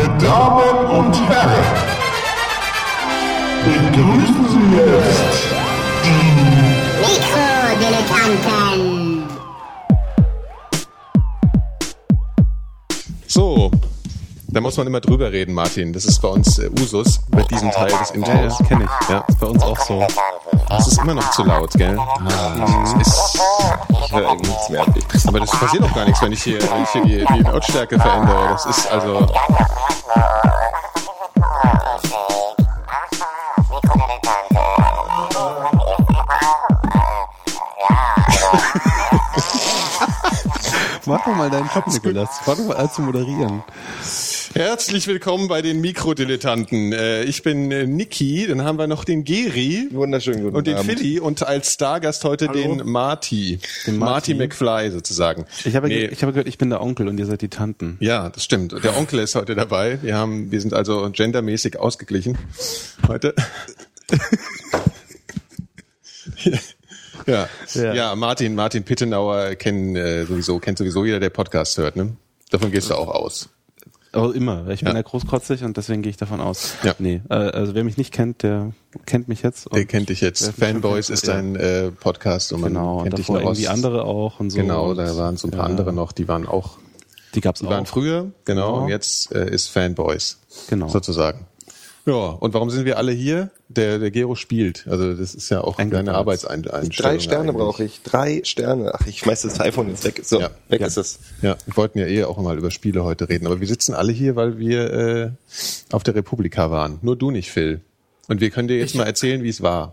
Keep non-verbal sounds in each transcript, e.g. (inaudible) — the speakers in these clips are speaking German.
Meine Damen und Herren, begrüßen Sie jetzt die Mikrodilettanten. So, da muss man immer drüber reden, Martin. Das ist bei uns äh, Usus, bei diesem Teil des Intros. Ja, kenne ich. Ja. Bei uns auch so. Das ist immer noch zu laut, gell? Das ist, Ich höre nichts mehr. aber das passiert auch gar nichts, wenn ich hier, wenn ich hier die, die Lautstärke verändere. Das ist also. (laughs) Mach doch mal deinen Job, Nikolas. Mach doch mal an zu moderieren. Herzlich willkommen bei den Mikrodilettanten. Äh, Ich bin äh, Niki, dann haben wir noch den Geri Wunderschönen guten und den Abend. Philly und als Stargast heute den Marty. Den Marty Marty. McFly sozusagen. Ich habe, Nee. ich habe gehört, ich bin der Onkel und ihr seid die Tanten. Ja, das stimmt. Der Onkel ist heute dabei. Wir haben, wir sind also gendermäßig ausgeglichen heute. ja. ja, Ja. Martin, Martin Pittenauer kennen äh, sowieso, kennt sowieso jeder, der Podcast hört, ne? Davon gehst du auch aus. Aber immer. Ich bin Ja. großkotzig und deswegen gehe ich davon aus. Ja. Nee, äh, also wer mich nicht kennt, der kennt mich jetzt. Der und kennt dich jetzt. Fanboys kennt, ist dein äh, Podcast und man Genau, und kennt dich davor noch aus. irgendwie andere auch und so. Genau, Und, da waren so ein paar ja, andere noch, die waren auch, Die gab's die auch. waren früher, genau, Genau. und jetzt äh, ist Fanboys. Genau. Sozusagen. Ja, und warum sind wir alle hier? Der, der Gero spielt. Also das ist ja auch Eingeplant. eine Arbeitseinstellung. Drei Sterne eigentlich. brauche ich. Drei Sterne. Ach, ich schmeiß das iPhone jetzt weg. So, Ja. weg Ja. ist es. Ja, wir wollten ja eh auch mal über Spiele heute reden, aber wir sitzen alle hier, weil wir äh, auf der Republika waren. Nur du nicht, Phil. Und wir können dir jetzt Ich- mal erzählen, wie es war.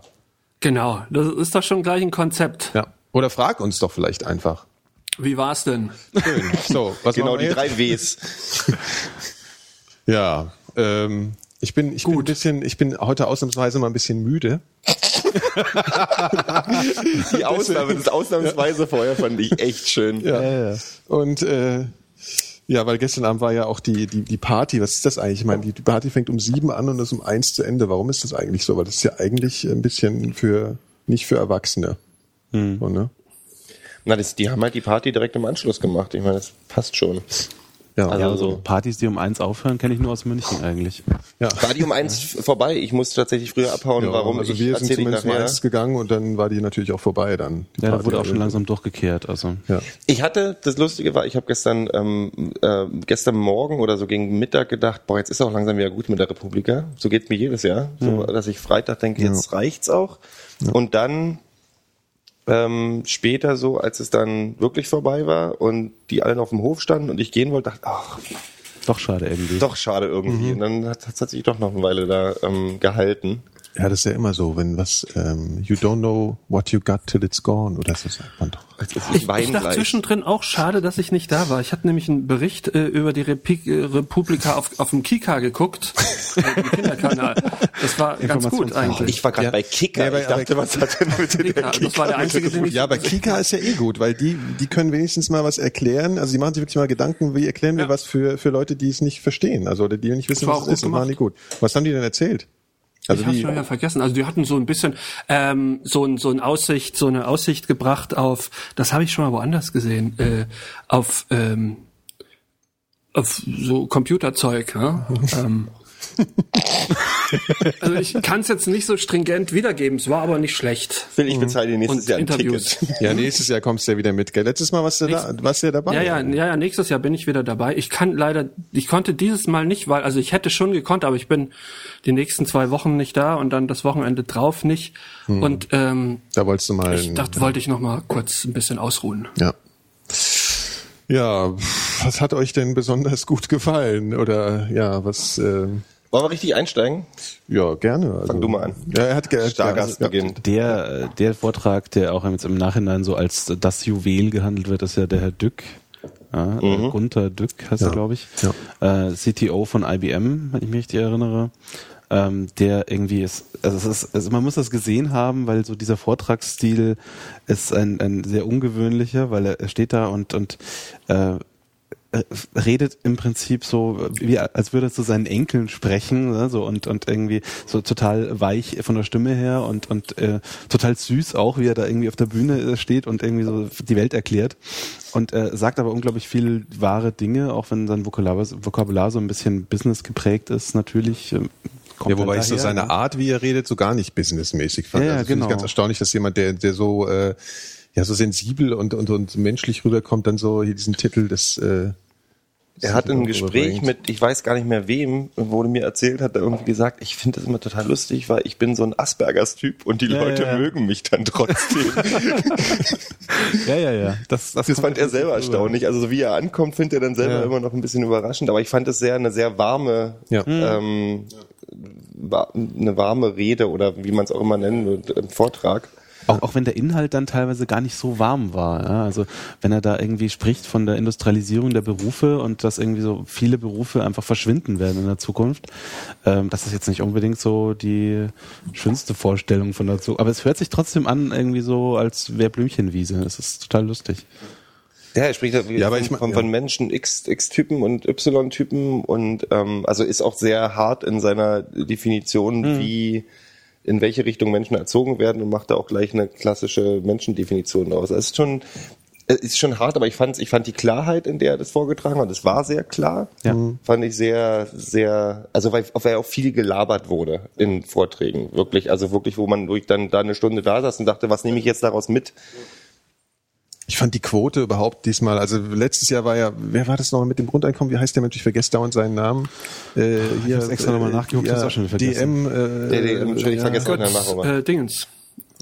Genau, das ist doch schon gleich ein Konzept. Ja. Oder frag uns doch vielleicht einfach. Wie war's denn? Schön. So, was (laughs) Genau, die jetzt? drei Ws. (laughs) Ja, ähm, ich bin, ich bin ein bisschen, ich bin heute ausnahmsweise mal ein bisschen müde. (laughs) Die Ausnahme, das Ausnahmsweise vorher fand ich echt schön. Ja. Und äh, ja, weil gestern Abend war ja auch die, die, die Party. Was ist das eigentlich? Ich meine, die, die Party fängt um sieben an und ist um eins zu Ende. Warum ist das eigentlich so? Weil das ist ja eigentlich ein bisschen für nicht für Erwachsene. So, ne? Na, das, die haben halt die Party direkt im Anschluss gemacht. Ich meine, das passt schon. Ja, Ja, Also- also Partys, die um eins aufhören, kenne ich nur aus München eigentlich. ja. War die um eins vorbei? Ich musste tatsächlich früher abhauen. Ja, Warum? Also ich wir sind zumindest um eins gegangen und dann war die natürlich auch vorbei dann. Ja, da Party. wurde auch schon langsam durchgekehrt. Also Ja. Ich hatte, das Lustige war, ich habe gestern, ähm, äh, gestern Morgen oder so gegen Mittag gedacht, boah, jetzt ist auch langsam wieder gut mit der Republika. So geht's mir jedes Jahr. So, dass ich Freitag denke, jetzt reicht's auch. Und dann ähm, später so, als es dann wirklich vorbei war und die allen auf dem Hof standen und ich gehen wollte, dachte, ach, doch schade irgendwie. doch schade irgendwie. Und dann hat es sich doch noch eine Weile da ähm, gehalten. Ja, das ist ja immer so, wenn was, ähm, you don't know what you got till it's gone, oder so sagt man doch. Ich, ich dachte zwischendrin auch schade, dass ich nicht da war. Ich hatte nämlich einen Bericht äh, über die Repi äh, Republika auf, auf dem Kika geguckt, äh, im Kinderkanal. Das war ganz gut eigentlich. Ich war gerade Ja. bei Kicker. Ja, aber- ich dachte, was hat denn mit (laughs) der Kika, das war der einzige, den ich Ja, aber Kika ist ja eh gut, weil die, die können wenigstens mal was erklären. Also die machen sich wirklich mal Gedanken, wie erklären wir Ja. was für, für Leute, die es nicht verstehen, also oder die nicht wissen, war was es ist. Und machen die gut. Was haben die denn erzählt? Also ich habe schon wieder vergessen. Also die hatten so ein bisschen ähm, so ein so ein Aussicht, so eine Aussicht gebracht auf. Das habe ich schon mal woanders gesehen. Äh, auf ähm, auf so Computerzeug. Ne? (laughs) ähm, (laughs) also ich kann es jetzt nicht so stringent wiedergeben. Es war aber nicht schlecht. Phil, ich bezahle dir nächstes Und Jahr ein Interviews. Ticket. (laughs) ja, nächstes Jahr kommst du ja wieder mit. Gell? Letztes Mal warst du da, warst du ja dabei. Ja, ja, ja, ja, nächstes Jahr bin ich wieder dabei. Ich kann leider, ich konnte dieses Mal nicht, weil, also ich hätte schon gekonnt, aber ich bin die nächsten zwei Wochen nicht da und dann das Wochenende drauf nicht. Und ähm, Da wolltest du mal. ich dachte, wollte ich noch mal kurz ein bisschen ausruhen. ja. Ja, was hat euch denn besonders gut gefallen? Oder ja, was? Äh, Wollen wir richtig einsteigen? ja, gerne. Also, Fang du mal an. Ja, er hat ge- beginnt. Der, äh, der Vortrag, der auch jetzt im Nachhinein so als das Juwel gehandelt wird, ist ja der Herr Dück. Ja, äh, Gunther Dück heißt Ja. er, glaube ich. Ja. Äh, CTO von IBM, wenn ich mich richtig erinnere. Ähm, der irgendwie ist, also es ist, also man muss das gesehen haben, weil so dieser Vortragsstil ist ein, ein sehr ungewöhnlicher, weil er, er steht da und, und äh, redet im Prinzip so, wie als würde er zu seinen Enkeln sprechen, ne, so und und irgendwie so total weich von der Stimme her und und äh, total süß auch, wie er da irgendwie auf der Bühne äh, steht und irgendwie so die Welt erklärt und äh, sagt aber unglaublich viel wahre Dinge, auch wenn sein Vokabular, Vokabular so ein bisschen Business geprägt ist, natürlich. Äh, Ja, wobei ich so seine ne? Art, wie er redet, so gar nicht businessmäßig fand. Ja, also finde genau. ich ganz erstaunlich, dass jemand, der, der so, äh, ja, so sensibel und, und, und menschlich rüberkommt, dann so hier diesen Titel des, äh, Er hat im Gespräch mit, ich weiß gar nicht mehr wem, wurde mir erzählt, hat er irgendwie gesagt, ich finde das immer total lustig, weil ich bin so ein Aspergers-Typ und die Ja, Leute ja, ja. mögen mich dann trotzdem. (laughs) (laughs) Ja, ja, ja. Das, das, Das fand er selber rüber. erstaunlich. Also so wie er ankommt, findet er dann selber Ja. immer noch ein bisschen überraschend. Aber ich fand es sehr eine sehr warme, Ja. ähm, eine warme Rede oder wie man es auch immer nennen wird, im Vortrag. Auch, auch wenn der Inhalt dann teilweise gar nicht so warm war. Ja? Also wenn er da irgendwie spricht von der Industrialisierung der Berufe und dass irgendwie so viele Berufe einfach verschwinden werden in der Zukunft, ähm, das ist jetzt nicht unbedingt so die schönste Vorstellung von der Zukunft. Aber es hört sich trotzdem an irgendwie so, als wäre Blümchenwiese. Es ist total lustig. Ja, er spricht ja, aber von, ich mein- von, ja. von Menschen X, X-Typen und Y-Typen und ähm, also ist auch sehr hart in seiner Definition, Mhm. wie in welche Richtung Menschen erzogen werden und macht da auch gleich eine klassische Menschendefinition aus. Es ist schon es ist schon hart, aber ich fand ich fand die Klarheit, in der er das vorgetragen hat, das war sehr klar. Ja. Fand ich sehr sehr also weil, weil auch viel gelabert wurde in Vorträgen, wirklich, also wirklich, wo man durch dann da eine Stunde da saß und dachte, was nehme ich jetzt daraus mit? Ich fand die Quote überhaupt diesmal, also letztes Jahr war ja, wer war das noch mit dem Grundeinkommen? Wie heißt der Mensch? Ich vergesse dauernd seinen Namen. Äh, hier, hab's extra nochmal nachgeguckt, ja, hab's auch schon wieder vergessen. DM, äh, Nee, nee, Entschuldigung, ich vergesse äh, Dingens.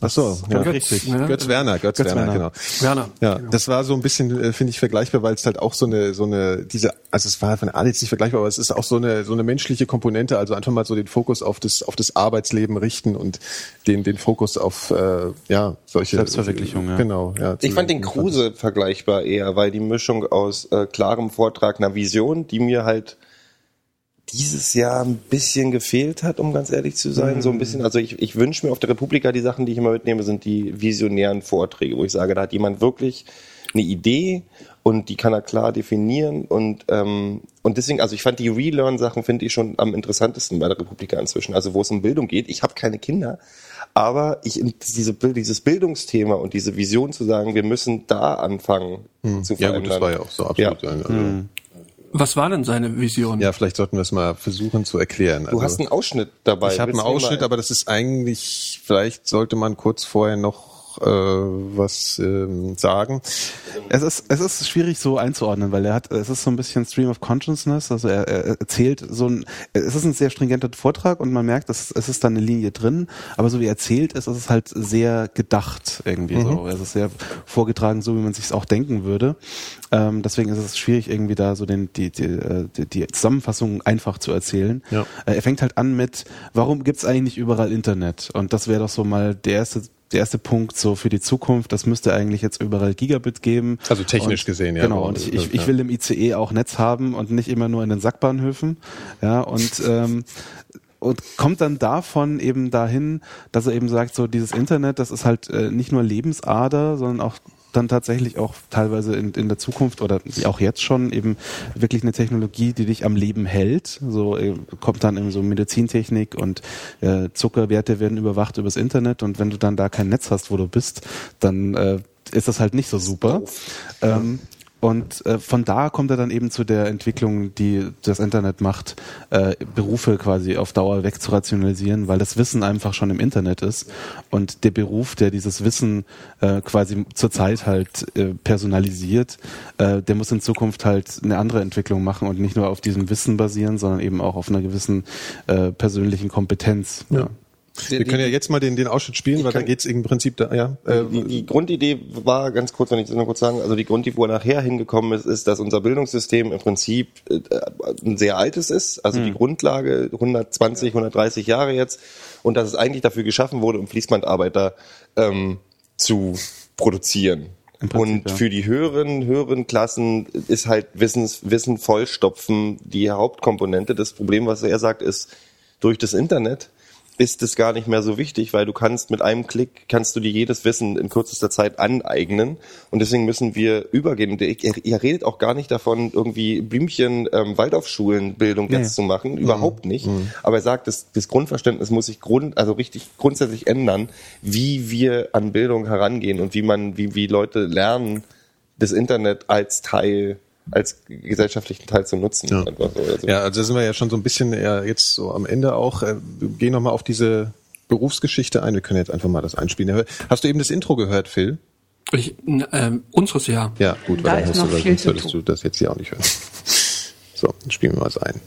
Ach so, ja, Götz, richtig. ne? Götz Werner, Götz, Götz Werner, Werner. genau. Werner. Ja, Genau. das war so ein bisschen, äh, finde ich, vergleichbar, weil es halt auch so eine, so eine, diese, also es war von alle jetzt nicht vergleichbar, aber es ist auch so eine, so eine menschliche Komponente, also einfach mal so den Fokus auf das, auf das Arbeitsleben richten und den, den Fokus auf, äh, ja, solche. Selbstverwirklichung, ja. Genau, ja. Ich fand den Kruse vergleichbar eher, weil die Mischung aus äh, klarem Vortrag, einer Vision, die mir halt dieses Jahr ein bisschen gefehlt hat, um ganz ehrlich zu sein. So ein bisschen, also ich, ich wünsche mir auf der Republika, die Sachen, die ich immer mitnehme, sind die visionären Vorträge, wo ich sage, da hat jemand wirklich eine Idee und die kann er klar definieren und ähm, und deswegen, also ich fand die Relearn-Sachen finde ich schon am interessantesten bei der Republika inzwischen, also wo es um Bildung geht. Ich habe keine Kinder, aber ich diese dieses Bildungsthema und diese Vision zu sagen, wir müssen da anfangen zu Ja, verändern. gut, das war ja auch so absolut. Ja. ein- Also, Was war denn seine Vision? Ja, vielleicht sollten wir es mal versuchen zu erklären. Du Also- hast einen Ausschnitt dabei. Ich habe einen Ausschnitt, aber das ist eigentlich, vielleicht sollte man kurz vorher noch äh, was ähm, sagen. Es ist, es ist schwierig so einzuordnen, weil er hat, es ist so ein bisschen Stream of Consciousness, also er, er erzählt so ein, es ist ein sehr stringenter Vortrag und man merkt, dass es ist da eine Linie drin, aber so wie er erzählt ist, ist es halt sehr gedacht irgendwie so. Es ist sehr vorgetragen, so wie man sich auch denken würde. Ähm, deswegen ist es schwierig irgendwie da so den, die, die, äh, die, die Zusammenfassung einfach zu erzählen. Ja. Äh, Er fängt halt an mit, warum gibt's eigentlich nicht überall Internet? Und das wäre doch so mal der erste der erste Punkt so für die Zukunft, das müsste eigentlich jetzt überall Gigabit geben. Also technisch und, gesehen, ja. Genau, und ich, ich, ich will im ICE auch Netz haben und nicht immer nur in den Sackbahnhöfen. Ja, und (laughs) ähm, und kommt dann davon eben dahin, dass er eben sagt, so dieses Internet, das ist halt äh, nicht nur Lebensader, sondern auch dann tatsächlich auch teilweise in, in der Zukunft oder auch jetzt schon eben wirklich eine Technologie, die dich am Leben hält. So äh, kommt dann eben so Medizintechnik und äh, Zuckerwerte werden überwacht übers Internet und wenn du dann da kein Netz hast, wo du bist, dann äh, ist das halt nicht so super. Ähm, und äh, von da kommt er dann eben zu der Entwicklung, die das Internet macht, äh, Berufe quasi auf Dauer wegzurationalisieren, weil das Wissen einfach schon im Internet ist. Und der Beruf, der dieses Wissen äh, quasi zurzeit halt äh, personalisiert, äh, der muss in Zukunft halt eine andere Entwicklung machen und nicht nur auf diesem Wissen basieren, sondern eben auch auf einer gewissen äh, persönlichen Kompetenz. Ja. Wir können ja jetzt mal den, den Ausschnitt spielen, weil da kann- geht's im Prinzip da, ja. Äh, Die, die Grundidee war, ganz kurz, wenn ich das noch kurz sagen, also die Grundidee, wo er nachher hingekommen ist, ist, dass unser Bildungssystem im Prinzip äh, ein sehr altes ist, also die Grundlage 120, 130 Jahre jetzt, und dass es eigentlich dafür geschaffen wurde, um Fließbandarbeiter ähm, zu produzieren. Prinzip, und für die höheren, höheren Klassen ist halt Wissens, Wissen vollstopfen die Hauptkomponente. Das Problem, was er sagt, ist, durch das Internet ist es gar nicht mehr so wichtig, weil du kannst mit einem Klick, kannst du dir jedes Wissen in kürzester Zeit aneignen. Und deswegen müssen wir übergehen. Ihr, redet auch gar nicht davon, irgendwie Blümchen, ähm, Waldorfschulenbildung Nee. jetzt zu machen. Überhaupt nicht. Aber er sagt, das, das Grundverständnis muss sich grund, also richtig grundsätzlich ändern, wie wir an Bildung herangehen und wie man, wie, wie Leute lernen, das Internet als Teil, als gesellschaftlichen Teil zu nutzen. Ja. So. Also, Ja, also da sind wir ja schon so ein bisschen eher jetzt so am Ende auch. Äh, wir gehen nochmal auf diese Berufsgeschichte ein. Wir können jetzt einfach mal das einspielen. Hast du eben das Intro gehört, Phil? Ich, ähm, unseres ja. Ja, gut, Da weil dann, hörst du, zu würdest du das jetzt hier auch nicht hören. (laughs) So, dann spielen wir mal was ein.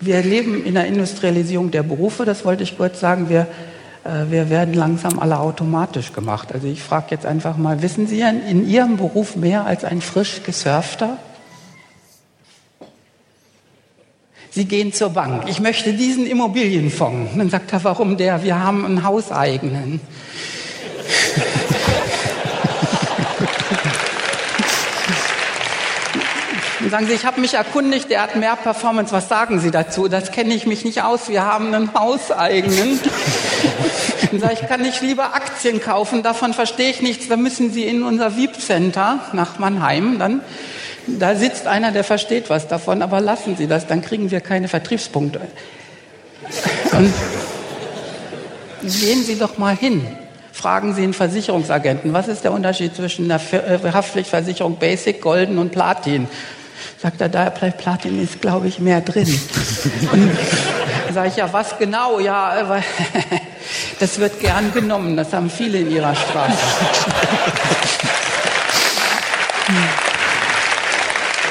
Wir leben in der Industrialisierung der Berufe, das wollte ich kurz sagen. Wir, äh, wir werden langsam alle automatisch gemacht. Also ich frage jetzt einfach mal, wissen Sie in Ihrem Beruf mehr als ein frisch gesurfter? Sie gehen zur Bank. Ich möchte diesen Immobilienfonds. Dann sagt er, warum der? Wir haben einen hauseigenen. Dann sagen Sie, ich habe mich erkundigt, der hat mehr Performance. Was sagen Sie dazu? Das kenne ich mich nicht aus. Wir haben einen hauseigenen. Dann sage ich, kann ich lieber Aktien kaufen? Davon verstehe ich nichts. Da müssen Sie in unser VIP-Center nach Mannheim. Dann, da sitzt einer, der versteht was davon. Aber lassen Sie das, dann kriegen wir keine Vertriebspunkte. Und gehen Sie doch mal hin. Fragen Sie einen Versicherungsagenten, was ist der Unterschied zwischen der äh, Haftpflichtversicherung Basic, Golden und Platin? Sagt er, da bei Platin ist, glaube ich, mehr drin. Und sage ich, ja, was genau? Ja, äh, (laughs) das wird gern genommen, das haben viele in ihrer Straße.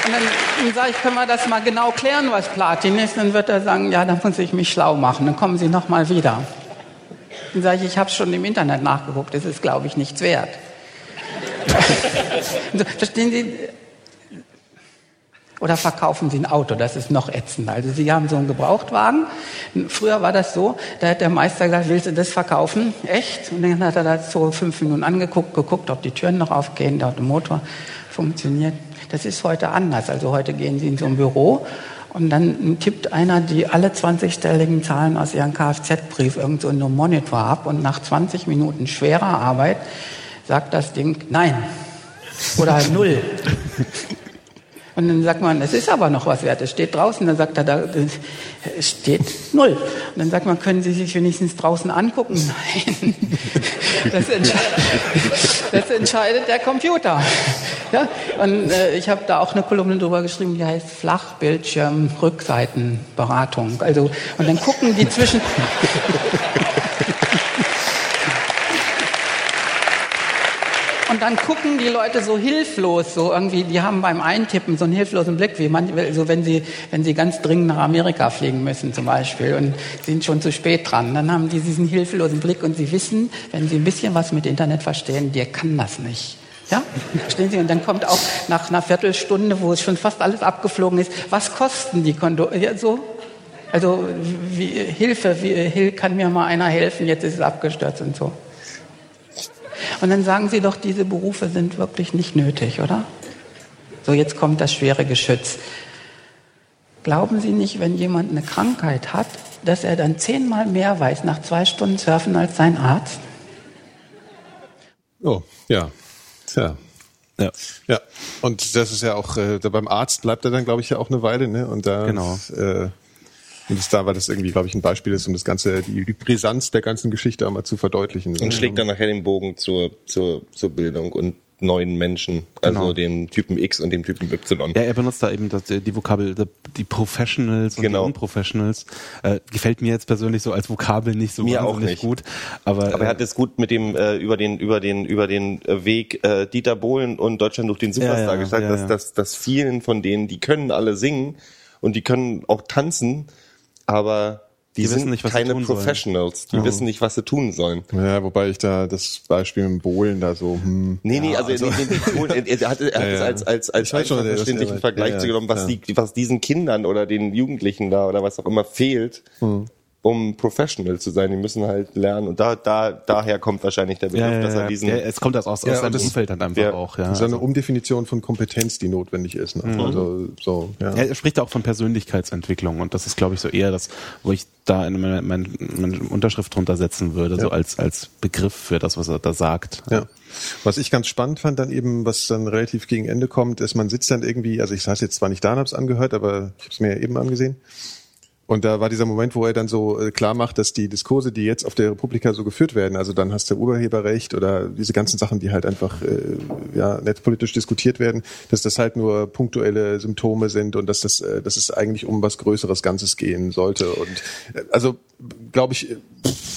Und dann, sage ich, können wir das mal genau klären, was Platin ist? Dann wird er sagen, ja, dann muss ich mich schlau machen. Dann kommen Sie noch mal wieder. Dann sage ich, ich habe schon im Internet nachgeguckt, das ist, glaube ich, nichts wert. (laughs) Verstehen Sie? Oder verkaufen Sie ein Auto, das ist noch ätzender. Also Sie haben so einen Gebrauchtwagen. Früher war das so, da hat der Meister gesagt, willst du das verkaufen? Echt? Und dann hat er das so fünf Minuten angeguckt, geguckt, ob die Türen noch aufgehen, ob der Motor funktioniert. Das ist heute anders. Also heute gehen Sie in so ein Büro und dann tippt einer die alle 20-stelligen Zahlen aus Ihrem Kfz-Brief irgend so in einem Monitor ab und nach 20 Minuten schwerer Arbeit sagt das Ding Nein oder Null. (laughs) Und dann sagt man, es ist aber noch was wert, es steht draußen. Dann sagt er, da steht null. Und dann sagt man, können Sie sich wenigstens draußen angucken? Nein, das, entsche das entscheidet der Computer. Ja? Und äh, ich habe da auch eine Kolumne drüber geschrieben, die heißt Flachbildschirm Rückseitenberatung. Also und dann gucken die zwischen Und dann gucken die Leute so hilflos, so irgendwie, die haben beim Eintippen so einen hilflosen Blick, wie man, so wenn sie, wenn sie ganz dringend nach Amerika fliegen müssen zum Beispiel und sind schon zu spät dran, dann haben die diesen hilflosen Blick und sie wissen, wenn sie ein bisschen was mit Internet verstehen, der kann das nicht. Ja, verstehen Sie? Und dann kommt auch nach einer Viertelstunde, wo es schon fast alles abgeflogen ist, was kosten die Konto? Ja, so, also wie, Hilfe, wie, kann mir mal einer helfen? Jetzt ist es abgestürzt und so. Und dann sagen Sie doch, diese Berufe sind wirklich nicht nötig, oder? So, jetzt kommt das schwere Geschütz. Glauben Sie nicht, wenn jemand eine Krankheit hat, dass er dann zehnmal mehr weiß nach zwei Stunden Surfen als sein Arzt? Oh, ja. Tja. Ja. Ja, und das ist ja auch, äh, da beim Arzt bleibt er dann, glaube ich, ja auch eine Weile, ne? Und da, Genau. äh, und das da, weil das irgendwie, glaube ich, ein Beispiel ist, um das ganze, die, die Brisanz der ganzen Geschichte einmal zu verdeutlichen. Und schlägt dann nachher den Bogen zur, zur, zur Bildung und neuen Menschen, also Genau. dem Typen X und dem Typen Y. Ja, er benutzt da eben das, die Vokabel, die, Professionals und Genau. die Unprofessionals. Äh, gefällt mir jetzt persönlich so als Vokabel nicht so Mir auch nicht. gut. Aber, Aber er äh, hat es gut mit dem äh, über den über den über den äh, Weg äh, Dieter Bohlen und Deutschland durch den Superstar Ja, ja, gesagt, ja, dass, ja. dass dass vielen von denen, die können alle singen und die können auch tanzen, aber die, Die sind wissen nicht, was sie keine tun sollen. Professionals. Die wissen nicht, was sie tun sollen. Ja, wobei ich da das Beispiel mit Bohlen da so, hm, Nee, nee, ja, also, nee, nee, Bohlen, er, hat, er hat Ja, es ja. als, als, als verständlichen Vergleich ja, zu genommen, was, ja. die, was diesen Kindern oder den Jugendlichen da oder was auch immer fehlt. Hm. Um professional zu sein. Die müssen halt lernen. Und da, da, daher kommt wahrscheinlich der Begriff, dass er diesen. ja, es kommt das aus, aus Ja, seinem Umfeld dann einfach ja, auch. Ja. Ist eine Umdefinition von Kompetenz, die notwendig ist. Ne? Also so, ja. Ja, er spricht auch von Persönlichkeitsentwicklung und das ist, glaube ich, so eher das, wo ich da eine, meine, meine, meine Unterschrift drunter setzen würde, so als, als Begriff für das, was er da sagt. Ja. Was ich ganz spannend fand, dann eben, was dann relativ gegen Ende kommt, ist, man sitzt dann irgendwie, also ich saß jetzt zwar nicht da und hab's angehört, aber ich habe es mir ja eben angesehen. Und da war dieser Moment, wo er dann so äh, klar macht, dass die Diskurse, die jetzt auf der Republika so geführt werden, also dann hast du Urheberrecht oder diese ganzen Sachen, die halt einfach äh, ja netzpolitisch diskutiert werden, dass das halt nur punktuelle Symptome sind und dass das, äh, dass es eigentlich um was Größeres Ganzes gehen sollte. Und äh, also glaube ich,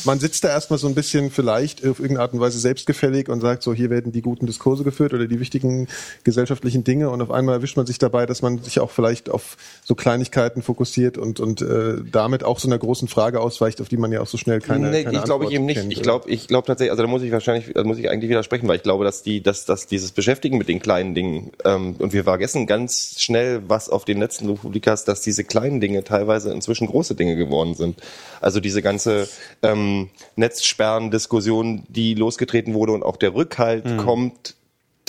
man sitzt da erstmal so ein bisschen vielleicht auf irgendeine Art und Weise selbstgefällig und sagt so, hier werden die guten Diskurse geführt oder die wichtigen gesellschaftlichen Dinge und auf einmal erwischt man sich dabei, dass man sich auch vielleicht auf so Kleinigkeiten fokussiert und, und äh, damit auch so einer großen Frage ausweicht, auf die man ja auch so schnell keine, nee, keine ich glaube Antwort eben nicht. kennt. Ich glaube, ich glaube tatsächlich, also da muss ich wahrscheinlich, da muss ich eigentlich widersprechen, weil ich glaube, dass die, dass, dass dieses Beschäftigen mit den kleinen Dingen ähm, und wir vergessen ganz schnell, was auf den letzten Republikas, dass diese kleinen Dinge teilweise inzwischen große Dinge geworden sind. Also diese ganze ähm, Netzsperren-Diskussion, die losgetreten wurde und auch der Rückhalt kommt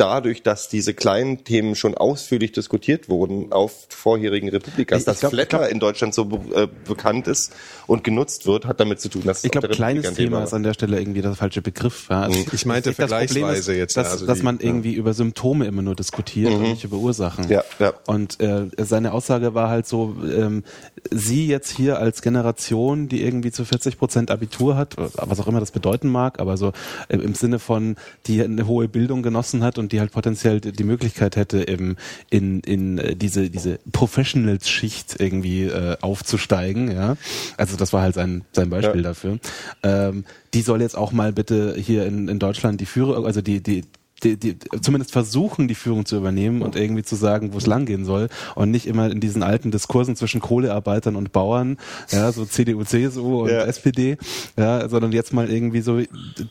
dadurch, dass diese kleinen Themen schon ausführlich diskutiert wurden auf vorherigen Republikas, Ich dass glaub- ich Flatter glaub- in Deutschland so be äh, bekannt ist und genutzt wird, hat damit zu tun, dass es Ich glaube, kleines ein Thema ist an der Stelle irgendwie der falsche Begriff. Ja. Also Ich meinte das Problem vergleichsweise jetzt, dass, also dass die- man ja. irgendwie über Symptome immer nur diskutiert und nicht über Ursachen. Ja, ja. Und äh, seine Aussage war halt so, ähm, sie jetzt hier als Generation, die irgendwie zu 40 Prozent Abitur hat, was auch immer das bedeuten mag, aber so äh, im Sinne von, die eine hohe Bildung genossen hat und die halt potenziell die Möglichkeit hätte, eben in, in äh, diese, diese Professionals-Schicht irgendwie äh, aufzusteigen, ja. Also das war halt sein, sein Beispiel Ja. dafür. Ähm, die soll jetzt auch mal bitte hier in, in Deutschland die Führung, also die, die, die, die zumindest versuchen, die Führung zu übernehmen und irgendwie zu sagen, wo es langgehen soll und nicht immer in diesen alten Diskursen zwischen Kohlearbeitern und Bauern, ja, so CDU, CSU und Ja. SPD, ja, sondern jetzt mal irgendwie so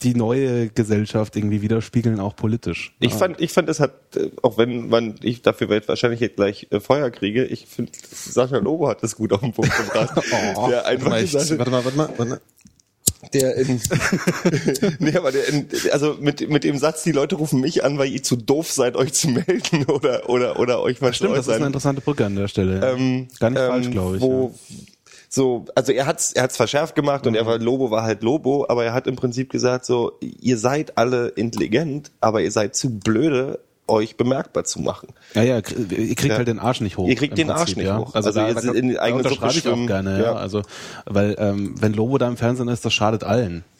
die neue Gesellschaft irgendwie widerspiegeln, auch politisch. Ich fand, ich fand, es hat, äh, auch wenn man, ich dafür werde wahrscheinlich jetzt gleich äh, Feuer kriege, ich finde, Sascha Lobo hat das gut auf den Punkt gebracht. (laughs) der einfach Warte mal, gesagt ich, hat, warte mal, warte mal, warte mal. Der in, (laughs) nee, aber der in, also mit, mit dem Satz, die Leute rufen mich an, weil ihr zu doof seid, euch zu melden (laughs) oder, oder, oder euch mal Stimmt, das ist eine interessante Brücke an der Stelle. ähm, Gar nicht ähm, falsch, glaube ich. Wo, so, also er hat's, er hat's verschärft gemacht und er war Lobo war halt Lobo, aber er hat im Prinzip gesagt so, ihr seid alle intelligent, aber ihr seid zu blöde, euch bemerkbar zu machen. Ja, ja, ihr kriegt Ja. halt den Arsch nicht hoch. Ihr kriegt den Arsch nicht ja. hoch. Also, Also da, jetzt da, in die eigene Suppe ich auch schwimmen. gerne, ja. Ja. Also, weil ähm, wenn Lobo da im Fernsehen ist, das schadet allen. (laughs)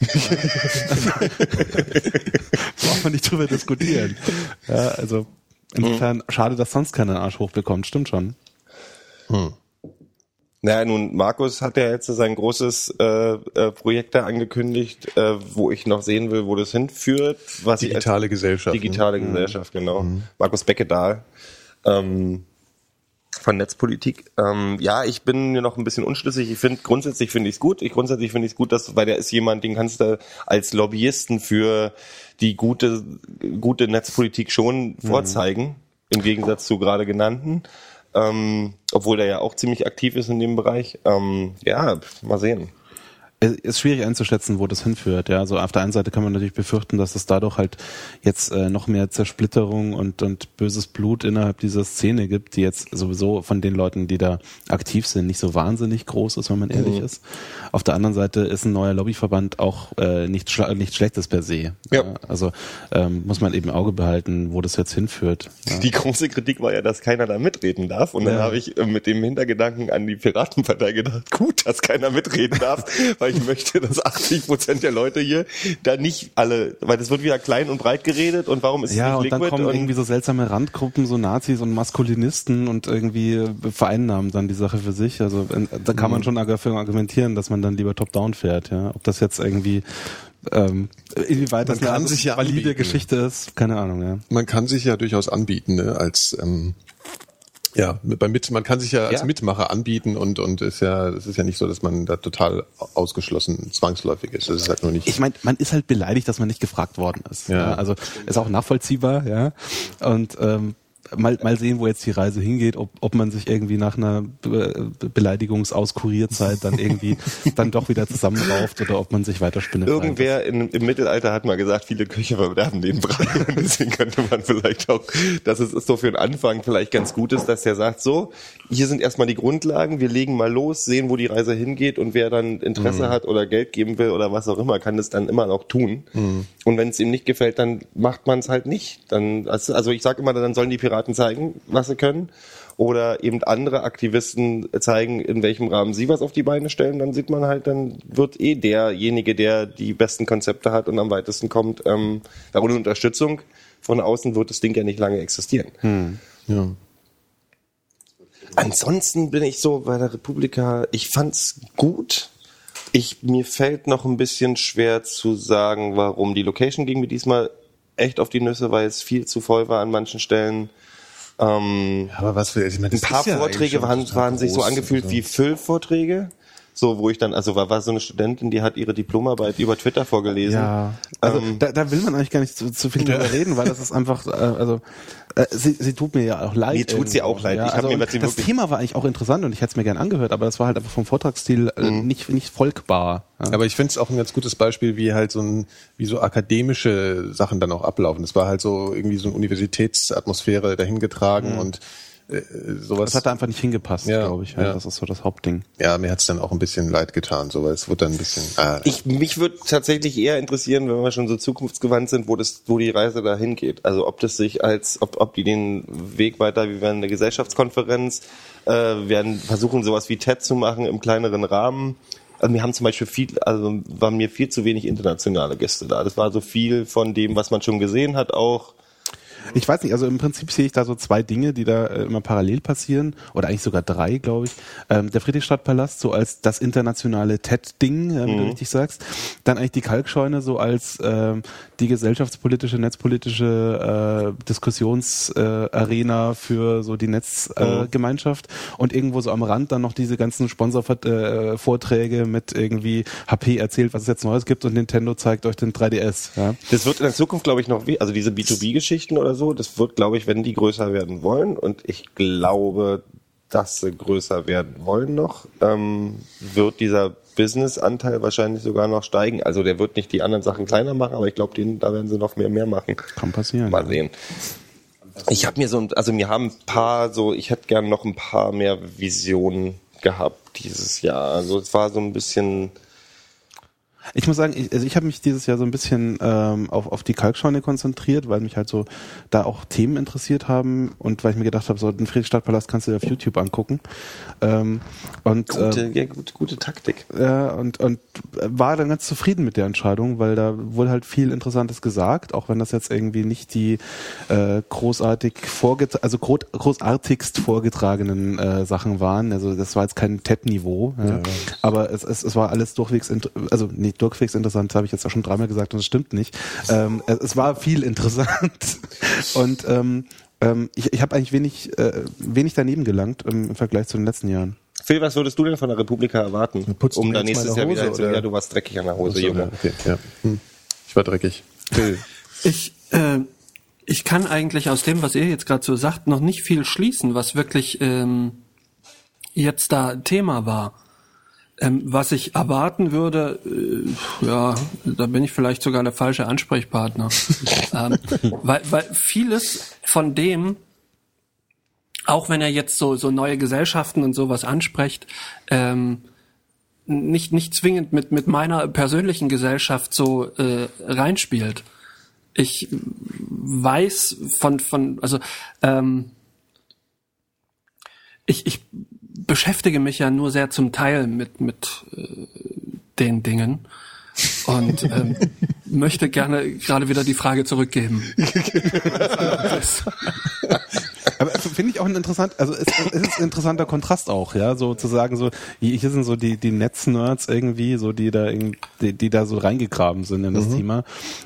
Braucht man nicht drüber diskutieren. Ja, also insofern schade, dass sonst keiner den Arsch hochbekommt. Stimmt schon. Naja, nun, Markus hat ja jetzt sein großes äh, äh, Projekt da angekündigt, äh, wo ich noch sehen will, wo das hinführt. Was Digitale Gesellschaft. Digitale ne? Gesellschaft, genau. Markus Beckedahl ähm, von Netzpolitik. Ähm, ja, ich bin mir noch ein bisschen unschlüssig. Ich finde, grundsätzlich finde ich es gut. Ich grundsätzlich finde ich es gut, dass, weil der ist jemand, den kannst du als Lobbyisten für die gute, gute Netzpolitik schon vorzeigen, im Gegensatz zu gerade genannten. Ähm, obwohl der ja auch ziemlich aktiv ist in dem Bereich. Ähm, ja, mal sehen. Es ist schwierig einzuschätzen, wo das hinführt. Ja, also auf der einen Seite kann man natürlich befürchten, dass es dadurch halt jetzt äh, noch mehr Zersplitterung und, und böses Blut innerhalb dieser Szene gibt, die jetzt sowieso von den Leuten, die da aktiv sind, nicht so wahnsinnig groß ist, wenn man ehrlich Mhm. ist. Auf der anderen Seite ist ein neuer Lobbyverband auch äh, nicht, nicht schlechtes per se. Ja. also ähm, muss man eben im Auge behalten, wo das jetzt hinführt. Ja. Die große Kritik war ja, dass keiner da mitreden darf. Und dann Ja. habe ich äh, mit dem Hintergedanken an die Piratenpartei gedacht, gut, dass keiner mitreden darf, (laughs) weil ich möchte, dass 80 Prozent der Leute hier da nicht alle, weil das wird wieder klein und breit geredet und warum ist es Ja, nicht und dann liquid? kommen und irgendwie so seltsame Randgruppen, so Nazis und Maskulinisten und irgendwie vereinnahmen dann die Sache für sich. Also da kann Mhm. man schon dafür argumentieren, dass man dann lieber top-down fährt. Ja, ob das jetzt irgendwie ähm, inwieweit Man das eine kann sich ja valide anbieten. Geschichte ist, keine Ahnung. Ja. Man kann sich ja durchaus anbieten, ne, als ähm, ja, mit, man kann sich ja als Ja. Mitmacher anbieten und und ist ja, es ist ja nicht so, dass man da total ausgeschlossen zwangsläufig ist. Das ist halt nur nicht. Ich meine, man ist halt beleidigt, dass man nicht gefragt worden ist. Ja. Ja. also ist auch nachvollziehbar, ja. Und ähm, mal, mal sehen, wo jetzt die Reise hingeht, ob, ob man sich irgendwie nach einer Be Beleidigungsauskurierzeit dann irgendwie (laughs) dann doch wieder zusammenrauft oder ob man sich weiterspinnet. Irgendwer in, im Mittelalter hat mal gesagt, viele Köche verderben den Brei. (laughs) Und deswegen könnte man vielleicht auch, dass es ist so für den Anfang vielleicht ganz gut ist, dass der sagt, so, hier sind erstmal die Grundlagen, wir legen mal los, sehen, wo die Reise hingeht und wer dann Interesse hat oder Geld geben will oder was auch immer, kann das dann immer noch tun. Und wenn es ihm nicht gefällt, dann macht man es halt nicht. Dann, also also ich sage immer, dann sollen die Piraten zeigen, was sie können. Oder eben andere Aktivisten zeigen, in welchem Rahmen sie was auf die Beine stellen, dann sieht man halt, dann wird eh derjenige, der die besten Konzepte hat und am weitesten kommt, ähm, ohne Unterstützung von außen wird das Ding ja nicht lange existieren. Ja. Ansonsten bin ich so bei der Republika, ich fand's gut. Ich, mir fällt noch ein bisschen schwer zu sagen, warum. Die Location ging mir diesmal echt auf die Nüsse, weil es viel zu voll war an manchen Stellen. Ähm, Aber was für, ich meine, ein paar Vorträge waren, waren sich so angefühlt wie Füllvorträge. So, wo ich dann, also war, war so eine Studentin, die hat ihre Diplomarbeit über Twitter vorgelesen. Ja, also Ähm, da, da will man eigentlich gar nicht zu, zu viel drüber reden, weil das ist einfach, äh, also äh, sie, sie tut mir ja auch leid. Mir tut sie auch leid. Ja, Ich hab also, mir das wirklich- Thema war eigentlich auch interessant und ich hätte es mir gern angehört, aber das war halt einfach vom Vortragsstil äh, Mhm. nicht, nicht folgbar. Ja. Aber ich finde es auch ein ganz gutes Beispiel, wie halt so ein, wie so akademische Sachen dann auch ablaufen. Es war halt so irgendwie so eine Universitätsatmosphäre dahingetragen und äh, sowas. Das hat da einfach nicht hingepasst, Ja, glaube ich. ja. Das ist so das Hauptding. ja, mir hat's dann auch ein bisschen leid getan, so, weil es wurde dann ein bisschen. Ah, Ich, mich würde tatsächlich eher interessieren, wenn wir schon so zukunftsgewandt sind, wo das, wo die Reise dahin geht. Also ob das sich als, ob, ob die den Weg weiter, wie werden eine Gesellschaftskonferenz, äh, werden versuchen sowas wie TED zu machen im kleineren Rahmen. Also wir haben zum Beispiel viel, also waren mir viel zu wenig internationale Gäste da. Das war so viel von dem, was man schon gesehen hat, auch. Ich weiß nicht, also im Prinzip sehe ich da so zwei Dinge, die da äh, immer parallel passieren, oder eigentlich sogar drei, glaube ich. Ähm, der Friedrichstadtpalast so als das internationale TED-Ding, äh, wie du richtig sagst. Dann eigentlich die Kalkscheune so als ähm, die gesellschaftspolitische, netzpolitische äh, Diskussionsarena äh, für so die Netzgemeinschaft. Gemeinschaft. Und irgendwo so am Rand dann noch diese ganzen Sponsorvorträge äh, mit irgendwie HP erzählt, was es jetzt Neues gibt und Nintendo zeigt euch den 3DS. Ja. Das wird in der Zukunft, glaube ich, noch, wie, also diese B2B-Geschichten oder so, das wird, glaube ich, wenn die größer werden wollen, und ich glaube, dass sie größer werden wollen noch, ähm, wird dieser Business-Anteil wahrscheinlich sogar noch steigen. Also der wird nicht die anderen Sachen kleiner machen, aber ich glaube, da werden sie noch mehr mehr machen. Kann passieren. Mal sehen. Ich habe mir so, ein- also mir haben ein paar so, ich hätte gern noch ein paar mehr Visionen gehabt dieses Jahr. Also es war so ein bisschen, Ich muss sagen, ich, also ich habe mich dieses Jahr so ein bisschen ähm, auf, auf die Kalkscheune konzentriert, weil mich halt so da auch Themen interessiert haben und weil ich mir gedacht habe, so den Friedrichstadtpalast kannst du dir auf YouTube angucken. Ähm, und gute, ähm, ja, gute, gute Taktik. ja, und, und war dann ganz zufrieden mit der Entscheidung, weil da wurde halt viel Interessantes gesagt, auch wenn das jetzt irgendwie nicht die äh, großartig vorget also gro großartigst vorgetragenen äh, Sachen waren. Also das war jetzt kein TED-Niveau, ja. aber es, es, es war alles durchwegs, also nicht durchwegs interessant, das habe ich jetzt auch schon dreimal gesagt und das stimmt nicht. Ähm, es, es war viel interessant (laughs) und ähm, ähm, ich, ich habe eigentlich wenig, äh, wenig daneben gelangt ähm, im Vergleich zu den letzten Jahren. Phil, was würdest du denn von der Republika erwarten? Putzt um da nächstes Jahr wieder Hose, hinzu- oder? Ja, du warst dreckig an der Hose, so, Junge. okay, ja. Hm. Ich war dreckig. Phil. Ich, äh, ich kann eigentlich aus dem, was ihr jetzt gerade so sagt, noch nicht viel schließen, was wirklich ähm, jetzt da Thema war. Ähm, was ich erwarten würde, äh, ja, da bin ich vielleicht sogar der falsche Ansprechpartner. (laughs) ähm, weil, weil vieles von dem, auch wenn er jetzt so, so neue Gesellschaften und sowas anspricht, ähm, nicht, nicht zwingend mit, mit meiner persönlichen Gesellschaft so äh, reinspielt. Ich weiß von, von also ähm, ich, ich beschäftige mich ja nur sehr zum Teil mit, mit äh, den und ähm, (laughs) möchte gerne gerade wieder die Frage zurückgeben. (laughs) (laughs) Finde ich auch ein interessant, also es, es ist ein interessanter Kontrast auch, ja, so zu sagen, so hier sind so die die Netz-Nerds irgendwie, so die da irgendwie, die, die da so reingegraben sind in das Thema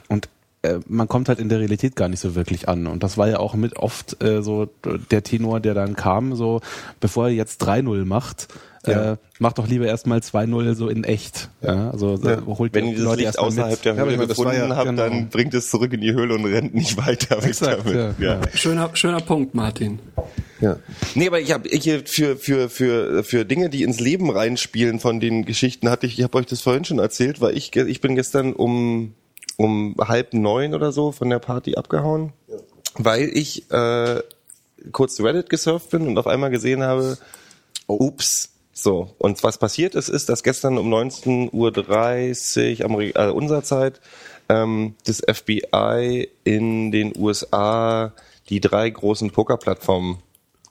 und äh, man kommt halt in der Realität gar nicht so wirklich an. Und das war ja auch mit oft äh, so der Tenor, der dann kam, so bevor er jetzt 3-0 macht, Ja. äh, macht doch lieber erstmal 2-0 so in echt. Ja. also Ja. holt Wenn ihr das Leute Licht erstmal außerhalb mit. der Ja, Höhle war gefunden ja- habt, genau. dann bringt es zurück in die Höhle und rennt nicht weiter. weg Exakt, damit. ja, ja. Schöner, schöner Punkt, Martin. Ja. Nee, aber ich habe ich hier für für für für Dinge, die ins Leben reinspielen von den Geschichten hatte ich, ich habe euch das vorhin schon erzählt, weil ich ich bin gestern um um halb neun oder so von der Party abgehauen, weil ich äh, kurz Reddit gesurft bin und auf einmal gesehen habe, ups, so. Und was passiert ist, ist, dass gestern um 19.30 Uhr Ameri äh, unserer Zeit ähm, das FBI in den USA die drei großen Pokerplattformen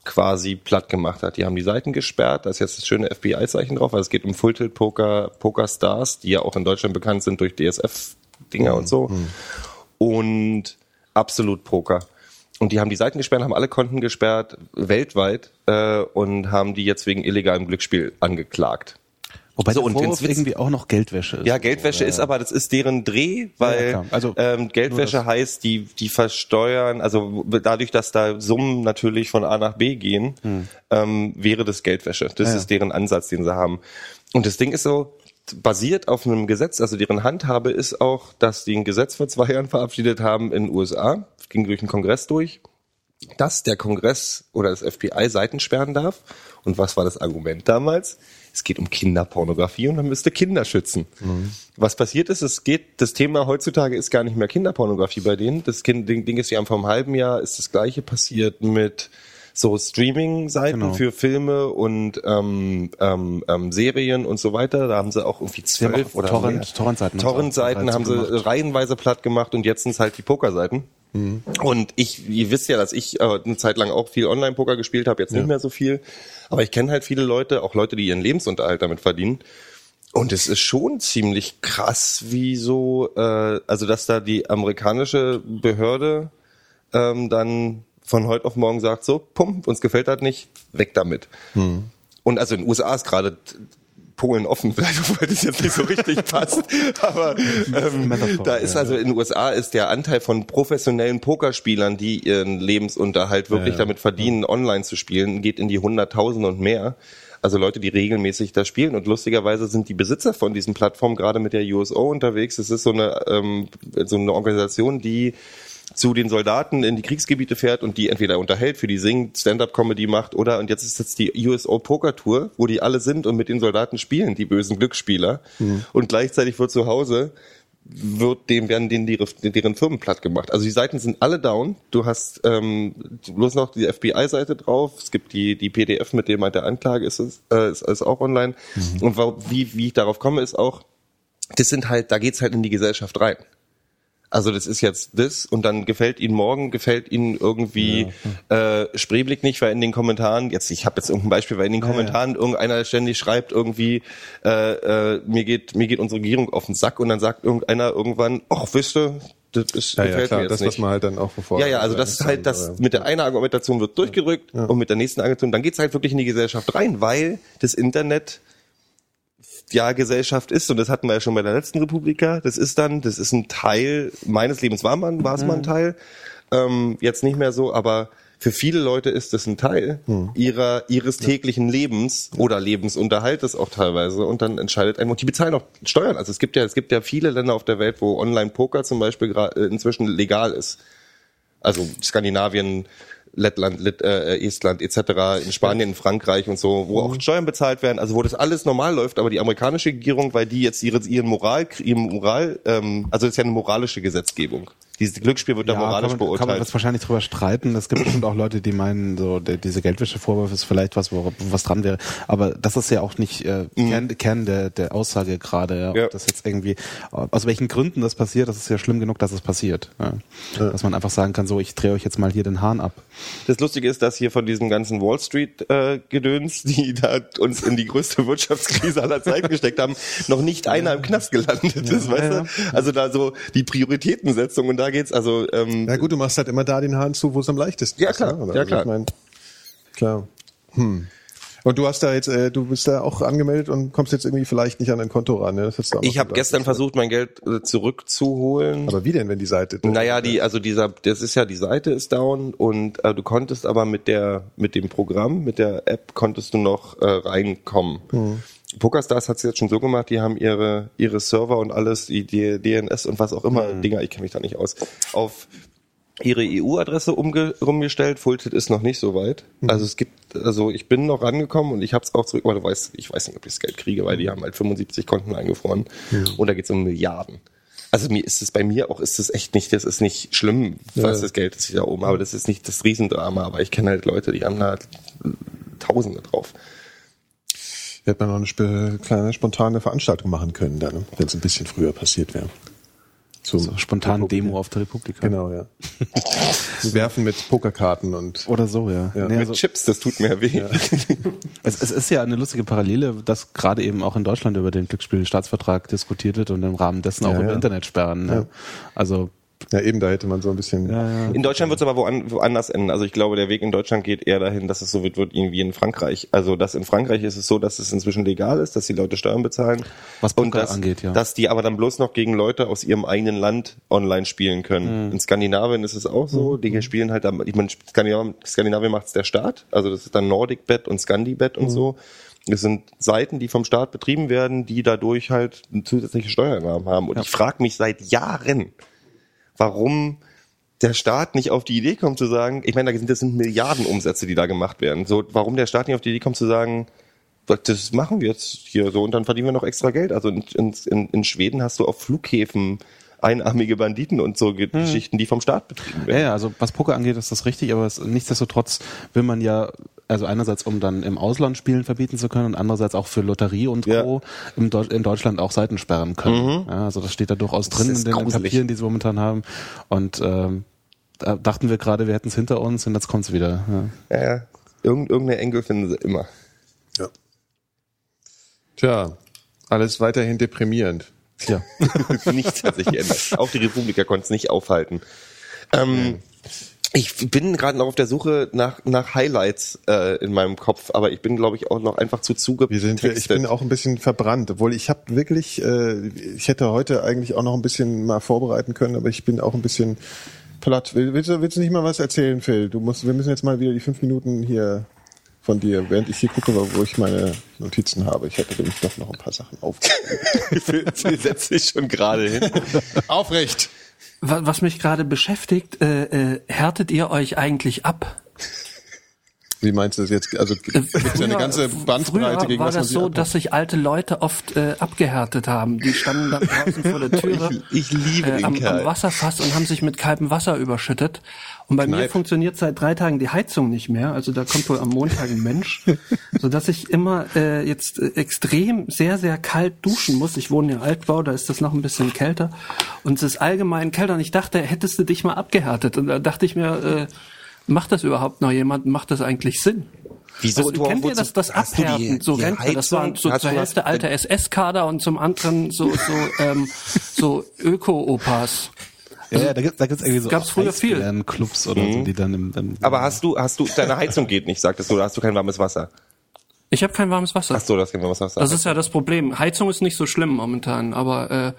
quasi platt gemacht hat. Die haben die Seiten gesperrt, da ist jetzt das schöne FBI-Zeichen drauf, weil es geht um Full Tilt Poker, Poker Stars, die ja auch in Deutschland bekannt sind durch DSF-Dinger und so. Und Absolut Poker. Und die haben die Seiten gesperrt, haben alle Konten gesperrt, weltweit, äh, und haben die jetzt wegen illegalem Glücksspiel angeklagt. Wobei So, der und Vorwurf irgendwie auch noch Geldwäsche ist. Ja, Geldwäsche ist aber, das ist deren Dreh, weil Ja. Also, ähm, Geldwäsche heißt, die, die versteuern, also dadurch, dass da Summen natürlich von A nach B gehen, ähm, wäre das Geldwäsche. Das Hm. Ja. ist deren Ansatz, den sie haben. Und das Ding ist so, basiert auf einem Gesetz, also deren Handhabe ist auch, dass die ein Gesetz vor zwei Jahren verabschiedet haben in den USA, ging durch den Kongress durch, dass der Kongress oder das FBI Seiten sperren darf. Und was war das Argument damals? Es geht um Kinderpornografie und man müsste Kinder schützen. Was passiert ist, es geht, das Thema heutzutage ist gar nicht mehr Kinderpornografie bei denen. Das kind, Ding, Ding ist ja vor einem halben Jahr ist das gleiche passiert mit so Streaming-Seiten Genau. für Filme und ähm, ähm, ähm, Serien und so weiter. Da haben sie auch irgendwie haben zwölf auch oder Torrent-. Torrent-Seiten haben auch Torrent-Seiten haben sie gemacht. reihenweise platt gemacht und jetzt sind es halt die Pokerseiten. Und ich, ihr wisst ja, dass ich äh, eine Zeit lang auch viel Online-Poker gespielt habe, jetzt nicht mehr so viel. Aber ich kenne halt viele Leute, auch Leute, die ihren Lebensunterhalt damit verdienen. Und es ist schon ziemlich krass, wie so, äh, also dass da die amerikanische Behörde ähm, dann von heute auf morgen sagt, so, pump, uns gefällt das nicht, weg damit. Und also in den USA ist gerade Polen offen, vielleicht (laughs) obwohl das jetzt nicht so richtig (laughs) passt. Aber ähm, da ist also in den USA ist der Anteil von professionellen Pokerspielern, die ihren Lebensunterhalt wirklich Ja. damit verdienen, online zu spielen, geht in die Hunderttausende und mehr. Also Leute, die regelmäßig da spielen. Und lustigerweise sind die Besitzer von diesen Plattformen gerade mit der USO unterwegs. Es ist so eine, ähm, so eine Organisation, die zu den Soldaten in die Kriegsgebiete fährt und die entweder unterhält, für die singt, Stand-up-Comedy macht oder und jetzt ist jetzt die USO Poker Tour, wo die alle sind und mit den Soldaten spielen, die bösen Glücksspieler. Und gleichzeitig wird zu Hause wird dem werden denen ihre, deren Firmen platt gemacht. Also die Seiten sind alle down. Du hast ähm, bloß noch die FBI-Seite drauf. Es gibt die die PDF mit dem der Anklage ist es äh, ist, ist auch online. Und wa- wie wie ich darauf komme ist auch, das sind halt da geht's halt in die Gesellschaft rein. Also das ist jetzt das und dann gefällt Ihnen morgen, gefällt Ihnen irgendwie äh, Spreeblick nicht, weil in den Kommentaren, jetzt ich habe jetzt irgendein Beispiel, weil in den Kommentaren irgendeiner ständig schreibt irgendwie, äh, äh, mir geht mir geht unsere Regierung auf den Sack und dann sagt irgendeiner irgendwann, ach wisst ihr, das ist, Ja, ja, gefällt klar, mir jetzt das, nicht. was man halt dann auch bevor. Ja, ja, also das ist halt das mit der einen Argumentation wird durchgedrückt und mit der nächsten Argumentation, dann geht's halt wirklich in die Gesellschaft rein, weil das Internet ja Gesellschaft ist und das hatten wir ja schon bei der letzten Republika. Das ist dann, das ist ein Teil meines Lebens war man, war es mal ein Teil. Ähm, jetzt nicht mehr so, aber für viele Leute ist das ein Teil ihrer ihres täglichen Lebens oder Lebensunterhaltes auch teilweise und dann entscheidet ein und die bezahlen auch Steuern. Also es gibt ja es gibt ja viele Länder auf der Welt, wo Online-Poker zum Beispiel äh, inzwischen legal ist also Skandinavien, Lettland, Lit, äh, Estland etc., in Spanien, in Frankreich und so, wo auch Steuern bezahlt werden, also wo das alles normal läuft, aber die amerikanische Regierung, weil die jetzt ihre, ihren Moral, ihren Moral, ähm, also das ist ja eine moralische Gesetzgebung. Dieses Glücksspiel wird da moralisch kann man, kann man beurteilt. jetzt wahrscheinlich drüber streiten. Es gibt bestimmt auch Leute, die meinen, so der, diese Geldwäschevorwurf ist vielleicht was, wo, was dran wäre. Aber das ist ja auch nicht äh, Kern, Kern der, der Aussage gerade. Ja. Ob Mhm. Ja. das jetzt irgendwie, aus welchen Gründen das passiert, das ist ja schlimm genug, dass es passiert. Ja. Dass man einfach sagen kann, so ich drehe euch jetzt mal hier den Hahn ab. Das Lustige ist, dass hier von diesem ganzen Wall Street äh, Gedöns, die da uns in die größte Wirtschaftskrise aller Zeiten gesteckt haben, noch nicht einer im Knast gelandet ist, weißt ja, du? Also da so die Prioritätensetzung und da geht's also ähm, Ja gut, du machst halt immer da den Hahn zu, wo es am leichtesten Ja, ist. klar. ne? Ja, Also klar. Ich mein, klar. Hm. Und du hast da jetzt, äh, du bist da auch angemeldet und kommst jetzt irgendwie vielleicht nicht an dein Konto ran. Ne? Das hast du Ich habe gestern versucht, mein Geld äh, zurückzuholen. Aber wie denn, wenn die Seite? Naja, die, also dieser, das ist ja, die Seite ist down und äh, du konntest aber mit der, mit dem Programm, mit der App konntest du noch äh, reinkommen. PokerStars hat es jetzt schon so gemacht, die haben ihre, ihre Server und alles, die, die DNS und was auch immer, Dinger, ich kenne mich da nicht aus, auf ihre EU-Adresse umge umgestellt. Fulltit ist noch nicht so weit. Also es gibt, also ich bin noch rangekommen und ich habe es auch zurück, aber du weißt, ich weiß nicht, ob ich das Geld kriege, weil die haben halt 75 Konten eingefroren und da geht es um Milliarden. Also mir ist es bei mir auch ist es echt nicht, das ist nicht schlimm, was das Geld ist wieder oben, aber das ist nicht das Riesendrama. Aber ich kenne halt Leute, die haben da Tausende drauf. Wir hätten noch eine sp kleine spontane Veranstaltung machen können, dann, ne? wenn es ein bisschen früher passiert wäre. Zum So, spontane Demo auf der Republik. Genau, ja. Werfen mit Pokerkarten und Oder so, ja. Ja. Nee, Mit also, Chips, das tut mir weh. es, es ist ja eine lustige Parallele, dass gerade eben auch in Deutschland über den Glücksspielstaatsvertrag diskutiert wird und im Rahmen dessen auch Ja, über ja. Internetsperren. Ne? Also ja eben, da hätte man so ein bisschen. In Deutschland wird es aber woan woanders enden. Also ich glaube, der Weg in Deutschland geht eher dahin, dass es so wird, wird irgendwie in Frankreich. Also dass in Frankreich ist es so, dass es inzwischen legal ist, dass die Leute Steuern bezahlen. Was und Poker dass, angeht, ja. Dass die aber dann bloß noch gegen Leute aus ihrem eigenen Land online spielen können. In Skandinavien ist es auch so. Die spielen halt, ich meine, Skandinavien, Skandinavien macht es der Staat. Also das ist dann NordicBet und ScandiBet und so. Das sind Seiten, die vom Staat betrieben werden, die dadurch halt zusätzliche Steuereinnahmen haben. Und ich frage mich seit Jahren, warum der Staat nicht auf die Idee kommt zu sagen, ich meine, da sind das sind Milliarden Umsätze, die da gemacht werden. So, warum der Staat nicht auf die Idee kommt zu sagen, das machen wir jetzt hier so und dann verdienen wir noch extra Geld. Also in, in, in Schweden hast du auf Flughäfen einarmige Banditen und so Geschichten, die vom Staat betrieben Ja, werden. ja, also was Poker angeht, ist das richtig, aber es, nichtsdestotrotz will man ja, also einerseits, um dann im Ausland Spielen verbieten zu können und andererseits auch für Lotterie und Ja. Co. Im Deu in Deutschland auch Seiten sperren können. Ja, also das steht da durchaus drin ist in den gruselig. Papieren, die sie momentan haben. Und ähm, da dachten wir gerade, wir hätten es hinter uns und jetzt kommt's wieder. Ja. Ja, ja. Irgend, irgendeine Engel finden sie immer. Ja. Tja, alles weiterhin deprimierend. Ja. (laughs) Nichts hat sich geändert. Auch die Republiker konnten es nicht aufhalten. Ähm, ich bin gerade noch auf der Suche nach, nach Highlights äh, in meinem Kopf, aber ich bin, glaube ich, auch noch einfach zu zuge. Wir sind, ich bin auch ein bisschen verbrannt, obwohl ich habe wirklich, äh, ich hätte heute eigentlich auch noch ein bisschen mal vorbereiten können, aber ich bin auch ein bisschen platt. Will- Willst du, willst du nicht mal was erzählen, Phil? Du musst, wir müssen jetzt mal wieder die fünf Minuten hier von dir, während ich hier gucke, wo ich meine Notizen habe. Ich hätte nämlich doch noch ein paar Sachen aufgeschrieben. (laughs) Sie setzt sich schon gerade hin. Aufrecht! Wa- Was mich gerade beschäftigt, äh, äh, härtet ihr euch eigentlich ab? Wie meinst du das jetzt? Also gibt es ja eine ganze Bandbreite gegen war was das so, dass sich alte Leute oft äh, abgehärtet haben. Die standen dann draußen vor der (laughs) Türe Ich, ich liebe äh, am, am Wasserfass und haben sich mit kaltem Wasser überschüttet. Und bei mir Kneip. funktioniert seit drei Tagen die Heizung nicht mehr. Also da kommt wohl am Montag ein Mensch, (laughs) so dass ich immer äh, jetzt äh, extrem sehr sehr kalt duschen muss. Ich wohne in Altbau, da ist das noch ein bisschen kälter und es ist allgemein kälter. Und ich dachte, hättest du dich mal abgehärtet? Und da dachte ich mir, äh, macht das überhaupt noch jemand? Macht das eigentlich Sinn? Wieso? Also, Du- kennt ihr das, das du die- Abhärten? so die Rentner, das waren so zur Hälfte alte SS-Kader und zum anderen so so (laughs) ähm, so Öko-Opas. Ja, ja, da gibt da gibt's irgendwie so Gab's früher viel. Clubs oder so, die dann im, im Aber hast du, hast du, deine Heizung geht nicht, sagtest du, oder hast du kein warmes Wasser? Ich habe kein warmes Wasser. Ach so, das kein warmes Wasser. Das ist ja das Problem. Heizung ist nicht so schlimm momentan, aber äh,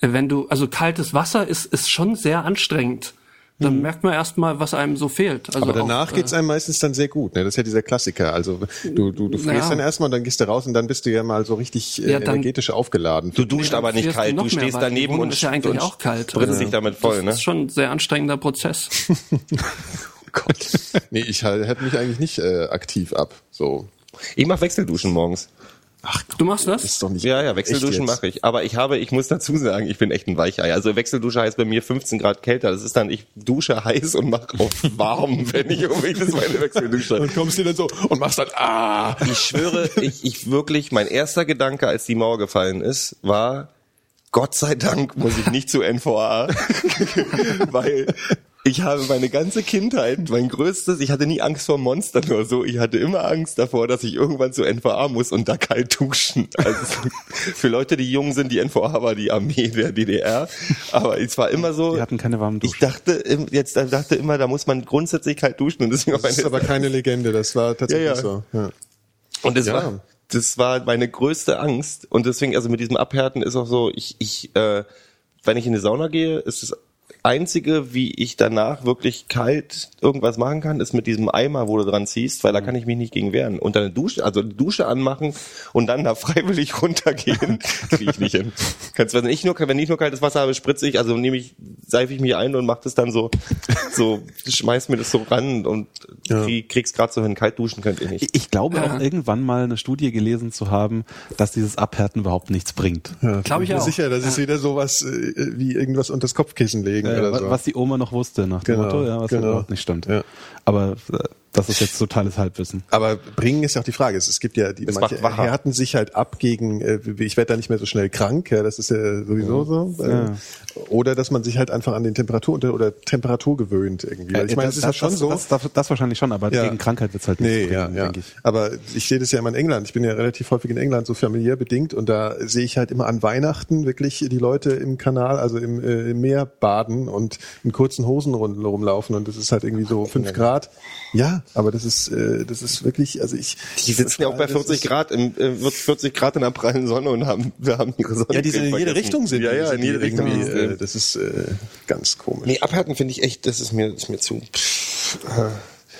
wenn du, also kaltes Wasser ist, ist schon sehr anstrengend. Dann merkt man erstmal, was einem so fehlt. Also Mhm. Aber danach auch, geht's einem meistens dann sehr gut. Ne? Das ist ja dieser Klassiker. Also du, du, du frierst Naja. dann erstmal und dann gehst du raus und dann bist du ja mal so richtig äh, Ja, dann- energetisch aufgeladen. du duscht aber nicht du kalt, du stehst daneben und ist ja eigentlich und auch kalt. spritzt Also dich damit voll, das ne? ist schon ein sehr anstrengender Prozess. (laughs) Gott. (laughs) nee, ich halt- hätte mich eigentlich nicht äh, aktiv ab. So. Ich mach Wechselduschen morgens. Du machst das? Ist doch nicht Ja, ja, Wechselduschen mache ich. Aber ich habe, ich muss dazu sagen, ich bin echt ein Weichei. Also Wechseldusche heißt bei mir 15 Grad kälter. Das ist dann, ich dusche heiß und mache auf warm, (laughs) wenn ich unbedingt das meine Wechseldusche. Und kommst dir dann so und machst dann, ah! Ich schwöre, ich, ich wirklich, mein erster Gedanke, als die Mauer gefallen ist, war, Gott sei Dank muss ich nicht zu NVA, (laughs) weil ich habe meine ganze Kindheit, mein größtes, ich hatte nie Angst vor Monstern oder so, ich hatte immer Angst davor, dass ich irgendwann zu NVA muss und da kalt duschen. Also (laughs) für Leute, die jung sind, die NVA war die Armee der DDR, aber es war immer so, die hatten keine warmen ich Duschen. dachte, im- jetzt ich dachte immer, da muss man grundsätzlich kalt duschen und deswegen auf Das ist aber keine Legende, das war tatsächlich Ja, ja. so. Ja. Und das Ja. war, das war meine größte Angst. Und deswegen, also mit diesem Abhärten ist auch so, ich, ich, äh, wenn ich in die Sauna gehe, ist das einzige, wie ich danach wirklich kalt irgendwas machen kann, ist mit diesem Eimer, wo du dran ziehst, weil da kann ich mich nicht gegen wehren. Und dann eine Dusche, also die Dusche anmachen und dann da (laughs) freiwillig runtergehen, (laughs) kriege ich nicht hin. Kannst, wenn ich nur, wenn ich nur kaltes Wasser habe, spritze ich, also nehme ich, seife ich mich ein und mache das dann so, so, schmeiß mir das so ran und krieg, krieg's gerade so hin. Kalt duschen könnt ihr nicht. Ich, ich glaube auch irgendwann mal eine Studie gelesen zu haben, dass dieses Abhärten überhaupt nichts bringt. Glaube ich Ja, auch. sicher, das ist wieder sowas äh, wie irgendwas unter das Kopfkissen legen Äh, oder so. was die Oma noch wusste nach dem Genau, Motto, ja, was genau. überhaupt nicht stimmt. Ja. Aber äh, das ist jetzt totales Halbwissen. Aber bringen ist ja auch die Frage. Es, es gibt ja die Es manche härten sich halt ab gegen, äh, ich werde da nicht mehr so schnell krank, ja, das ist ja sowieso so. Äh, Oder dass man sich halt einfach an den Temperatur oder, Temperatur gewöhnt irgendwie. Weil ich meine, es ist ja schon so. Äh, Das, das, das wahrscheinlich schon, aber Ja. gegen Krankheit wird's halt nicht Nee, bringen, ja, ja. denke ich. Aber ich sehe das ja immer in England. Ich bin ja relativ häufig in England, so familiär bedingt. Und da sehe ich halt immer an Weihnachten wirklich die Leute im Kanal, also im, äh, im Meer baden und in kurzen Hosen rum, rumlaufen. Und das ist halt irgendwie so fünf Grad. Ja, aber das ist, äh, das ist wirklich, also ich. Die sitzen ja auch bei das 40 ist- Grad, im, äh, wird 40 Grad in der prallen Sonne und haben, wir haben ihre Sonne. Ja, die sind in jede Richtung sind. Ja, ja, in jede Richtung. Äh, das ist äh, ganz komisch. nee, abhärten finde ich echt, das ist mir, das ist mir zu.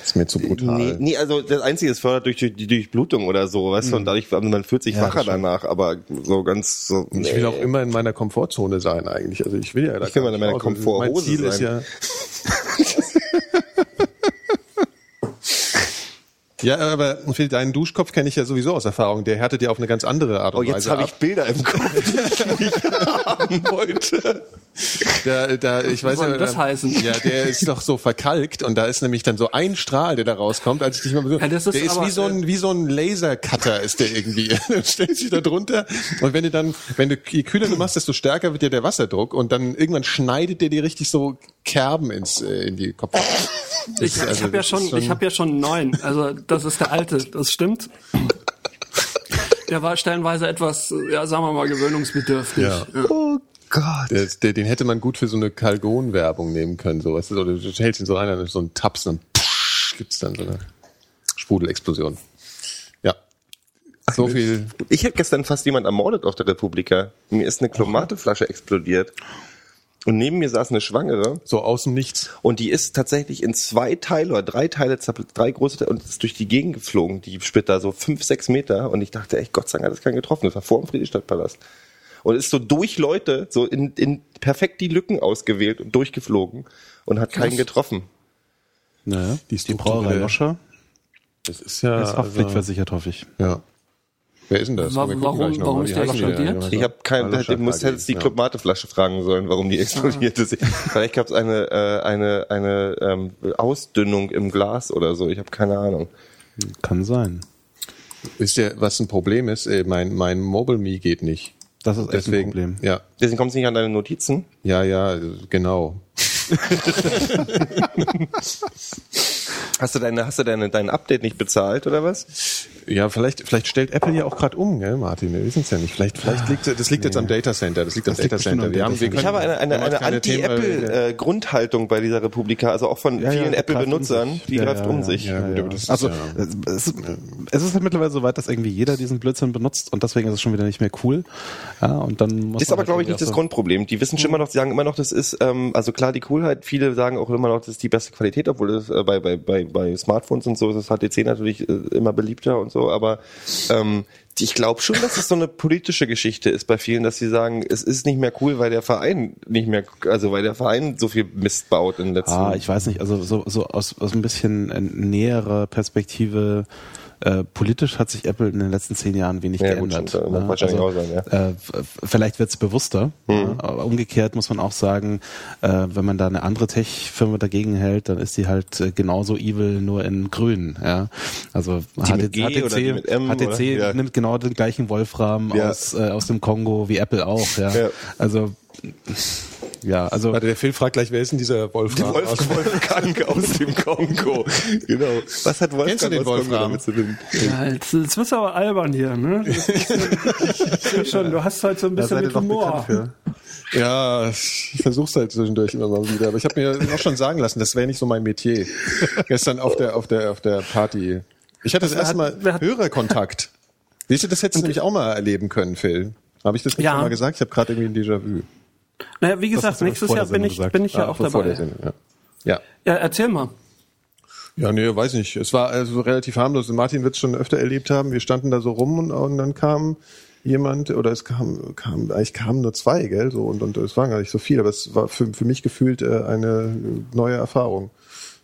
ist mir zu brutal. Nee, nee, also das Einzige, es fördert durch die Durchblutung oder so, weißt du, und dadurch, man fühlt sich Mhm. Ja, wacher danach, aber so ganz so. Ich will auch immer in meiner Komfortzone sein eigentlich. Also ich will ja da Ich will mal in meiner. Also Komforthose Mein Ziel ist sein. ja. (laughs) Ja, aber Phil, deinen Duschkopf kenne ich ja sowieso aus Erfahrung. Der härtet ja auf eine ganz andere Art und Oh, jetzt Weise habe ich. Bilder im Kopf, die ich nicht (laughs) haben wollte. Da, da, ich weiß soll ja, das da- heißen? Ja, der ist doch so verkalkt und da ist nämlich dann so ein Strahl, der da rauskommt, als ich dich mal besuche. Ja, das ist der ist aber, wie so ein, wie so ein Lasercutter ist der irgendwie. (laughs) Dann stellst du dich da drunter und wenn du dann, wenn du, je kühler du machst, desto stärker wird ja der Wasserdruck und dann irgendwann schneidet der dir richtig so Kerben ins, äh, in die Kopf. Ich, ich also habe ja schon, schon- ich habe ja schon neuen. Also das ist der alte, das stimmt. Der war stellenweise etwas, ja, sagen wir mal, gewöhnungsbedürftig. Ja. Oh Gott. Der, der, den hätte man gut für so eine Calgon-Werbung nehmen können, so, weißt du, so, du hältst ihn so rein, dann ist so ein Taps, dann psch, gibt's dann so eine Sprudelexplosion. Ja. So viel. Ich hätte gestern fast jemand ermordet auf der Republika. Mir ist eine Klomateflasche explodiert. Und neben mir saß eine Schwangere. So aus dem Nichts. Und die ist tatsächlich in zwei Teile oder drei Teile, drei große Teile und ist durch die Gegend geflogen, die Splitter, so fünf, sechs Meter. Und ich dachte echt, Gott sei Dank hat das keinen getroffen. Das war vor dem Friedrichstadtpalast. Und ist so durch Leute, so in, in perfekt die Lücken ausgewählt und durchgeflogen und hat keinen getroffen. Naja, Die die Struktur Brauerei der- Loscher Das ist ja. ist haftpflichtversichert, hoffe ich. ja. Wer ist denn das? Wa- warum- warum ist der explodiert? Ich habe kein, Hallo, du musst hättest die ja. Clubmateflasche fragen sollen, warum die explodiert ist. Vielleicht gab es eine äh, eine eine ähm, Ausdünnung im Glas oder so. Ich habe keine Ahnung. Kann sein. Wisst ihr, was ein Problem ist? Äh, Mein, mein Mobile Me geht nicht. Das ist echt Deswegen, ein Problem. Ja, Deswegen kommst du nicht an deine Notizen. ja, ja, genau. (laughs) Hast du deine hast du deine dein Update nicht bezahlt oder was? Ja, vielleicht, vielleicht stellt Apple ja auch gerade um, gell, Martin? Wir wissen es ja nicht. Vielleicht, vielleicht liegt das liegt jetzt am Data Center. Das liegt am Das liegt Data Center. am Wir Data haben, wir Center. Ich habe eine, eine, eine Anti-Apple-Grundhaltung bei dieser Republika, also auch von Ja, ja, vielen um Apple-Benutzern, sich. die Ja, greift ja, um ja. sich. Ja, ist Also ja, es, ist, es ist halt mittlerweile so weit, dass irgendwie jeder diesen Blödsinn benutzt und deswegen ist es schon wieder nicht mehr cool. Ja, und dann muss Ist aber, halt glaube ich, nicht das so- Grundproblem. Die wissen schon immer noch, die sagen immer noch, das ist, ähm, also klar, die Coolheit, viele sagen auch immer noch, das ist die beste Qualität, obwohl das äh, bei, bei, bei, bei Smartphones und so ist das HTC natürlich äh, immer beliebter und so, aber ähm, ich glaube schon, dass es so eine politische Geschichte ist bei vielen, dass sie sagen, es ist nicht mehr cool, weil der Verein nicht mehr, also weil der Verein so viel Mist baut in den letzten Ah, ich weiß nicht, also so, so aus, aus ein bisschen äh, näherer Perspektive äh, politisch hat sich Apple in den letzten zehn Jahren wenig Ja, gut, geändert. mag ne? auch sein, ja. äh, vielleicht wird es bewusster. ne? Aber umgekehrt muss man auch sagen, äh, wenn man da eine andere Tech-Firma dagegen hält, dann ist die halt äh, genauso evil, nur in grün. Ja? Also HTC, mit M, HTC? Ja. nimmt genau den gleichen Wolfram aus, äh, aus dem Kongo wie Apple auch. Ja. Also ja, also Warte, der Phil fragt gleich, wer ist denn dieser Wolfram? Wolf, Wolfgang (laughs) aus dem Kongo. Genau. Was hat Wolfgang Kennst du den aus Kongo Wolfram? damit zu tun? Ja, jetzt, jetzt wirst du aber albern hier, ne? Das ist, ich sehe schon, du hast halt so ein bisschen mit Humor. Ja, ich versuch's halt zwischendurch immer mal wieder. Aber ich habe mir auch schon sagen lassen, das wäre nicht so mein Metier. Gestern auf der auf der auf der Party Ich hatte das Wer erste Mal hat- Hörerkontakt. Siehst du, das hättest du nämlich auch mal erleben können, Phil. Habe ich das nicht Ja. schon mal gesagt? Ich habe gerade irgendwie ein Déjà-vu. Naja, wie gesagt, nächstes Jahr bin ich, gesagt. bin ich ja Ah, auch dabei. Sendung, ja. Ja. Ja, erzähl mal. Ja, nee, weiß nicht. Es war also relativ harmlos. Martin wird es schon öfter erlebt haben. Wir standen da so rum und, und dann kam jemand, oder es kam, kam, eigentlich kamen nur zwei, gell, so, und, und es waren gar nicht so viel, aber es war für, für mich gefühlt äh, eine neue Erfahrung.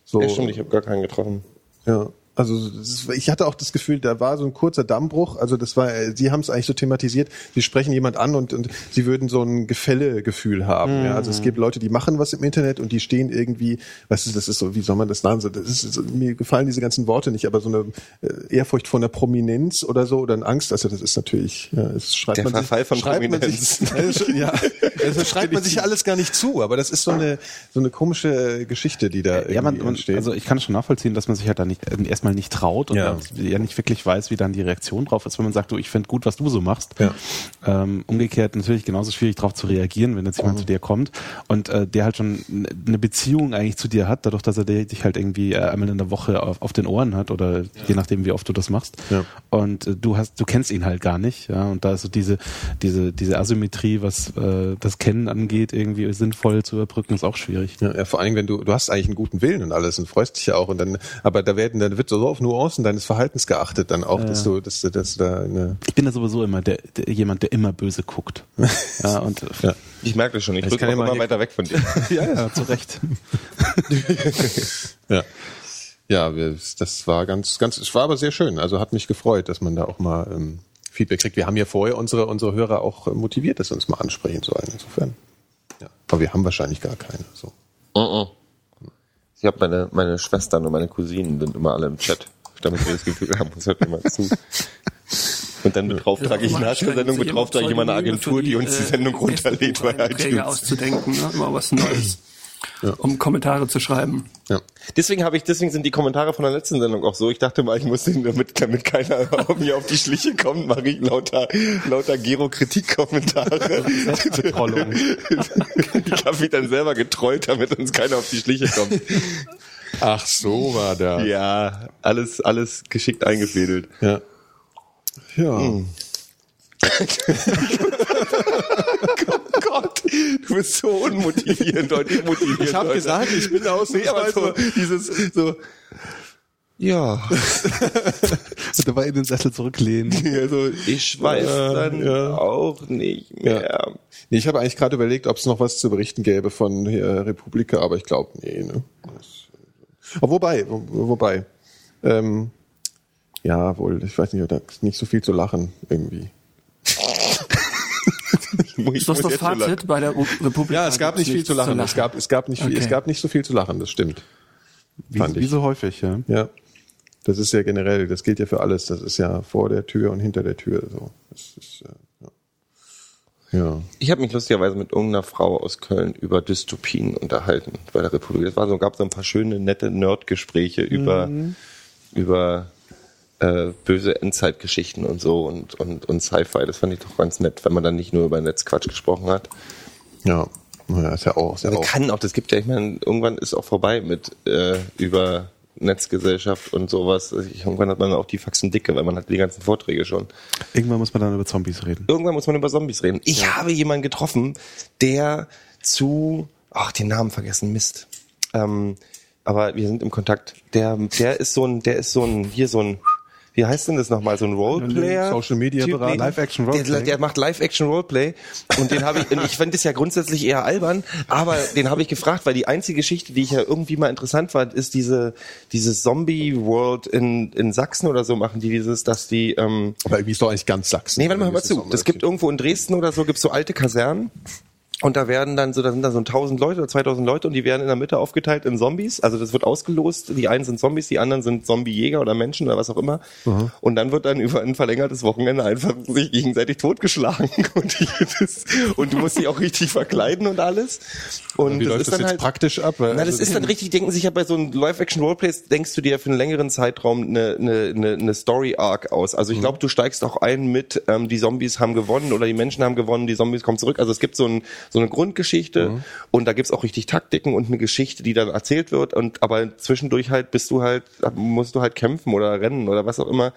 So, Ja, stimmt, ich habe gar keinen getroffen. Ja. Also ist, ich hatte auch das Gefühl, da war so ein kurzer Dammbruch. Also das war, äh, Sie haben es eigentlich so thematisiert. Sie sprechen jemand an und, und Sie würden so ein Gefälle-Gefühl haben. Ja, also es gibt Leute, die machen was im Internet und die stehen irgendwie, weißt du, das ist so, wie soll man das nennen? Das ist, so, mir gefallen diese ganzen Worte nicht, aber so eine äh, Ehrfurcht vor einer Prominenz oder so oder eine Angst. Also das ist natürlich, ja, es schreibt Der man Verfall sich, von schreibt man sich, (laughs) Also, ja, das schreibt man sich alles gar nicht zu. Aber das ist so eine so eine komische Geschichte, die da Ja, man, irgendwie man, entsteht. also ich kann schon nachvollziehen, dass man sich halt da nicht äh, erstmal nicht traut und Ja. ja nicht wirklich weiß, wie dann die Reaktion drauf ist, wenn man sagt, du, ich finde gut, was du so machst. Ja. Ähm, umgekehrt natürlich genauso schwierig darauf zu reagieren, wenn jetzt jemand zu dir kommt und äh, der halt schon eine Beziehung eigentlich zu dir hat, dadurch, dass er dich halt irgendwie äh, einmal in der Woche auf, auf den Ohren hat oder je nachdem, wie oft du das machst. Ja. Und äh, du hast, du kennst ihn halt gar nicht, ja. Und da ist so diese, diese, diese Asymmetrie, was äh, das Kennen angeht, irgendwie sinnvoll zu überbrücken, ist auch schwierig. Ja, ja, vor allem, wenn du, du hast eigentlich einen guten Willen und alles und freust dich ja auch und dann, aber da werden, dann wird so auf Nuancen deines Verhaltens geachtet dann auch, dass du, dass du, dass du da eine, Ich bin da sowieso immer der, der jemand, der immer böse guckt. (laughs) ja, und ja. Ich merke das schon, ich Ich ja mal immer weiter weg von dir. (laughs) ja, ja, zu Recht. (laughs) ja. Ja, wir, das war ganz, ganz, es war aber sehr schön. Also hat mich gefreut, dass man da auch mal ähm, Feedback kriegt. Wir haben ja vorher unsere, unsere Hörer auch äh, motiviert, dass sie uns mal ansprechen sollen. Insofern. Ja. Aber wir haben wahrscheinlich gar keine. So. Mhm. Ich habe meine, meine Schwestern und meine Cousinen sind immer alle im Chat, damit wir das Gefühl haben, uns hört jemand zu. Und dann beauftrage ich nach der Sendung beauftrage ich immer eine Agentur, für die uns die äh, Sendung runterlädt bei iTunes. auszudenken, ne? immer was Neues, um Kommentare zu schreiben. Ja. Deswegen habe ich, deswegen sind die Kommentare von der letzten Sendung auch so. Ich dachte mal, ich muss den, damit, damit keiner (laughs) auf mir auf die Schliche kommt, mache ich lauter, lauter Gero-Kritik-Kommentare. (laughs) Ich habe mich dann selber getrollt, damit uns keiner auf die Schliche kommt. Ach, so war der. Ja, alles, alles geschickt eingefädelt. Ja. Ja. Oh Gott, (laughs) du bist so unmotivierend und demotivierend. Ich habe gesagt, ich bin aus Nee, aber so, dieses, so, ja, (laughs) dabei in den Sessel zurücklehnen. (laughs) also, ich weiß dann ja. auch nicht mehr. Nee, ich habe eigentlich gerade überlegt, ob es noch was zu berichten gäbe von äh, Republika, aber ich glaube, nee. Ne? Das, oh, wobei, wo, wobei. Ähm, ja, wohl, ich weiß nicht, da ist nicht so viel zu lachen irgendwie. Ich Ist das muss das lachen. Fazit bei der Republik? Ja, es gab nicht viel zu lachen. Es gab, es gab nicht viel, es Okay. gab nicht so viel zu lachen. Das stimmt. Wie, Fand wie ich. so häufig, ja. Ja, das ist ja generell. Das gilt ja für alles. Das ist ja vor der Tür und hinter der Tür. So, das ist, äh, ja. ja. Ich habe mich lustigerweise mit irgendeiner Frau aus Köln über Dystopien unterhalten bei der Republik. Es war so, gab so ein paar schöne, nette Nerdgespräche über, über äh, böse Endzeitgeschichten und so und, und, und Sci-Fi. Das fand ich doch ganz nett, wenn man dann nicht nur über Netzquatsch gesprochen hat. Ja, ja, ist ja auch, ist ja Also auch. kann auch, das gibt ja, ich meine, irgendwann ist auch vorbei mit äh, über Netzgesellschaft und sowas. Also irgendwann hat man auch die Faxen dicke, weil man hat die ganzen Vorträge schon. Irgendwann muss man dann über Zombies reden. Irgendwann muss man über Zombies reden. Ich habe jemanden getroffen, der zu, ach, den Namen vergessen, Mist. Ähm, aber wir sind im Kontakt. Der, der ist so ein, der ist so ein, hier so ein, wie heißt denn das nochmal, so ein Roleplayer? Social Media? Berater? Live-Action Der, Roleplay. der macht Live-Action Roleplay und den habe ich, und ich finde das ja grundsätzlich eher albern, aber den habe ich gefragt, weil die einzige Geschichte, die ich ja irgendwie mal interessant fand, ist diese, dieses Zombie-World in, in Sachsen oder so machen die dieses, dass die, ähm, Aber irgendwie ist doch eigentlich ganz Sachsen. Nee, warte mal, hör mal zu. das Es gibt irgendwo in Dresden oder so, gibt's so alte Kasernen. Und da werden dann so, da sind dann so 1000 Leute oder 2000 Leute und die werden in der Mitte aufgeteilt in Zombies. Also das wird ausgelost. Die einen sind Zombies, die anderen sind Zombiejäger oder Menschen oder was auch immer. Und dann wird dann über ein verlängertes Wochenende einfach sich gegenseitig totgeschlagen. (laughs) Und, die, das, und du musst dich auch richtig verkleiden und alles. Und Wie das läuft ist das dann jetzt halt, praktisch ab? na, das Also- ist dann (laughs) richtig, denken sich ja bei so einem Live-Action-Roleplays, denkst du dir für einen längeren Zeitraum eine, eine, eine, eine Story-Arc aus. Also ich glaube, du steigst auch ein mit, ähm, die Zombies haben gewonnen oder die Menschen haben gewonnen, die Zombies kommen zurück. Also es gibt so ein, so eine Grundgeschichte und da gibt's auch richtig Taktiken und eine Geschichte, die dann erzählt wird und aber zwischendurch halt bist du halt, musst du halt kämpfen oder rennen oder was auch immer.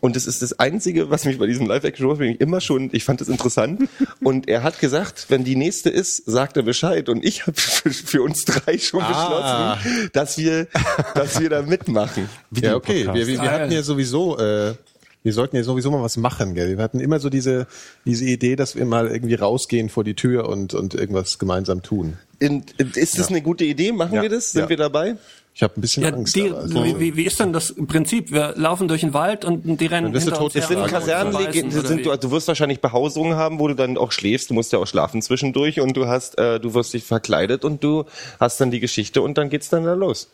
Und das ist das Einzige, was mich bei diesem Live-Action bin ich immer schon, ich fand das interessant (laughs) und er hat gesagt, wenn die nächste ist, sagt er Bescheid und ich habe (laughs) für, für uns drei schon Ah. beschlossen, dass wir, dass wir da mitmachen. Ja, okay. Wir, wir, wir hatten ja sowieso, äh, wir sollten ja sowieso mal was machen, gell? Wir hatten immer so diese, diese Idee, dass wir mal irgendwie rausgehen vor die Tür und, und irgendwas gemeinsam tun. In, ist das eine gute Idee? Machen Ja. wir das? Sind Ja. wir dabei? Ich habe ein bisschen Ja, Angst. die, aber also- wie, wie, wie ist denn das Prinzip? Wir laufen durch den Wald und die rennen Dann hinter uns tot her Das sind Kasernen, sind, du, du wirst wahrscheinlich Behausungen haben, wo du dann auch schläfst. Du musst ja auch schlafen zwischendurch und du hast, äh, du wirst dich verkleidet und du hast dann die Geschichte und dann geht's dann da los.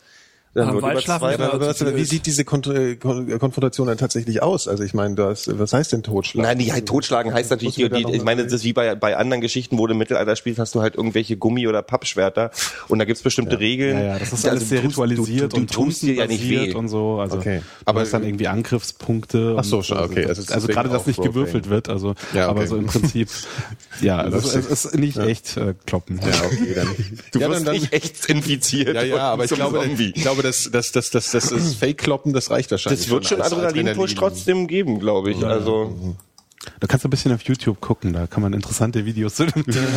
Dann wird über zwei- wir aber was, wie sieht diese Kont äh, Kon Konfrontation dann tatsächlich aus? Also ich meine, du hast, was heißt denn Totschlag? Nein, die halt totschlagen heißt natürlich, die, die, ich meine, das ist wie bei, bei anderen Geschichten, wo du im Mittelalter spielst, hast du halt irgendwelche Gummi- oder Pappschwerter und da gibt's bestimmte Regeln. Ja, ja, das ist Also alles sehr ritualisiert du, du, und du tust dir ja nicht weh. und so. Also Okay. aber es dann irgendwie Angriffspunkte. Ach so, und- schon, okay. Also Also, also gerade, dass nicht gewürfelt wird. Also, Ja, okay. aber so im Prinzip, (laughs) ja, also es, ist nicht echt äh, kloppen. Ja, okay, dann. Du ja, wirst dann, dann, nicht echt infiziert. ja, ja, aber glaube, ich glaube, das, das, das, das, das (clears throat) Fake-Kloppen, das reicht wahrscheinlich. Das wird schon Adrenalinpush Adrenalin. trotzdem geben, glaube ich. Also Da kannst du ein bisschen auf YouTube gucken, da kann man interessante Videos zu dem Thema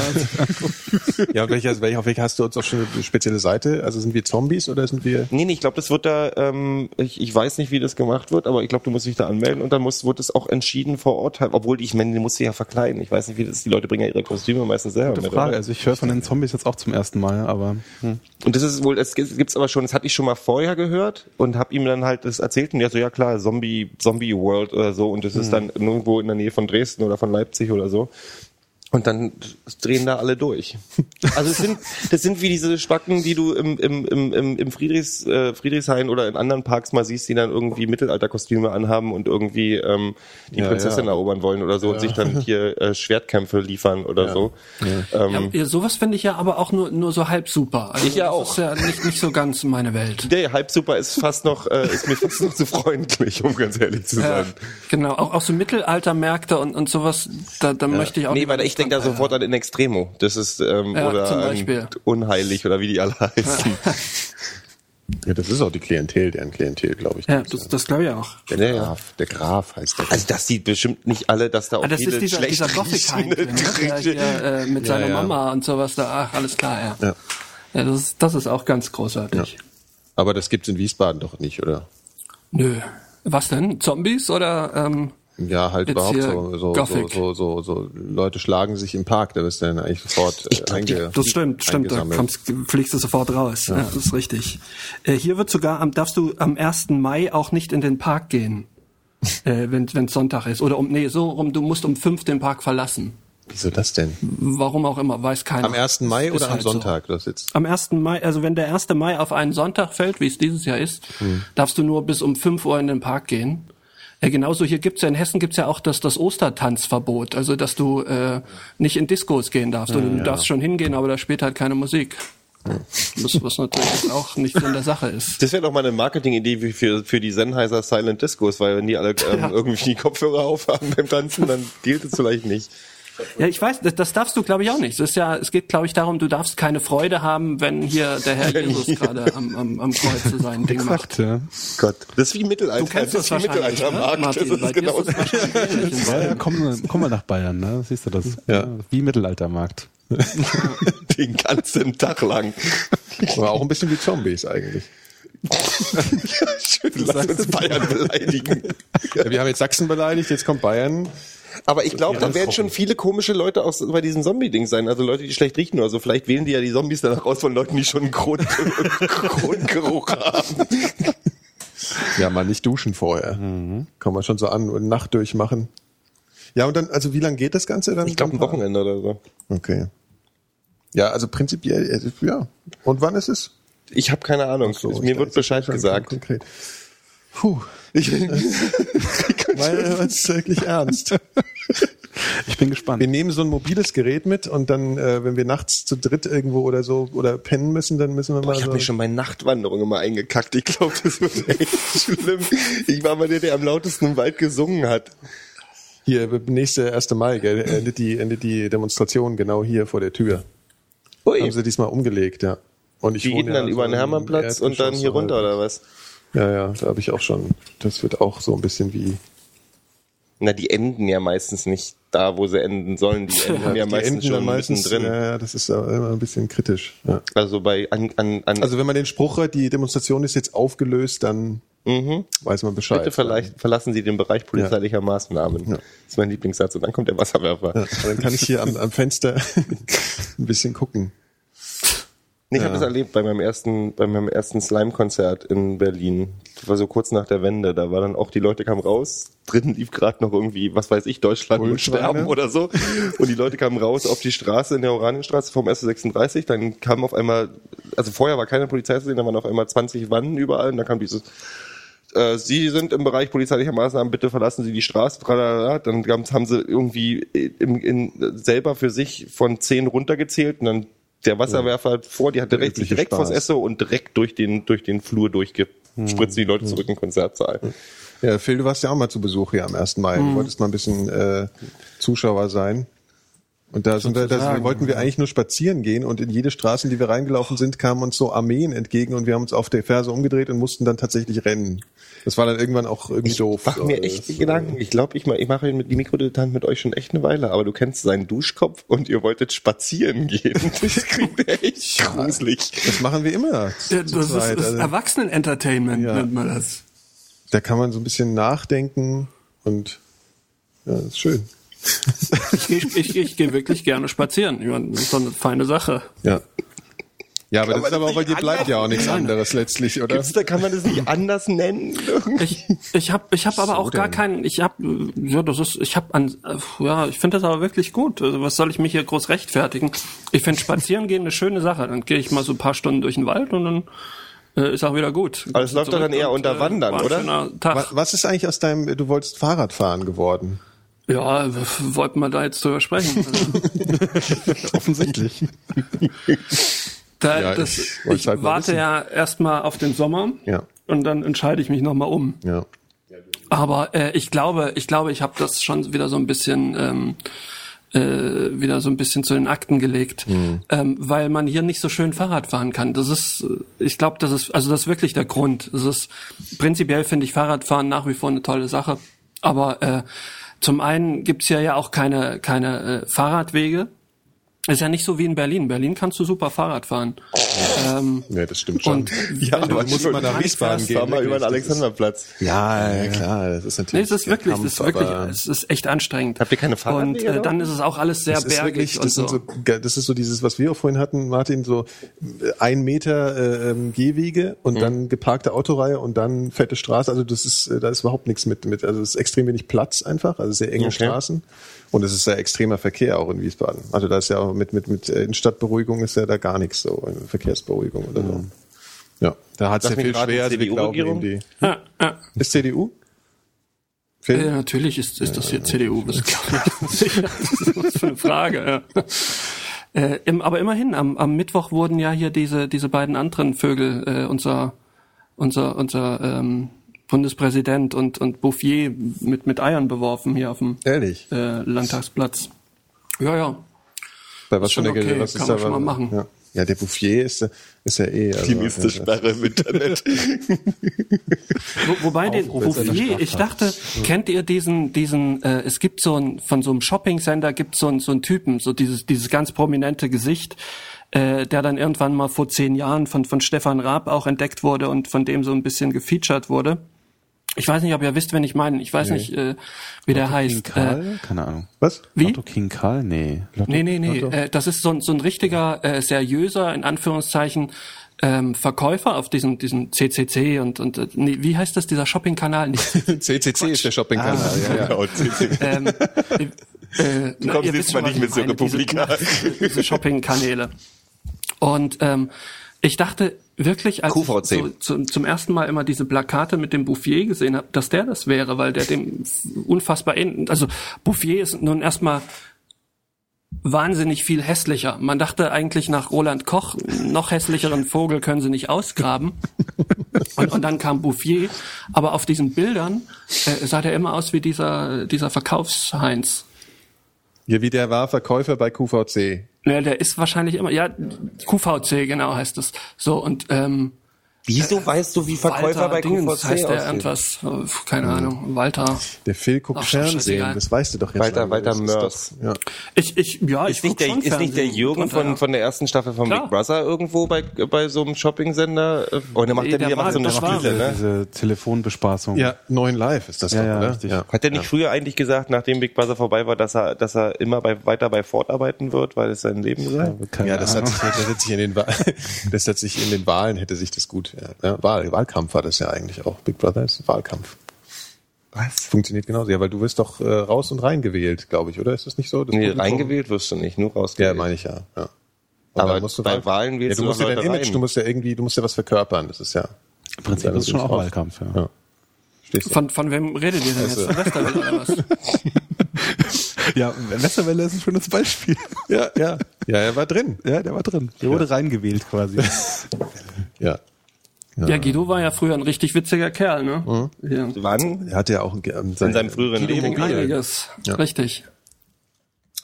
Ja, und (laughs) welcher, welcher, auf welcher hast du uns auch schon eine spezielle Seite? Also sind wir Zombies oder sind wir? Nee, nee, ich glaube, das wird da, ähm, ich, ich weiß nicht, wie das gemacht wird, aber ich glaube, du musst dich da anmelden und dann muss, wird es auch entschieden vor Ort, halt, obwohl ich meine, du musst dich ja verkleiden. Ich weiß nicht, wie das, die Leute bringen ja ihre Kostüme meistens selber Gute mit. Frage. oder? Also ich höre von den Zombies jetzt auch zum ersten Mal, aber hm. Und das ist wohl, das gibt's aber schon, das hatte ich schon mal vorher gehört und habe ihm dann halt das erzählt und der so, ja klar, Zombie, Zombie World oder so und das ist dann irgendwo in der Nähe von Dresden oder von Leipzig oder so. Und dann drehen da alle durch. Also es sind, das sind wie diese Spacken, die du im, im, im, im, Friedrichs, äh, Friedrichshain oder in anderen Parks mal siehst, die dann irgendwie Mittelalterkostüme anhaben und irgendwie ähm, die Ja, Prinzessin ja. erobern wollen oder so und sich dann hier (laughs) äh, Schwertkämpfe liefern oder so. Ähm, Ja, sowas finde ich ja aber auch nur, nur so halb super. Also Ich ja das auch. ist ja nicht, nicht so ganz meine Welt. Der Halbsuper ist fast noch, äh, ist mir fast noch zu freundlich, um ganz ehrlich zu Ja, sein. genau, auch, auch so Mittelaltermärkte und, und sowas, da, da möchte ich auch Nee, nicht denke da sofort an In Extremo. Das ist, ähm, Ja, oder Beispiel. Unheilig oder wie die alle heißen. (laughs) Ja, das ist auch die Klientel, deren Klientel, glaube ich. Ja, das, das glaube ich auch. der Ja, ja. Graf, der Graf heißt der. Also das sieht bestimmt nicht alle, dass da auch Ah, das viele ist dieser, schlecht dieser gothic riechende ne? hier, äh, mit seiner ja. Mama und sowas da. Ach, alles klar, ja. Ja. Ja, das, ist, das ist auch ganz großartig. Aber das gibt's in Wiesbaden doch nicht, oder? Nö. Was denn? Zombies oder ähm, Ja, halt überhaupt so, so, so, Gothic. so, so, so, Leute schlagen sich im Park, da bist du dann eigentlich sofort äh, Ich glaub, die- einge, Das stimmt, stimmt. Da kommst, fliegst du sofort raus. Ja. das ist richtig. Äh, hier wird sogar, am, darfst du am 1. Mai auch nicht in den Park gehen, äh, wenn es Sonntag ist. Oder um, nee, so rum, du musst um fünf den Park verlassen. Wieso das denn? Warum auch immer, weiß keiner. Am 1. Mai oder am halt so. Sonntag? Das jetzt. Am 1. Mai, also wenn der 1. Mai auf einen Sonntag fällt, wie es dieses Jahr ist, Hm. darfst du nur bis um 5 Uhr in den Park gehen. Äh, genauso hier gibt's ja in Hessen gibt's ja auch das, das Ostertanzverbot, also dass du äh, nicht in Diskos gehen darfst. Du darfst schon hingehen, aber da spielt halt keine Musik. Das, was natürlich auch nicht so in der Sache ist. Das wäre doch mal eine Marketingidee für, für die Sennheiser Silent Discos, weil wenn die alle ähm, irgendwie die Kopfhörer aufhaben beim Tanzen, dann gilt es vielleicht nicht. Ja, ich weiß, das, das darfst du, glaube ich, auch nicht. Es ist ja, es geht, glaube ich, darum, du darfst keine Freude haben, wenn hier der Herr Jesus gerade am, am, am Kreuz sein Ding macht. ja. Gott, das ist wie Mittelalter. Du kennst das das ist wie wahrscheinlich, ne? Mittelaltermarkt. Martin, das ist genau das. Ja, ja, komm, komm mal nach Bayern, ne? Siehst du das? Ja. Wie Mittelaltermarkt. (laughs) den ganzen Tag lang. Aber auch ein bisschen wie Zombies eigentlich. (laughs) Schön, lass uns Bayern beleidigen. Ja, wir haben jetzt Sachsen beleidigt, jetzt kommt Bayern. Aber ich glaube, da werden schon viele komische Leute auch so bei diesem Zombie-Ding sein. Also Leute, die schlecht riechen oder so. Vielleicht wählen die ja die Zombies dann raus von Leuten, die schon einen Grund, (laughs) Grundgeruch haben. Ja, mal nicht duschen vorher. Kann man schon so an und Nacht durchmachen. Ja, und dann, also wie lange geht das Ganze dann? Ich glaube, ein Wochenende oder so. Okay. Ja, also prinzipiell, äh, ja. Und wann ist es? Ich habe keine Ahnung. So, Mir wird Bescheid gesagt. Konkret. Puh. Ich, (laughs) Weil es ist wirklich ernst. Ich bin gespannt. Wir nehmen so ein mobiles Gerät mit und dann, äh, wenn wir nachts zu dritt irgendwo oder so oder pennen müssen, dann müssen wir mal ich so. habe mir schon meine Nachtwanderung immer eingekackt. Ich glaube, das wird (laughs) echt schlimm. Ich war mal der, der am lautesten im Wald gesungen hat. Hier, nächste 1. Mai, gell, endet die, endet die Demonstration genau hier vor der Tür. Ui, Haben sie diesmal umgelegt, ja. Und ich die gehen ja dann so über den Hermannplatz und dann hier so runter, oder was? Ja, ja, da habe ich auch schon. Das wird auch so ein bisschen wie. Na, die enden ja meistens nicht da, wo sie enden sollen. Die (laughs) enden ja die meistens enden schon meistens. mittendrin. Ja, ja, das ist immer ein bisschen kritisch. Ja. Also bei an, an, an Also wenn man den Spruch hört, die Demonstration ist jetzt aufgelöst, dann weiß man Bescheid. Mhm. bitte verleicht, verlassen Sie den Bereich polizeilicher Maßnahmen. Ja. Das ist mein Lieblingssatz. Und dann kommt der Wasserwerfer. Ja, dann kann ich hier am, am Fenster (laughs) ein bisschen gucken. Nee, ich habe das erlebt bei meinem ersten, bei meinem ersten Slime-Konzert in Berlin. Das war so kurz nach der Wende. Da war dann auch, die Leute kamen raus. Drinnen lief gerade noch irgendwie, was weiß ich, Deutschland Bullenschweine. sterben oder so. Und die Leute kamen raus auf die Straße in der Oranienstraße vom S36. Dann kam auf einmal, also vorher war keine Polizei zu sehen, da waren auf einmal 20 Wannen überall. Und dann kam dieses, äh, Sie sind im Bereich polizeilicher Maßnahmen, bitte verlassen Sie die Straße. Tralala. Dann haben sie irgendwie im, in, selber für sich von 10 runtergezählt und dann der Wasserwerfer vor, die hat direkt, direkt vors. Esso und direkt durch den, durch den Flur durchgespritzt die Leute zurück in den Konzertsaal. Ja, Phil, du warst ja auch mal zu Besuch hier am 1. Mai. Du wolltest mal ein bisschen äh, Zuschauer sein. Und da, sind wir, da wollten wir eigentlich nur spazieren gehen und in jede Straße, in die wir reingelaufen sind, kamen uns so Armeen entgegen und wir haben uns auf der Ferse umgedreht und mussten dann tatsächlich rennen. Das war dann irgendwann auch irgendwie doof. Mach mir echt die Gedanken. Ich glaube, ich, mach- ich mache mit die Mikrodilettant mit euch schon echt eine Weile, aber du kennst seinen Duschkopf und ihr wolltet spazieren gehen. (laughs) Das klingt echt gruselig. Das machen wir immer. Ja, das ist, ist Also, Erwachsenen-Entertainment, Ja. nennt man das. da kann man so ein bisschen nachdenken und ja, das ist schön. Ich, gehe ich, ich gehe wirklich gerne spazieren. Ich meine, Das ist doch eine feine Sache. Ja. Ja, aber Kann das ist aber auch, weil dir nicht bleibt ja auch nichts Nein. anderes letztlich, oder? Gibt's da, kann man das nicht anders nennen? Ich, ich habe ich hab aber auch gar denn? keinen, ich habe, ja, das ist, ich habe an, äh, ja, ich finde das aber wirklich gut. Also was soll ich mich hier groß rechtfertigen? Ich finde spazieren gehen eine schöne Sache. Dann gehe ich mal so ein paar Stunden durch den Wald und dann äh, ist auch wieder gut. Aber es läuft doch dann eher unter Wandern, war ein oder? schöner Wa- Tag. Was ist eigentlich aus deinem, du wolltest Fahrradfahren geworden? Ja, wollten wir da jetzt drüber sprechen? (laughs) Offensichtlich. Da, Ja, das, ich ich halt warte ja erstmal auf den Sommer Ja. und dann entscheide ich mich nochmal um. Ja. Aber äh, ich glaube, ich glaube, ich habe das schon wieder so ein bisschen ähm, äh, wieder so ein bisschen zu den Akten gelegt, ähm, weil man hier nicht so schön Fahrrad fahren kann. Das ist, ich glaube, das ist, also das ist wirklich der Grund. Das ist prinzipiell finde ich Fahrradfahren nach wie vor eine tolle Sache. Aber äh, zum einen gibt's hier ja auch keine keine äh, Fahrradwege. Ist ja nicht so wie in Berlin. In Berlin kannst du super Fahrrad fahren. Ähm, Ja, das stimmt schon. und Ja, wenn du- aber musst mal nach Wiesbaden Fahr gehen, mal über den. Alexanderplatz. ja, ja, klar, das ist Nee, natürlich. es ist wirklich, Kampf, das ist wirklich, aber es ist echt anstrengend. Habt ihr keine Und Fahrradwege äh, dann ist es auch alles sehr das bergig wirklich, und das, so. so, das ist so dieses, was wir auch vorhin hatten, Martin, so äh, ein Meter äh, ähm, Gehwege und dann geparkte Autoreihe und dann fette Straße. Also das ist, äh, da ist überhaupt nichts mit, mit, also es ist extrem wenig Platz einfach, also sehr enge Okay. Straßen. Und es ist sehr extremer Verkehr auch in Wiesbaden. Also da ist ja auch mit, mit, mit äh, Innenstadtberuhigung ist ja da gar nichts so, äh, Verkehrsberuhigung oder so. Ja, da hat es ja viel schwer, also wir glauben CDU-Regierung? die. ja, ja. Ist CDU? Phil? Ja, natürlich ist, ist das hier CDU. Das glaube ich. Das ist was für eine Frage. Ja. Äh, im, aber immerhin, am, am Mittwoch wurden ja hier diese, diese beiden anderen Vögel, äh, unser, unser, unser ähm, Bundespräsident und, und Bouffier mit, mit Eiern beworfen hier auf dem Ehrlich? äh, Landtagsplatz. Ja, ja. Bei was schon der okay, was kann ist man da schon mal machen. Ja. ja, der Bouffier ist, ist ja eh. Also, Die nächste Sperre im Internet. (laughs) Wo, wobei den eine Bouffier, ich dachte, kennt ihr diesen, diesen, äh, es gibt so ein, von so einem Shopping-Center gibt so ein, so einen Typen, so dieses, dieses ganz prominente Gesicht, äh, der dann irgendwann mal vor zehn Jahren von, von Stefan Raab auch entdeckt wurde und von dem so ein bisschen gefeatured wurde. Ich weiß nicht, ob ihr wisst, wen ich meine. Ich weiß nicht, äh, wie der King heißt. Äh, Karl? Keine Ahnung. Was? wie? Lotto King Karl? Nee. Lotto, Nee, nee, nee. Lotto? Äh, das ist so, ein- so ein richtiger, äh, seriöser, in Anführungszeichen, ähm, Verkäufer auf diesem, diesem CCC und, und äh, nee, wie heißt das, dieser Shopping-Kanal? CCC (laughs) ist der Shoppingkanal. ja, ja. Genau, (laughs) ähm, äh, na, kommst ihr jetzt wisst mal schon, nicht mit so Republika. Diese, diese Shopping-Kanäle. Und ähm, ich dachte wirklich, als QVC. ich so, zum, zum ersten Mal immer diese Plakate mit dem Bouffier gesehen habe, dass der das wäre, weil der dem (laughs) unfassbar ähnlich. Also Bouffier ist nun erstmal wahnsinnig viel hässlicher. Man dachte eigentlich nach Roland Koch, noch hässlicheren Vogel können sie nicht ausgraben. Und, und dann kam Bouffier. Aber auf diesen Bildern äh, sah der immer aus wie dieser, dieser Verkaufsheinz. Ja, wie der war Verkäufer bei QVC. Ja, der ist wahrscheinlich immer, ja, QVC, genau heißt es. So, und ähm, Wieso weißt du, wie Verkäufer Walter bei Dingens QVC heißt der aussehen? irgendwas, äh, keine Ahnung, Walter. Der Phil guckt Ach, Fernsehen, das weißt du doch jetzt. Walter-. Walter Mörs. Ja. Ich, ich, ja, ich Ist nicht, guck der, schon ist nicht der. Jürgen von, Drunter. von der ersten Staffel von Klar. Big Brother irgendwo bei, bei so einem Shopping-Sender? Äh, Oh, der macht, Nee, macht so eine Spiele, ne? Diese Telefonbespaßung. ja, neun Live ist das Ja, doch, ja, oder? richtig. Hat der nicht früher eigentlich gesagt, nachdem Big Brother vorbei war, dass er, dass er immer bei, weiter bei Ford arbeiten wird, weil es sein Leben sei? Ja, das hat, sich, das hat sich in den Wa- (laughs) das hat sich in den Wahlen hätte sich das gut. Ja, ja, Wahl, Wahlkampf war das ja eigentlich auch. Big Brother ist Wahlkampf. Was? Funktioniert genauso. Ja, weil du wirst doch äh, raus und rein gewählt, glaube ich, oder? Ist das nicht so? Das Nee, reingewählt wirst du nicht, nur Ja, rausgewählt. meine ich ja. ja. Und Aber musst du bei Wahl- Wahlen ja, wählst du du musst ja dein Image, rein. du musst ja irgendwie, du musst ja was verkörpern. Das ist ja. Im Prinzip ist es schon auch raus. Wahlkampf, ja. Ja. Von, von wem redet ihr denn jetzt? Von Westerwelle oder was? (laughs) Ja, Westerwelle ist ein schönes Beispiel. Ja, ja. Ja, er war drin. Ja, der war drin. Der wurde reingewählt quasi. (laughs) Ja. Ja, Guido war ja früher ein richtig witziger Kerl, ne? Ja. Wann? Er hatte ja auch ähm, In seinem früheren Guido Leben. Mobil. Einiges. Ja. Richtig.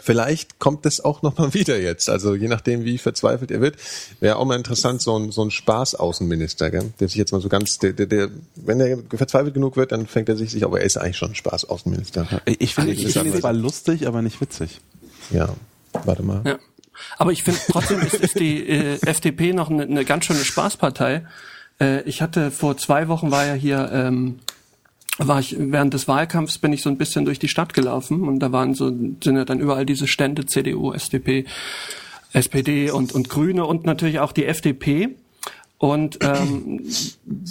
Vielleicht kommt es auch nochmal wieder jetzt. Also je nachdem, wie verzweifelt er wird, wäre auch mal interessant, so ein, so ein Spaß-Außenminister, gell? der sich jetzt mal so ganz, der, der, der, wenn er verzweifelt genug wird, dann fängt er sich sich, aber er ist eigentlich schon ein Spaß-Außenminister. Ich finde Ich ich finde find- ihn zwar lustig, aber nicht witzig. Ja, warte mal. Ja. Aber ich finde trotzdem ist, ist die äh, (laughs) FDP noch eine, eine ganz schöne Spaßpartei. Äh, ich hatte vor zwei Wochen war ja hier, ähm, war ich während des Wahlkampfs bin ich so ein bisschen durch die Stadt gelaufen und da waren so sind ja dann überall diese Stände CDU, SDP, SPD und und Grüne und natürlich auch die FDP. Und ähm,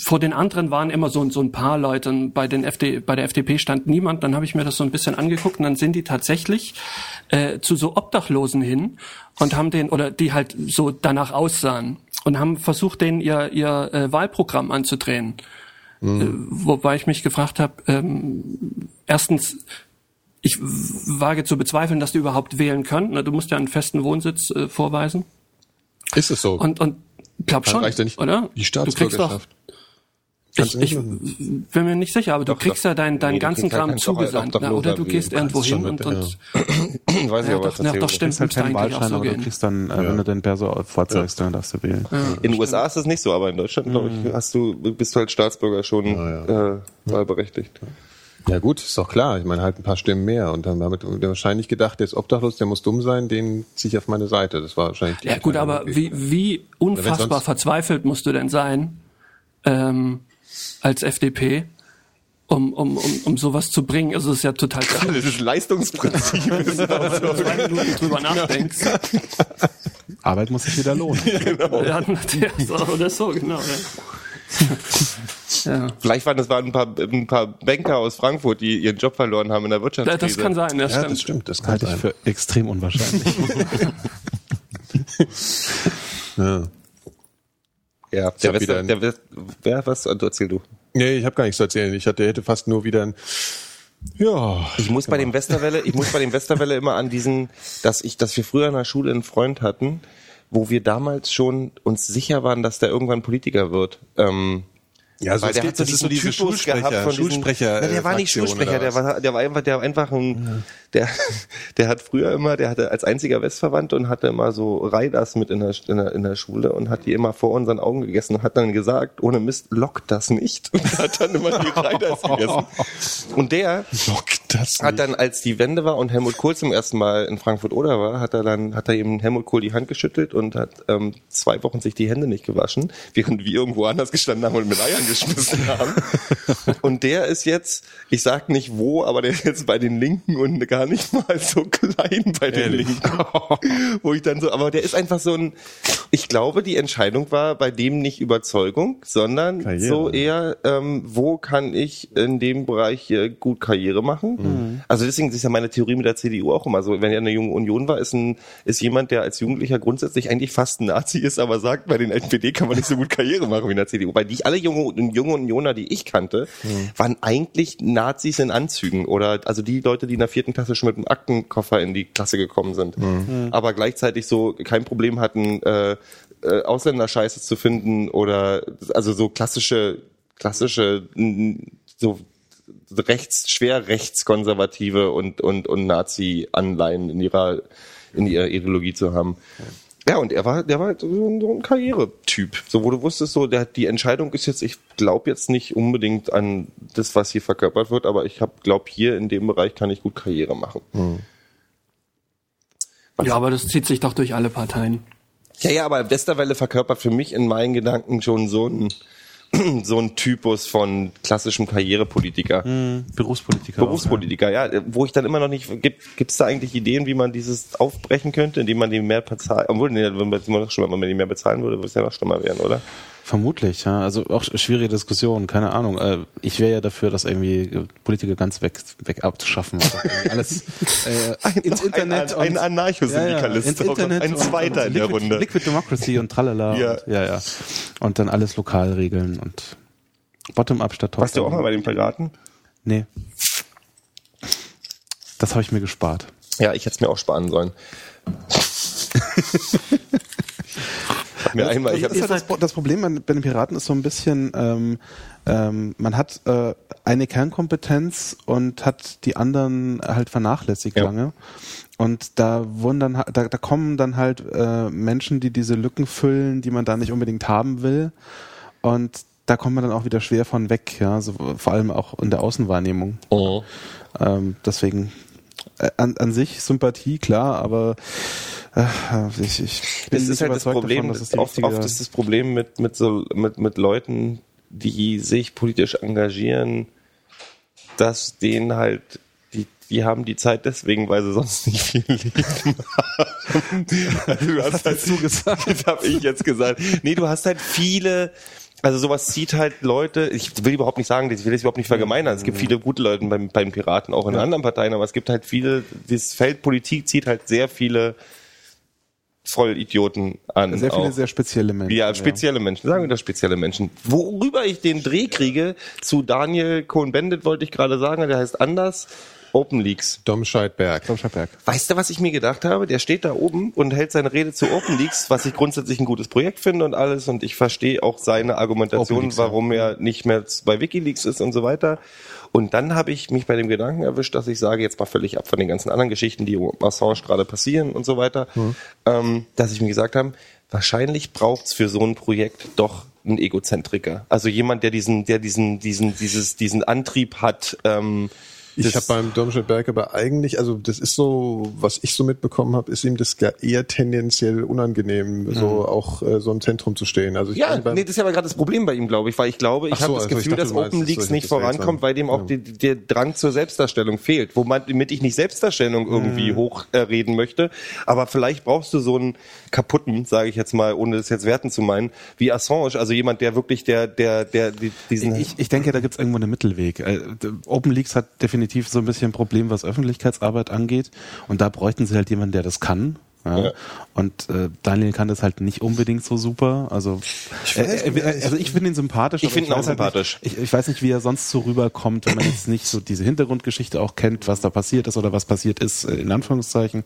vor den anderen waren immer so, so ein paar Leute. Und Bei, den FD, bei der FDP stand niemand. Dann habe ich mir das so ein bisschen angeguckt und dann sind die tatsächlich äh, zu so Obdachlosen hin und haben den, oder die halt so danach aussahen und haben versucht, denen ihr, ihr äh, Wahlprogramm anzudrehen. Äh, wobei ich mich gefragt habe, ähm, erstens, ich wage zu bezweifeln, dass die überhaupt wählen können. Na, Du musst ja einen festen Wohnsitz äh, vorweisen. Ist es so? Und, und glaub schon, reicht ja nicht oder? die Du kriegst doch, Staatsbürgerschaft. Kannst ich, ich bin mir nicht sicher, aber du kriegst doch. ja deinen, deinen Nee, ganzen ja Kram zugesandt. Na, Obdachloser oder du gehst irgendwo hin und, und (clears throat) Weiß ich ja, aber, doch, ja, das doch stimmt, halt müsste eigentlich auch so du gehen. kriegst dann, äh, wenn du deinen Perso vorzeigst, dann darfst du wählen. In den USA ist das nicht so, aber in Deutschland, glaube ich, hast du, bist du als Staatsbürger schon Äh, wahlberechtigt. Ja gut, ist doch klar. Ich meine, halt ein paar Stimmen mehr. Und dann damit der wahrscheinlich gedacht, der ist obdachlos, der muss dumm sein, den ziehe ich auf meine Seite. Das war wahrscheinlich die Ja gut, aber wie, wie unfassbar verzweifelt musst du denn sein ähm, als FDP, um, um, um, um sowas zu bringen? Also es ist ja total krass, Das (laughs) ist Leistungsprinzip. wenn du zwei Minuten drüber nachdenkst. Arbeit muss sich wieder lohnen. (laughs) Ja, der- so oder so, genau. Ja. ja. Vielleicht waren das waren ein paar, ein paar Banker aus Frankfurt, die ihren Job verloren haben in der Wirtschaftskrise. Das kann sein, das ja, stimmt. das stimmt, das kann Halte ich sein. für extrem unwahrscheinlich. (laughs) Ja. Ja, hab der, wieder Wester, der West, wer was? Du erzähl du. Nee, ich habe gar nichts zu erzählen. Ich hatte, hätte fast nur wieder ein ja, Ich muss bei dem Westerwelle, ich muss bei dem Westerwelle immer an diesen, dass ich, dass wir früher in der Schule einen Freund hatten, wo wir damals schon uns sicher waren, dass der irgendwann Politiker wird. Ähm, ja, weil der hat so diesen Typus gehabt von diesen- Schulsprecher. Na, der war nicht Fraktion Schulsprecher, der war, der war einfach, der war einfach ein, der, (laughs) der hat früher immer, der hatte als einziger Westverwandte und hatte immer so Reiders mit in der, in der, in der Schule und hat die immer vor unseren Augen gegessen und hat dann gesagt, ohne Mist, lockt das nicht. (laughs) Und hat dann immer die Reiders (laughs) gegessen. Und der, Lockt das hat nicht. dann, als die Wende war und Helmut Kohl zum ersten Mal in Frankfurt-Oder war, hat er dann, hat er eben Helmut Kohl die Hand geschüttelt und hat ähm, zwei Wochen sich die Hände nicht gewaschen, während wir irgendwo anders gestanden haben und mit Eiern geschmissen haben. Und der ist jetzt, ich sag nicht wo, aber der ist jetzt bei den Linken und gar nicht mal so klein bei den Ehrlich? Linken. Wo ich dann so, aber der ist einfach so ein, ich glaube, die Entscheidung war bei dem nicht Überzeugung, sondern Karriere. so eher, ähm, wo kann ich in dem Bereich hier gut Karriere machen? Mhm. Also deswegen ist ja meine Theorie mit der CDU auch immer so. Wenn er eine junge Union war, ist ein, ist jemand, der als Jugendlicher grundsätzlich eigentlich fast ein Nazi ist, aber sagt, bei den NPD kann man nicht so gut Karriere machen wie in der CDU. Weil die, alle junge, junge Unioner, die ich kannte, Mhm. waren eigentlich Nazis in Anzügen oder, also die Leute, die in der vierten Klasse schon mit einem Aktenkoffer in die Klasse gekommen sind. Mhm. Aber gleichzeitig so kein Problem hatten, äh, äh, Ausländer scheiße zu finden oder also so klassische, klassische, so rechts, schwer rechtskonservative und, und, und Nazi-Anleihen in ihrer, in ihrer Ideologie zu haben. Ja, und er war, der war halt so ein, so ein Karrieretyp. So, wo du wusstest, so, der, die Entscheidung ist jetzt, ich glaube jetzt nicht unbedingt an das, was hier verkörpert wird, aber ich hab, glaub, hier in dem Bereich kann ich gut Karriere machen. Ja, aber das zieht sich doch durch alle Parteien. Ja, ja, aber Westerwelle verkörpert für mich in meinen Gedanken schon so ein, (clears throat) so ein Typus von klassischem Karrierepolitiker. Berufspolitiker. Berufspolitiker, ja, wo ich dann immer noch nicht, gibt gibt's da eigentlich Ideen, wie man dieses aufbrechen könnte, indem man die mehr bezahlt, obwohl, nee, wenn man schlimmer, wenn man die mehr bezahlen würde, würde es ja noch schlimmer werden, oder? Vermutlich, ja. Also auch schwierige Diskussion, keine Ahnung. Äh, Ich wäre ja dafür, das irgendwie äh, Politiker ganz weg, weg abzuschaffen. Also alles (laughs) äh, ins Internet ein, ein, ein Anarchosyndikalist, Gott, Internet ein zweiter in der Liquid, Runde. Liquid Democracy und tralala. Ja. Und, ja, ja. Und dann alles lokal regeln und Bottom-up statt Warst du auch mal bei den Piraten? Nee. Das habe ich mir gespart. Ja, ich hätte es mir auch sparen sollen. (laughs) Mir einmal, ich das, hab, ist halt das, das Problem bei den Piraten ist so ein bisschen, ähm, ähm, man hat äh, eine Kernkompetenz und hat die anderen halt vernachlässigt Ja. lange. Und da wurden dann, da, da kommen dann halt äh, Menschen, die diese Lücken füllen, die man da nicht unbedingt haben will. Und da kommt man dann auch wieder schwer von weg, ja, so, vor allem auch in der Außenwahrnehmung. oh. Ähm, deswegen an, an sich Sympathie, klar, aber äh, ich, ich bin Das ist halt das Problem. davon, die oft, oft ist das Problem mit, mit so, mit, mit Leuten, die sich politisch engagieren, dass denen halt, die, die haben die Zeit deswegen, weil sie sonst nicht viel Leben haben. (laughs) (laughs) Also du hast halt? (laughs) Das habe ich jetzt gesagt. Nee, du hast halt viele, also sowas zieht halt Leute, ich will überhaupt nicht sagen, ich will das überhaupt nicht verallgemeinern. Es gibt viele gute Leute beim, beim Piraten, auch in anderen Parteien, aber es gibt halt viele, das Feld Politik zieht halt sehr viele Vollidioten an. Sehr viele auch. sehr spezielle Menschen. Ja, spezielle Menschen, sagen wir das spezielle Menschen. Worüber ich den Dreh kriege, zu Daniel Cohn-Bendit wollte ich gerade sagen, der heißt anders, Open Leaks. Dom Scheidberg. Weißt du, was ich mir gedacht habe? Der steht da oben und hält seine Rede zu Open Leaks, was ich grundsätzlich ein gutes Projekt finde und alles. Und ich verstehe auch seine Argumentation, Leaks, ja. warum er nicht mehr bei WikiLeaks ist und so weiter. Und dann habe ich mich bei dem Gedanken erwischt, dass ich sage, jetzt mal völlig ab von den ganzen anderen Geschichten, die um Assange gerade passieren und so weiter, ähm, dass ich mir gesagt habe, wahrscheinlich braucht's für so ein Projekt doch einen Egozentriker. Also jemand, der diesen, der diesen, diesen, dieses, diesen Antrieb hat, ähm, Ich habe beim Dom Scheidberg aber eigentlich, also das ist so, was ich so mitbekommen habe, ist ihm das ja eher tendenziell unangenehm, so auch äh, so im Zentrum zu stehen. Also ich Ja, nee, das ist ja aber gerade das Problem bei ihm, glaube ich, weil ich glaube, ich so, habe das also Gefühl, dachte, dass meinst, Open das Leaks nicht vorankommt, weil dem auch ja. die, der Drang zur Selbstdarstellung fehlt, womit ich nicht Selbstdarstellung irgendwie Mhm. hochreden äh, möchte, aber vielleicht brauchst du so einen kaputten, sage ich jetzt mal, ohne das jetzt werten zu meinen, wie Assange, also jemand, der wirklich der der der die- diesen Ich, ich denke, da gibt es irgendwo einen Mittelweg. Äh, Open Leaks hat definitiv so ein bisschen ein Problem, was Öffentlichkeitsarbeit angeht. Und da bräuchten sie halt jemanden, der das kann. Ja. Ja. Und äh, Daniel kann das halt nicht unbedingt so super. Also ich, äh, nicht, äh, also ich finde ihn sympathisch. Ich finde ihn auch weiß halt sympathisch. Nicht, ich, ich weiß nicht, wie er sonst so rüberkommt, wenn man jetzt nicht so diese Hintergrundgeschichte auch kennt, was da passiert ist oder was passiert ist, äh, in Anführungszeichen.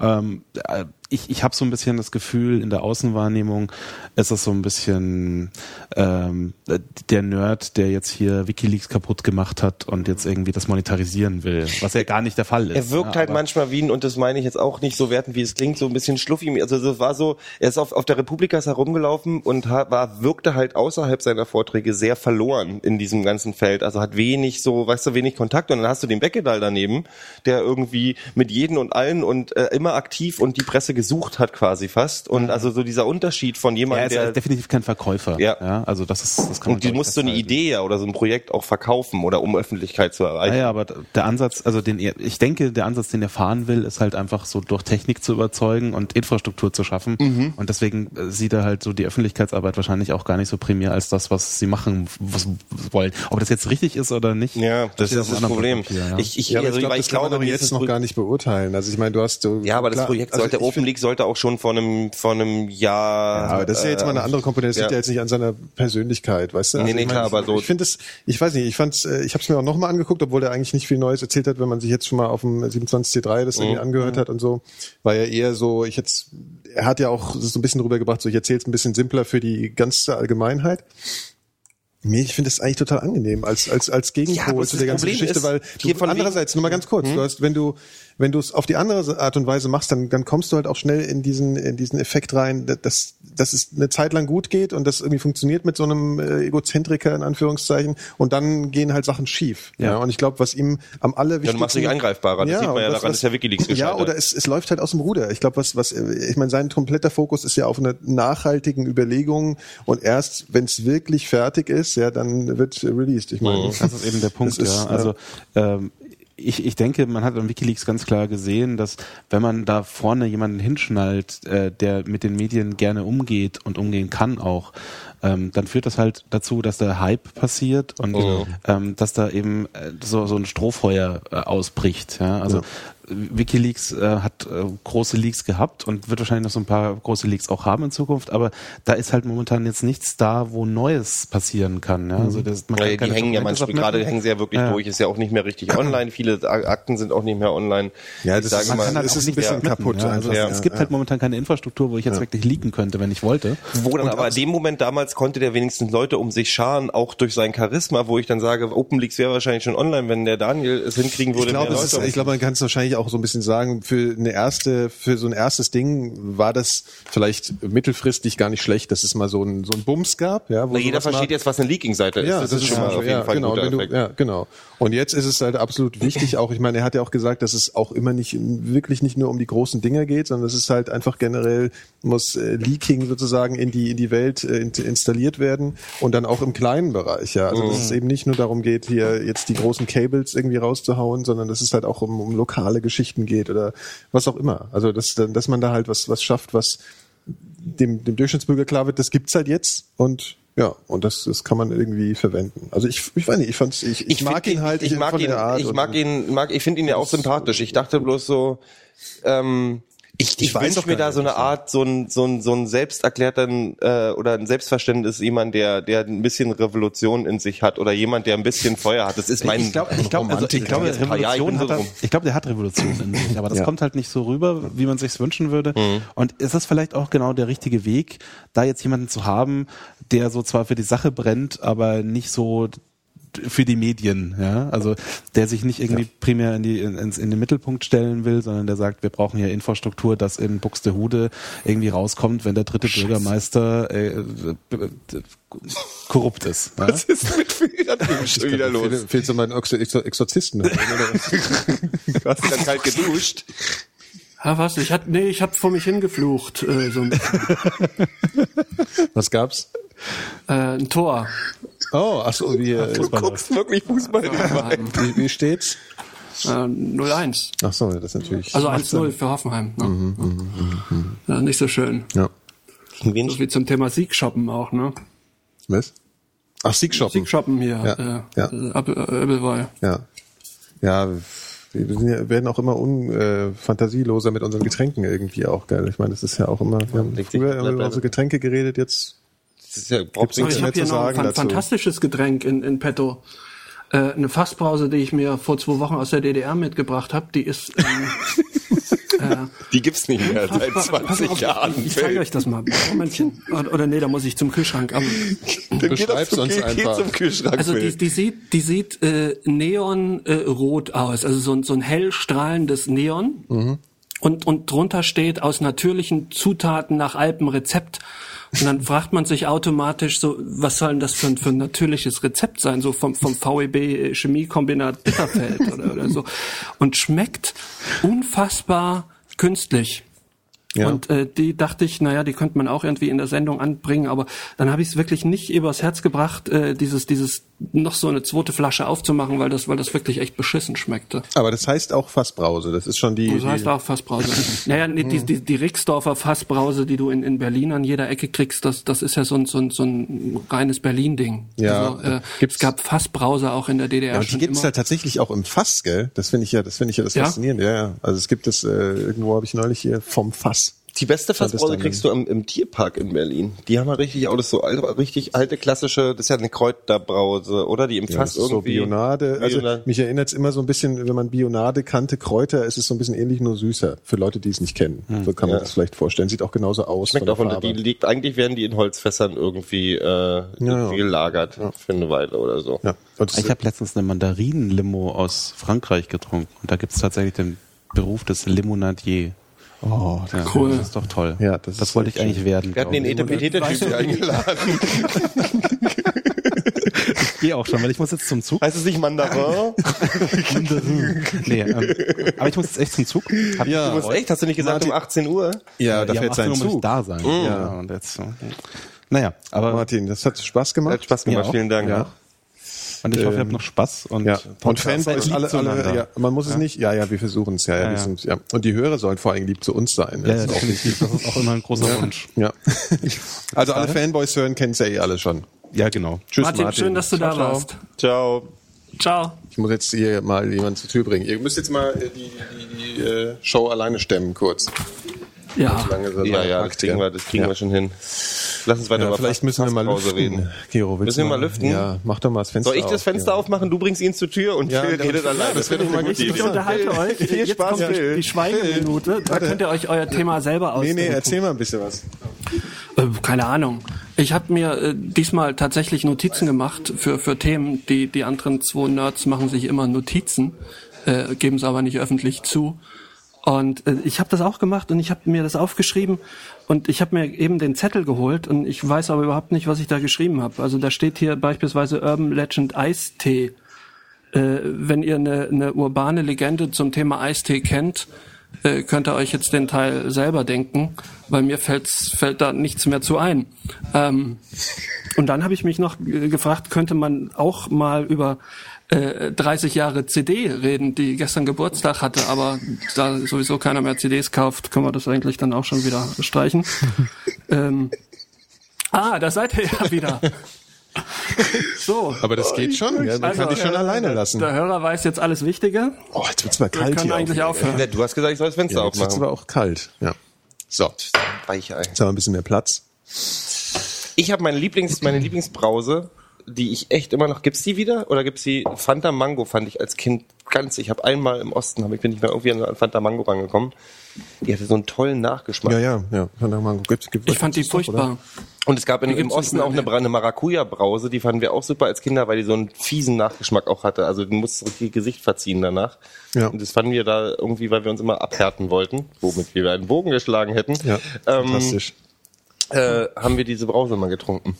Ähm, äh, ich ich habe so ein bisschen das Gefühl, in der Außenwahrnehmung ist es so ein bisschen ähm, äh, der Nerd, der jetzt hier WikiLeaks kaputt gemacht hat und jetzt irgendwie das monetarisieren will, was ja gar nicht der Fall ist. Er wirkt ja, halt aber- manchmal wie, ein- und das meine ich jetzt auch nicht so wertend, wie es klingt, so ein bisschen schluffig. Also das war so, er ist auf, auf der Republikas herumgelaufen und war, wirkte halt außerhalb seiner Vorträge sehr verloren in diesem ganzen Feld. Also hat wenig so, weißt du, wenig Kontakt. Und dann hast du den Beckedal daneben, der irgendwie mit jedem und allen und äh, immer aktiv und die Presse gesucht hat quasi fast. Und also so dieser Unterschied von er jemandem, ist der definitiv kein Verkäufer. Ja. also das ist das kann und du musst so eine. Idee ja oder so ein Projekt auch verkaufen oder um Öffentlichkeit zu erreichen. Ja, ja, aber der Ansatz, also den er, ich denke, der Ansatz, den er fahren will, ist halt einfach so durch Technik zu überzeugen und Infrastruktur zu schaffen. Mhm. Und deswegen äh, sieht er halt so die Öffentlichkeitsarbeit wahrscheinlich auch gar nicht so primär als das, was sie machen was wollen. Ob das jetzt richtig ist oder nicht. Ja, das ist das Problem. Papier, ja. Ich, ich, ja, also, ich, glaub, weil das kann man glaube, aber jetzt noch gar nicht beurteilen. Also ich meine, du hast so Ja, aber das Projekt also sollte Open OpenLeaks sollte auch schon vor einem, vor einem Jahr. Ja, aber das ist ja jetzt mal eine äh, andere Komponente. Das liegt ja jetzt nicht an seiner Persönlichkeit, weißt du? Nee, nee, ich klar, aber so- Ich finde es, ich weiß nicht, ich fand's, äh, ich habe es mir auch nochmal angeguckt, obwohl der eigentlich nicht viel Neues erzählt hat, wenn man sich jetzt schon mal auf dem 27C3 das Mhm. irgendwie angehört hat und so, war ja eher so, ich jetzt, er hat ja auch so ein bisschen rübergebracht, so ich erzähle es ein bisschen simpler für die ganze Allgemeinheit. Nee, ich finde es eigentlich total angenehm als als als Gegenpol bloß zu das der ganzen Problem Geschichte, ist, weil du andererseits nur mal ganz kurz, du hast, wenn du wenn du es auf die andere Art und Weise machst, dann dann kommst du halt auch schnell in diesen in diesen Effekt rein, dass dass es eine Zeit lang gut geht und das irgendwie funktioniert mit so einem äh, Egozentriker in Anführungszeichen und dann gehen halt Sachen schief. Ja, und ich glaube, was ihm am allerwichtigsten Ja, du machst dich angreifbarer. Das sieht man ja und daran, ist ja WikiLeaks Ja, gescheitert. oder es, es läuft halt aus dem Ruder. Ich glaube, was, was, äh, ich meine, sein kompletter Fokus ist ja auf einer nachhaltigen Überlegung und erst, wenn es wirklich fertig ist, ja, dann wird released. Ich meine, Das ist eben der Punkt, Das ist, ja. Also ähm, ich, ich denke, man hat an WikiLeaks ganz klar gesehen, dass wenn man da vorne jemanden hinschnallt, äh, der mit den Medien gerne umgeht und umgehen kann auch, ähm, dann führt das halt dazu, dass da Hype passiert und ähm, dass da eben äh, so, so ein Strohfeuer äh, ausbricht. Ja? Also WikiLeaks äh, hat äh, große Leaks gehabt und wird wahrscheinlich noch so ein paar große Leaks auch haben in Zukunft, aber da ist halt momentan jetzt nichts da, wo Neues passieren kann. Ja? Also das, man kann Ja, die hängen ja manchmal, gerade hängen sie ja wirklich Ja. durch, ist ja auch nicht mehr richtig (clears throat) online. Viele Akten sind auch nicht mehr online. Ja, das ist- man mal, kann halt es auch ist ein bisschen submitten, kaputt Ja, also einfach. es, es Ja, gibt ja. halt momentan keine Infrastruktur, wo ich jetzt wirklich leaken könnte, wenn ich wollte. Wo dann aber in dem Moment damals konnte der wenigstens Leute um sich scharen, auch durch sein Charisma, wo ich dann sage, OpenLeaks wäre wahrscheinlich schon online, wenn der Daniel es hinkriegen würde. Ich glaube, um ich glaube, man kann es wahrscheinlich auch so ein bisschen sagen, für eine erste, für so ein erstes Ding war das vielleicht mittelfristig gar nicht schlecht, dass es mal so ein, so ein Bums gab, ja, Na, jeder versteht mal- jetzt, was eine Leaking-Seite ist. Ja, das, ist schon mal auf jeden ja, Fall genau, ein guter du, ja, genau. Und jetzt ist es halt absolut wichtig, auch, ich meine, er hat ja auch gesagt, dass es auch immer nicht, wirklich nicht nur um die großen Dinger geht, sondern es ist halt einfach generell, muss äh, Leaking sozusagen in die, in die Welt äh, in, installiert werden und dann auch im kleinen Bereich, ja. Also, dass es eben nicht nur darum geht, hier jetzt die großen Cables irgendwie rauszuhauen, sondern dass es halt auch um, um lokale Geschichten geht oder was auch immer. Also, dass, dass man da halt was, was schafft, was dem, dem Durchschnittsbürger klar wird, das gibt's halt jetzt und ja, und das, das kann man irgendwie verwenden. Also ich, ich weiß nicht, ich fand's, ich, ich, mag find ihn halt, ich, mag von ihn, ich mag ihn, mag, ich finde ihn ja auch sympathisch. Ich dachte bloß so, ähm, ich, ich, weiß wünsche mir da so eine Art, so ein, so ein, so ein selbsterklärten äh, oder ein Selbstverständnis, jemand, der, der ein bisschen Revolution in sich hat oder jemand, der ein bisschen Feuer hat. Das ist mein ich glaube, ich glaube, also ich glaube, ich Revolution hat er, ich glaube, der hat Revolution in sich, aber das Ja. kommt halt nicht so rüber, wie man sich's wünschen würde. Mhm. Und ist das vielleicht auch genau der richtige Weg, da jetzt jemanden zu haben, der so zwar für die Sache brennt, aber nicht so für die Medien, ja, also der sich nicht irgendwie primär in, die, in, in den Mittelpunkt stellen will, sondern der sagt, wir brauchen hier Infrastruktur, dass in Buxtehude irgendwie rauskommt, wenn der dritte Bürgermeister äh, äh, äh, korrupt ist. Ja? Was ist mit Federn schon wieder los? Fehlt, fehlt so mein Exor Exor Exorzisten. oder? (laughs) Du hast dann kalt geduscht. Ja, was? Ich hab, nee, ich hab vor mich hingeflucht. Äh, so ein, (laughs) äh, was gab's? ein Tor. Oh, ach so, wie, äh, Du guckst wirklich Fußball wie, wie steht's? Äh, 0-1. Ach so, ja, das ist natürlich. Also 1-0 für Hoffenheim. Ne? Ja, nicht so schön. Ja. Wen So wie zum Thema Siegshoppen auch, ne? Was? Ach, Siegshoppen. Siegshoppen hier. Ja, äh, ja. äh, Ab- äh. Ja. Ja, wir sind ja- werden auch immer unfantasieloser äh, fantasieloser mit unseren Getränken irgendwie auch, geil. Ich meine, das ist ja auch immer, wir haben sich früher über unsere Getränke geredet, jetzt Das ist ja, braucht nichts ich mehr habe hier zu noch ein sagen fan dazu. fantastisches Getränk in, in petto. Äh, eine Fassbrause, die ich mir vor zwei Wochen aus der DDR mitgebracht habe, die ist ähm, (laughs) Die gibt's nicht mehr seit Pass mal 20 auf, Jahren. Ich zeige euch das mal. Momentchen. Oder, oder nee, da muss ich zum Kühlschrank. Aber, Dann geht Beschreib's das zum, uns geht, geht einfach. zum Kühlschrank. also die, die sieht, die sieht äh, neonrot äh, aus. Also so ein, so ein hell strahlendes Neon. Mhm. Und, und drunter steht aus natürlichen Zutaten nach Alpenrezept. Und dann fragt man sich automatisch so, was soll denn das für ein, für ein natürliches Rezept sein? So vom, vom VEB Chemiekombinat Bitterfeld oder, oder so. Und schmeckt unfassbar künstlich. Ja. Und äh, die dachte ich, naja, die könnte man auch irgendwie in der Sendung anbringen, aber dann habe ich es wirklich nicht übers Herz gebracht, äh, dieses, dieses noch so eine zweite Flasche aufzumachen, weil das, weil das wirklich echt beschissen schmeckte. Aber das heißt auch Fassbrause. Das ist schon die. Das heißt die auch Fassbrause. (laughs) naja, nee, die, die, die Rixdorfer Fassbrause, die du in, in Berlin an jeder Ecke kriegst, das, das ist ja so ein, so ein, so ein reines Berlin-Ding. Ja, Also, äh, gibt's- es gab Fassbrause auch in der DDR ja, aber die gibt's immer. halt tatsächlich auch im Fass, gell? Das finde ich ja, das finde ich ja das Ja? Faszinierende. Ja, ja. Also es gibt es äh, irgendwo habe ich neulich hier vom Fass. Die beste dann- kriegst du im, im Tierpark in Berlin. Die haben ja richtig auch das so alte, richtig alte klassische, das ist ja eine Kräuterbrause, oder? Die im Ja, Fass das ist so irgendwie. Bionade. Also Bionade. mich erinnert es immer so ein bisschen, wenn man Bionade kannte, Kräuter, ist es so ein bisschen ähnlich, nur süßer. Für Leute, die es nicht kennen. So kann man Ja. das vielleicht vorstellen. Sieht auch genauso aus. Schmeckt von auch der und Farbe. die liegt, eigentlich werden die in Holzfässern irgendwie, äh, irgendwie gelagert für eine Weile oder so. ja. Ich habe letztens eine Mandarinen-Limo aus Frankreich getrunken und da gibt's tatsächlich den Beruf des Limonadier. Oh, Ja, Cool. Das ist doch toll. Ja, das das wollte ich eigentlich werden. Wir hatten den. Etepetete-Typ eingeladen. Ich (laughs) gehe auch schon, weil ich muss jetzt zum Zug. heißt es nicht Mandarin? (laughs) nee, ähm, aber ich muss jetzt echt zum Zug. Hab Ja. Du musst echt, hast du nicht gesagt Martin- um 18 Uhr? ja, da ja, fährt um sein 18 Uhr muss ich Zug. da sein. Ja, und jetzt, äh, naja, aber Martin, das hat Spaß gemacht. Hat Spaß gemacht, vielen Dank. Ja. Und ich hoffe, ihr ähm, habt noch Spaß und Ja, und Fanboys lieb alle, alle, ja, man muss es nicht, ja, ja, wir versuchen es, ja, ja, Ja, wir ja. sind, ja. Und die Hörer sollen vor allem lieb zu uns sein. Ja, Das ja, ist auch definitiv. Das ist auch immer ein großer Wunsch. Ja. Also alle Fanboys hören, kennen es ja eh alle schon. Ja, genau. Tschüss, Martin, Martin. schön, dass du da Ciao, ciao. warst. Ciao. Ciao. Ich muss jetzt hier mal jemanden zur Tür bringen. Ihr müsst jetzt mal äh, die, die, die äh, Show alleine stemmen, kurz. Ja. Ja, lange ja, das kriegen wir, das kriegen Ja. wir schon hin. Lass uns weiter Ja, über vielleicht müssen wir mal lüften. reden. Gero, willst Müssen wir mal lüften? Ja, mach doch mal das Fenster Soll ich das auf, Fenster ja. aufmachen? Du bringst ihn zur Tür und Ja, Phil redet ja, alleine. das wäre doch mal gut. Ich unterhalte euch. Viel Jetzt Spaß, kommt Phil. die Schweigeminute. Da könnt ihr euch euer Thema selber Nee, ausdenken. nee, erzähl mal ein bisschen was. Äh, keine Ahnung. Ich habe mir äh, diesmal tatsächlich Notizen gemacht für, für Themen. Die, die anderen zwei Nerds machen sich immer Notizen, äh, geben es aber nicht öffentlich zu. Und äh, ich habe das auch gemacht und ich habe mir das aufgeschrieben und ich habe mir eben den Zettel geholt und ich weiß aber überhaupt nicht, was ich da geschrieben habe. Also da steht hier beispielsweise Urban Legend Eistee. Äh, wenn ihr eine, eine urbane Legende zum Thema Eistee kennt, äh, könnt ihr euch jetzt den Teil selber denken, weil mir fällt's, fällt da nichts mehr zu ein. Ähm, und dann habe ich mich noch äh, gefragt, könnte man auch mal über äh, 30 Jahre CD reden, die gestern Geburtstag hatte, aber da sowieso keiner mehr CDs kauft, können wir das eigentlich dann auch schon wieder streichen. (laughs) ähm, ah, da seid ihr ja wieder. So. Aber das geht schon, ja, man Also, kann dich schon äh, alleine lassen. Der Hörer weiß jetzt alles Wichtige. Oh, jetzt wird's mal Wir kalt können hier. eigentlich auf- aufhören. Ja, du hast gesagt, ich soll das Fenster Ja, jetzt wird's aufmachen. aber auch kalt. Ja. So, Weichei. jetzt haben wir ein bisschen mehr Platz. Ich habe meine Lieblings, meine (clears throat) Lieblingsbrause, die ich echt immer noch. Gibt's die wieder oder gibt's die Fanta Mango? Fand ich als Kind ganz. Ich habe einmal im Osten, hab ich bin ich mal irgendwie an Fanta Mango rangekommen. Die hatte so einen tollen Nachgeschmack. Ja, ja, ja. Kann doch mal, gibt, gibt, Ich fand die gibt's doch, oder? furchtbar. Und es gab in, im gibt's nicht Osten mehr, auch eine, eine Maracuja-Brause, die fanden wir auch super als Kinder, weil die so einen fiesen Nachgeschmack auch hatte. Also du musst richtig Gesicht verziehen danach. Ja. Und das fanden wir da irgendwie, weil wir uns immer abhärten wollten, womit wir einen Bogen geschlagen hätten. Ja, ähm, fantastisch. Äh, haben wir diese Brause mal getrunken.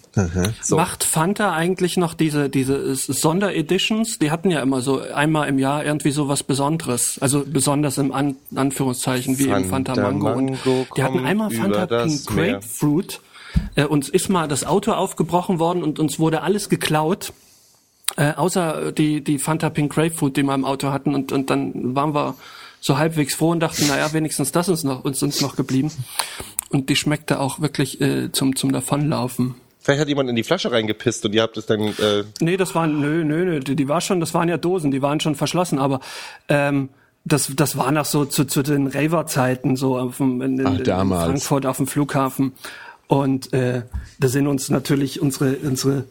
So. Macht Fanta eigentlich noch diese, diese Sondereditions? Die hatten ja immer so einmal im Jahr irgendwie so was Besonderes. Also besonders im An Anführungszeichen, wie im Fanta Fanta Mango. Und Mango die hatten einmal Fanta Pink. Grapefruit. Äh, uns ist mal das Auto aufgebrochen worden und uns wurde alles geklaut. Äh, außer die, die Fanta Pink Grapefruit, die wir im Auto hatten. Und, und dann waren wir so halbwegs froh und dachten, naja, wenigstens das ist noch, uns uns noch geblieben. Und die schmeckte auch wirklich äh, zum, zum Davonlaufen. Vielleicht hat jemand in die Flasche reingepisst und ihr habt es dann. Äh, Nee, das waren, nö, nö, nö, die, die war schon, das waren ja Dosen, die waren schon verschlossen, aber ähm, das, das war noch so zu, zu den Raver-Zeiten, so auf dem, in, in, Ach, in. Frankfurt auf dem Flughafen. Und äh, da sind uns natürlich unsere, unsere,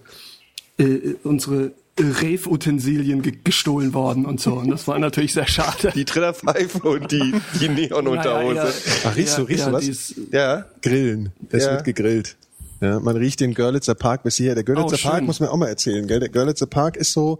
äh, unsere Rave-Utensilien ge gestohlen worden und so. Und das war natürlich sehr schade. die Trillerpfeife und die, die Neonunterhose. Naja, Ach, riechst du- ja, riechst du ja, was? dies- Ja. Grillen. Ja. wird gegrillt. Ja, man riecht den Görlitzer Park bis hierher. Der Görlitzer Oh, Park muss man auch mal erzählen, gell? Der Görlitzer Park ist so,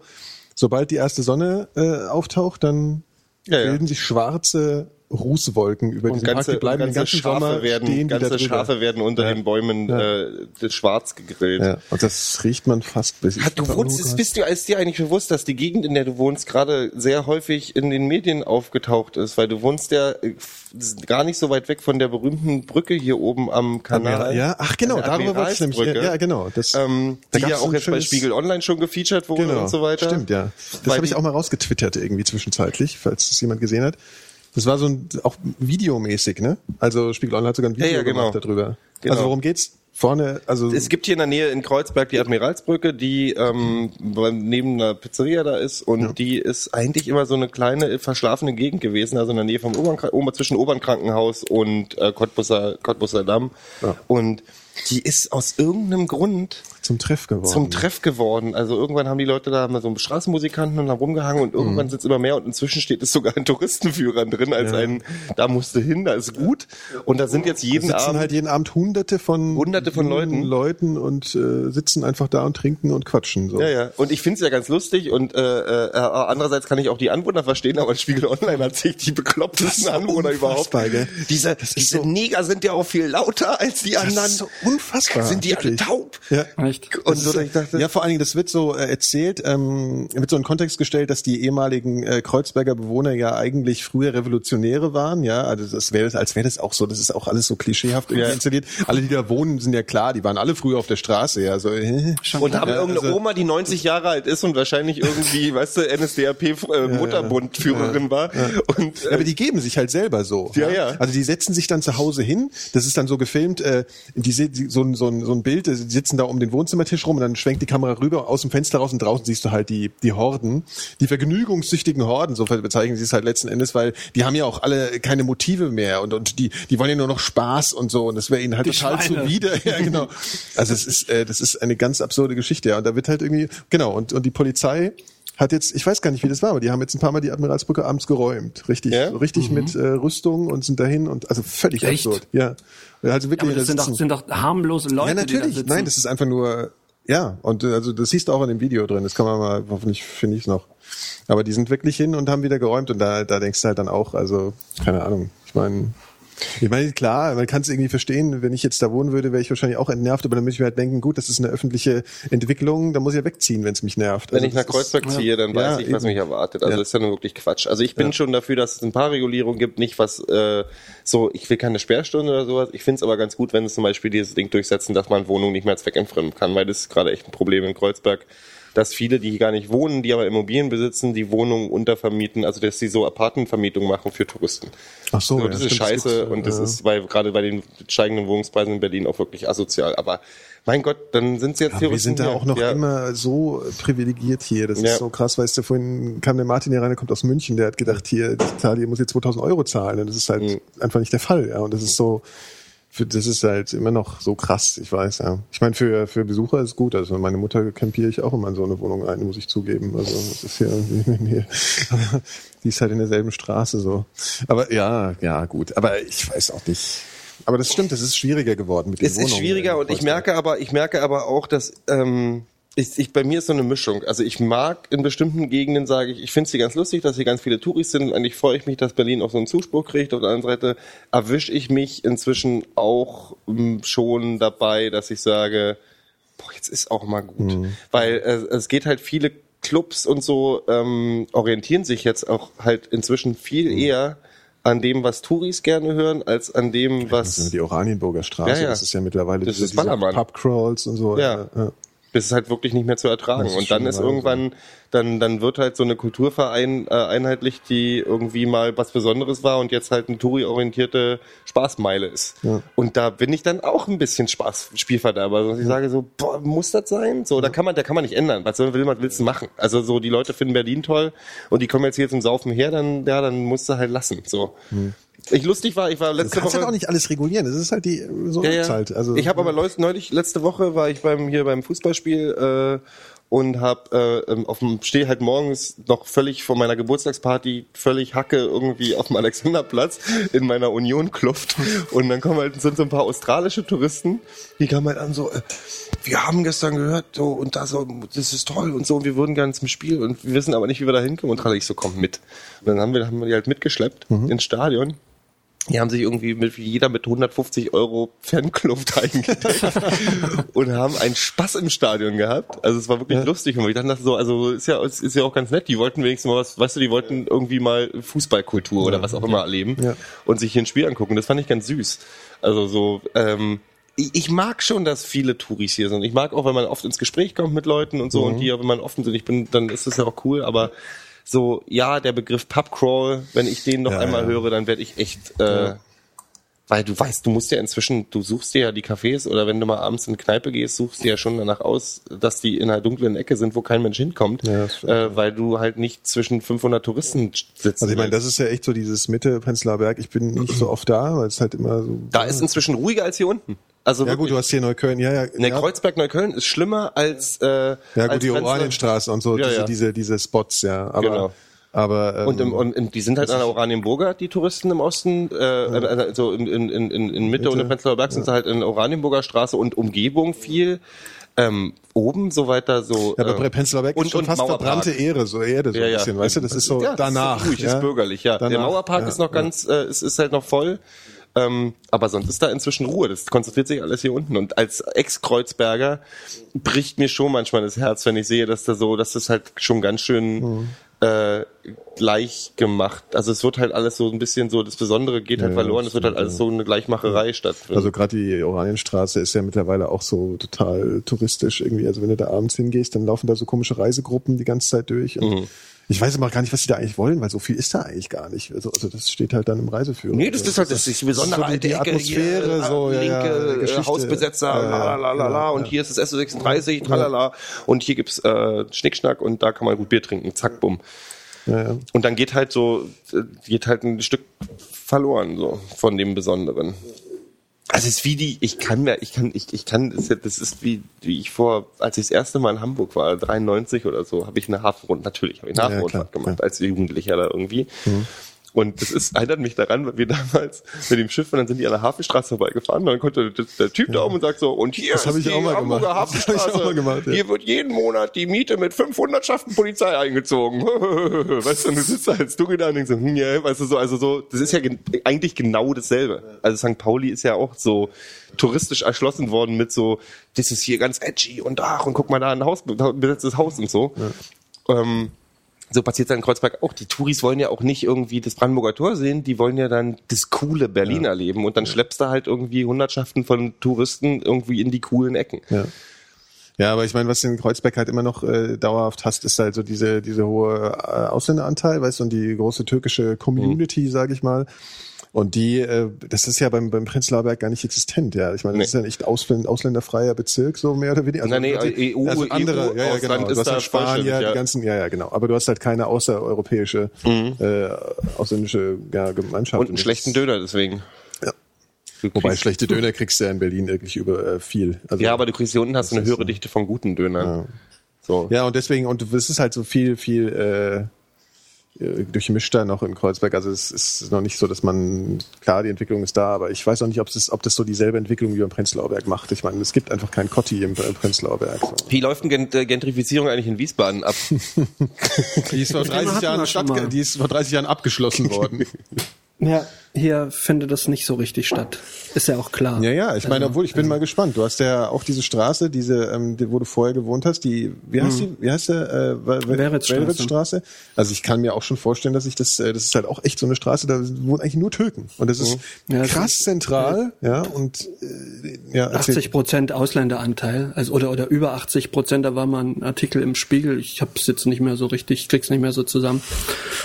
sobald die erste Sonne äh, auftaucht, dann Ja, ja. bilden sich schwarze Rußwolken über Und diesen Park. ganze, Die bleiben den ganze ganzen Schafe Sommer werden, stehen ganze. Schafe werden unter Ja. den Bäumen äh, das schwarz gegrillt. Ja, und das riecht man fast bis. Hat, du wohnst, Oh ist, bist du, ist dir eigentlich bewusst, dass die Gegend, in der du wohnst, gerade sehr häufig in den Medien aufgetaucht ist, weil du wohnst ja äh, gar nicht so weit weg von der berühmten Brücke hier oben am Kanal. Ja, ach genau, darüber wollte ich nämlich. Ja, ja, genau. Das, Ähm, da die ja auch jetzt bei Spiegel Online schon gefeatured wurde Genau, und so weiter. Stimmt, ja. Das habe ich auch mal rausgetwittert irgendwie zwischenzeitlich, falls es jemand gesehen hat. Das war so ein, auch videomäßig, ne? Also Spiegel Online hat sogar ein Video Ja, ja, genau. gemacht darüber. Genau. Also worum geht's? Vorne, also Es gibt hier in der Nähe in Kreuzberg die Admiralsbrücke, die ähm, neben einer Pizzeria da ist und die ist eigentlich immer so eine kleine verschlafene Gegend gewesen, also in der Nähe vom Obernkra Ober zwischen Obernkrankenhaus und äh, Cottbusser, Cottbusser Damm. Ja. Und die ist aus irgendeinem Grund zum Treff geworden. zum Treff geworden. Also irgendwann haben die Leute da mal so Straßenmusikanten und haben rumgehangen und Mhm. irgendwann sitzt immer mehr und inzwischen steht es sogar in Touristenführern drin als ein, da musst du hin, da ist gut. Und da sind jetzt jeden sitzen Abend halt jeden Abend hunderte von Hunderte von Leuten. Leuten und äh, sitzen einfach da und trinken und quatschen. So. Ja, ja. Und ich finde es ja ganz lustig und äh, äh, andererseits kann ich auch die Anwohner verstehen, aber Spiegel Online hat sich die beklopptesten Anwohner überhaupt. Diese, diese so- Neger sind ja auch viel lauter als die Das anderen. ist so unfassbar. sind die alle wirklich. taub? Ja. Echt? Und so, ich dachte, Ja, vor allen Dingen, das wird so äh, erzählt, ähm, wird so in Kontext gestellt, dass die ehemaligen äh, Kreuzberger Bewohner ja eigentlich früher Revolutionäre waren, ja, also das wäre, als wäre das auch so, das ist auch alles so klischeehaft Ja. installiert. Alle, die da wohnen, sind ja klar, die waren alle früher auf der Straße, ja, so. Äh, und haben Ja, irgendeine also- Oma, die 90 Jahre alt ist und wahrscheinlich irgendwie, (laughs) weißt du, NSDAP äh, Mutterbundführerin war. Und Ja, äh, aber die geben sich halt selber so. Ja, ja. Also die setzen sich dann zu Hause hin. Das ist dann so gefilmt. Äh, die, die so, ein, so, ein, so ein Bild. Die sitzen da um den Wohnzimmertisch rum und dann schwenkt die Kamera rüber aus dem Fenster raus und draußen siehst du halt die die Horden, die vergnügungssüchtigen Horden. So bezeichnen sie es halt letzten Endes, weil die haben ja auch alle keine Motive mehr und und die die wollen ja nur noch Spaß und so und das wäre ihnen halt Die total Schweine. zuwider. (laughs) Ja, genau. Also es ist äh, das ist eine ganz absurde Geschichte. Ja, und da wird halt irgendwie genau und und die Polizei hat jetzt, ich weiß gar nicht, wie das war, aber die haben jetzt ein paar Mal die Admiralsbrücke abends geräumt. Richtig, Ja? so richtig mit äh, Rüstung und sind dahin und also völlig Echt? absurd. Ja. Also wirklich, Aber das da sind doch, sind doch harmlose Leute, ja, die da natürlich. sitzen. Nein, das ist einfach nur, ja, und äh, also das siehst du auch in dem Video drin. Das kann man mal, hoffentlich finde ich es noch. Aber die sind wirklich hin und haben wieder geräumt und da, da denkst du halt dann auch, also, keine Ahnung. Ich meine, ich meine, klar, man kann es irgendwie verstehen, wenn ich jetzt da wohnen würde, wäre ich wahrscheinlich auch entnervt, aber dann müsste ich mir halt denken, gut, das ist eine öffentliche Entwicklung, da muss ich ja wegziehen, wenn es mich nervt. Wenn Also ich nach das ist- Kreuzberg ziehe, dann Ja, weiß ich, was eben. mich erwartet. Also Ja. das ist ja nur wirklich Quatsch. Also ich bin schon dafür, dass es ein paar Regulierungen gibt, nicht was äh, so, ich will keine Sperrstunde oder sowas. Ich finde es aber ganz gut, wenn es zum Beispiel dieses Ding durchsetzen, dass man Wohnungen nicht mehr zweckentfremden kann, weil das ist gerade echt ein Problem in Kreuzberg, dass viele, die hier gar nicht wohnen, die aber Immobilien besitzen, die Wohnungen untervermieten, also dass sie so Apartmentvermietung machen für Touristen. Ach so, So, ja, das ist stimmt, das scheiße gibt's, und das ja. ist weil gerade bei den steigenden Wohnungspreisen in Berlin auch wirklich asozial. Aber mein Gott, dann sind sie jetzt Ja, hier wir sind da auch noch ja. immer so privilegiert hier. Das Ja. ist so krass, weißt du, vorhin kam der Martin hier rein, der kommt aus München, der hat gedacht, hier, die Italien muss jetzt 2000 Euro zahlen. Und das ist halt Mhm. einfach nicht der Fall. Ja. Und das ist so, für, das ist halt immer noch so krass, ich weiß, ja. Ich meine, für, für Besucher ist gut. Also meine Mutter campiere ich auch immer in so eine Wohnung ein, muss ich zugeben. Also das ist ja nee. (laughs) Die ist halt in derselben Straße so. Aber ja, ja, gut. Aber ich weiß auch nicht. Aber das stimmt, es ist schwieriger geworden mit den Es Wohnungen. ist schwieriger in und ich merke aber, ich merke aber auch, dass ähm, ich, ich, bei mir ist so eine Mischung. Also ich mag in bestimmten Gegenden, sage ich, ich finde es hier ganz lustig, dass hier ganz viele Touris sind. Und eigentlich freue ich mich, dass Berlin auch so einen Zuspruch kriegt. Auf der anderen Seite erwische ich mich inzwischen auch ähm, schon dabei, dass ich sage, boah, jetzt ist auch mal gut. Weil äh, es geht halt viele Clubs und so ähm, orientieren sich jetzt auch halt inzwischen viel eher an dem, was Touris gerne hören, als an dem, Das ist was die Oranienburger Straße, Ja, ja. das ist ja mittlerweile Das diese, ist diese Pubcrawls und so. Ja. ja. Das ist halt wirklich nicht mehr zu ertragen. Und dann ist irgendwann, dann, dann wird halt so eine Kulturverein äh, einheitlich, die irgendwie mal was Besonderes war und jetzt halt eine Touri-orientierte Spaßmeile ist. Ja. Und da bin ich dann auch ein bisschen Spaß, Spielverderber. Also ich sage so, boah, muss das sein? So, da kann man, da kann man nicht ändern. Was soll, will man, willst du machen? Also so, die Leute finden Berlin toll und die kommen jetzt hier zum Saufen her, dann, ja, dann musst du halt lassen. So. Ich lustig war, ich war Du letzte kannst Woche. halt auch nicht alles regulieren. Das ist halt die so Ja, ja. halt. Also ich habe aber leus- neulich, letzte Woche war ich beim hier beim Fußballspiel äh, und hab äh, ähm, auf dem stehe halt morgens noch völlig vor meiner Geburtstagsparty völlig Hacke irgendwie auf dem Alexanderplatz in meiner Union Kluft und dann kommen halt sind so ein paar australische Touristen, die kamen halt an so äh, wir haben gestern gehört so und da so das ist toll und so und wir würden gerne zum Spiel und wir wissen aber nicht wie wir da hinkommen und gerade ich so komm mit und dann haben wir haben wir die halt mitgeschleppt ins Stadion die haben sich irgendwie mit jeder mit 150 Euro Fankluft (laughs) eingedeckt und haben einen Spaß im Stadion gehabt. Also es war wirklich lustig und ich dachte so, also ist ja ist, ja auch ganz nett. Die wollten wenigstens mal was, weißt du, die wollten irgendwie mal Fußballkultur oder was auch immer erleben Ja. und sich hier ein Spiel angucken. Das fand ich ganz süß. Also so ähm, ich, ich mag schon, dass viele Touris hier sind. Ich mag auch, wenn man oft ins Gespräch kommt mit Leuten und so und die, wenn man offen sind, ich bin, dann ist das ja auch cool, aber so, ja, der Begriff Pubcrawl, wenn ich den noch Ja, einmal ja. höre, dann werde ich echt, äh, weil du weißt, du musst ja inzwischen, du suchst dir ja die Cafés oder wenn du mal abends in eine Kneipe gehst, suchst du ja schon danach aus, dass die in einer dunklen Ecke sind, wo kein Mensch hinkommt, Ja, äh, weil du halt nicht zwischen 500 Touristen sitzt. Also ich meine, das ist ja echt so dieses Mitte Prenzlauer Berg. Ich bin nicht (clears throat) so oft da, weil es halt immer so. da ist inzwischen ruhiger als hier unten. Also ja gut, du hast hier Neukölln, ja, ja. Ne, ja. Kreuzberg Neukölln ist schlimmer als äh, Ja als gut, die Prenzlau- Oranienstraße und so, Ja, diese, ja. diese, diese Spots, ja. Aber, Genau. aber ähm, Und, im, und im, die sind halt an der Oranienburger, die Touristen im Osten, äh, also in, in, in, in in Mitte und im Prenzlauer Berg sind sie halt in der Oranienburger Straße und Umgebung viel. Ähm, oben so weiter so. ja, aber äh, Prenzlauer Berg und- ist schon fast Mauerpark. verbrannte Ehre, so Erde so ja, ein ja. bisschen, weißt du, das ist so ja, danach. Das ist, ruhig, ja. ist bürgerlich, ja. der Danach, Mauerpark ja, ist noch ja. ganz, äh, ist, ist halt noch voll. Ähm, aber sonst ist da inzwischen Ruhe. Das konzentriert sich alles hier unten. Und als Ex-Kreuzberger bricht mir schon manchmal das Herz, wenn ich sehe, dass da so, dass das halt schon ganz schön Mhm. äh, gleich gemacht. Also es wird halt alles so ein bisschen so, das Besondere geht halt Ja, verloren. Es wird halt alles so eine Gleichmacherei stattfinden. Also gerade die Oranienstraße ist ja mittlerweile auch so total touristisch irgendwie. Also wenn du da abends hingehst, dann laufen da so komische Reisegruppen die ganze Zeit durch. Und Mhm. Ich weiß aber gar nicht, was die da eigentlich wollen, weil so viel ist da eigentlich gar nicht. Also, also das steht halt dann im Reiseführer. Nee, das ist halt das ist die besondere so die- die Ecke, Atmosphäre, hier, so, ja, ja, linke äh, Geschichte. Hausbesetzer, Ja, ja, la, la, la, la, genau, und ja. hier ist das SO36, tralala, und hier gibt's äh, Schnickschnack und da kann man gut Bier trinken, zack, bumm. Ja, ja. Und dann geht halt so, äh, geht halt ein Stück verloren, so, von dem Besonderen. Also es ist wie die, ich kann mir, ich kann, ich, ich kann, das ist wie, wie ich vor, als ich das erste Mal in Hamburg war, 93 oder so, habe ich eine Hafenrundfahrt, natürlich habe ich eine Ja, Hafenrundfahrt gemacht, ja. als Jugendlicher da irgendwie. Und das ist, erinnert mich daran, weil wir damals mit dem Schiff, und dann sind die an der Hafenstraße vorbeigefahren, und dann konnte der, der Typ da oben und sagt so, und hier Das ist die Hamburger gemacht. Das hab ich Hafenstraße, auch mal gemacht, ja. hier wird jeden Monat die Miete mit 500 Schaften Polizei eingezogen. (laughs) weißt du, und du sitzt da als Dunkel da und denkst so, hm, ja, weißt du, so, also so, das ist ja gen eigentlich genau dasselbe. Also St. Pauli ist ja auch so touristisch erschlossen worden mit so, das ist hier ganz edgy und ach, und guck mal da ein Haus, besetztes Haus und so. Ähm, so passiert dann in Kreuzberg auch. Die Touris wollen ja auch nicht irgendwie das Brandenburger Tor sehen, die wollen ja dann das coole Berlin erleben und dann schleppst du halt irgendwie Hundertschaften von Touristen irgendwie in die coolen Ecken. Ja. Ja, aber ich meine, was du in Kreuzberg halt immer noch äh, dauerhaft hast, ist halt so diese diese hohe äh, Ausländeranteil, weißt du, und die große türkische Community, sage ich mal. Und die, äh, das ist ja beim, beim Prenzlauer Berg gar nicht existent, ja. Ich meine, das ist ja nicht Ausländ ausländerfreier Bezirk, so mehr oder weniger. Also, Nein, nee, also, EU also andere, EU ja, ja, genau. Du ist hast halt Spanier, ja. die ganzen, ja, ja, genau. Aber du hast halt keine außereuropäische, äh, ausländische ja, Gemeinschaft. Und einen schlechten Döner deswegen. Ja. Wobei schlechte Döner kriegst du ja in Berlin wirklich über äh, viel. Also, Ja, aber du kriegst hier unten hast du eine höhere Dichte von guten Dönern. So. Ja, und deswegen, und es ist halt so viel, viel äh, äh, durchmischter noch in Kreuzberg. Also es ist noch nicht so, dass man, klar, die Entwicklung ist da, aber ich weiß auch nicht, ob das, ob das so dieselbe Entwicklung wie beim Prenzlauer Berg macht. Ich meine, es gibt einfach kein Kotti im äh, Prenzlauer Berg. So. Wie läuft denn Gent- äh, Gentrifizierung eigentlich in Wiesbaden ab? (laughs) Die ist vor Thema hatten wir schon mal. die ist vor 30 Jahren abgeschlossen worden. Ja, hier findet das nicht so richtig statt. Ist ja auch klar. ja, ja, ich meine, obwohl, ich bin mal gespannt. Du hast ja auch diese Straße, diese, ähm, die, wo du vorher gewohnt hast, die, wie heißt die, wie heißt der, äh, Weritzstraße. Also ich kann mir auch schon vorstellen, dass ich das, äh, das ist halt auch echt so eine Straße, da wohnen eigentlich nur Türken. Und das ist Ja, das krass zentral, ja, und, äh, ja, erzähl. 80 Prozent Ausländeranteil, also oder oder über 80 Prozent. Da war mal ein Artikel im Spiegel. Ich habe es jetzt nicht mehr so richtig, ich krieg's nicht mehr so zusammen.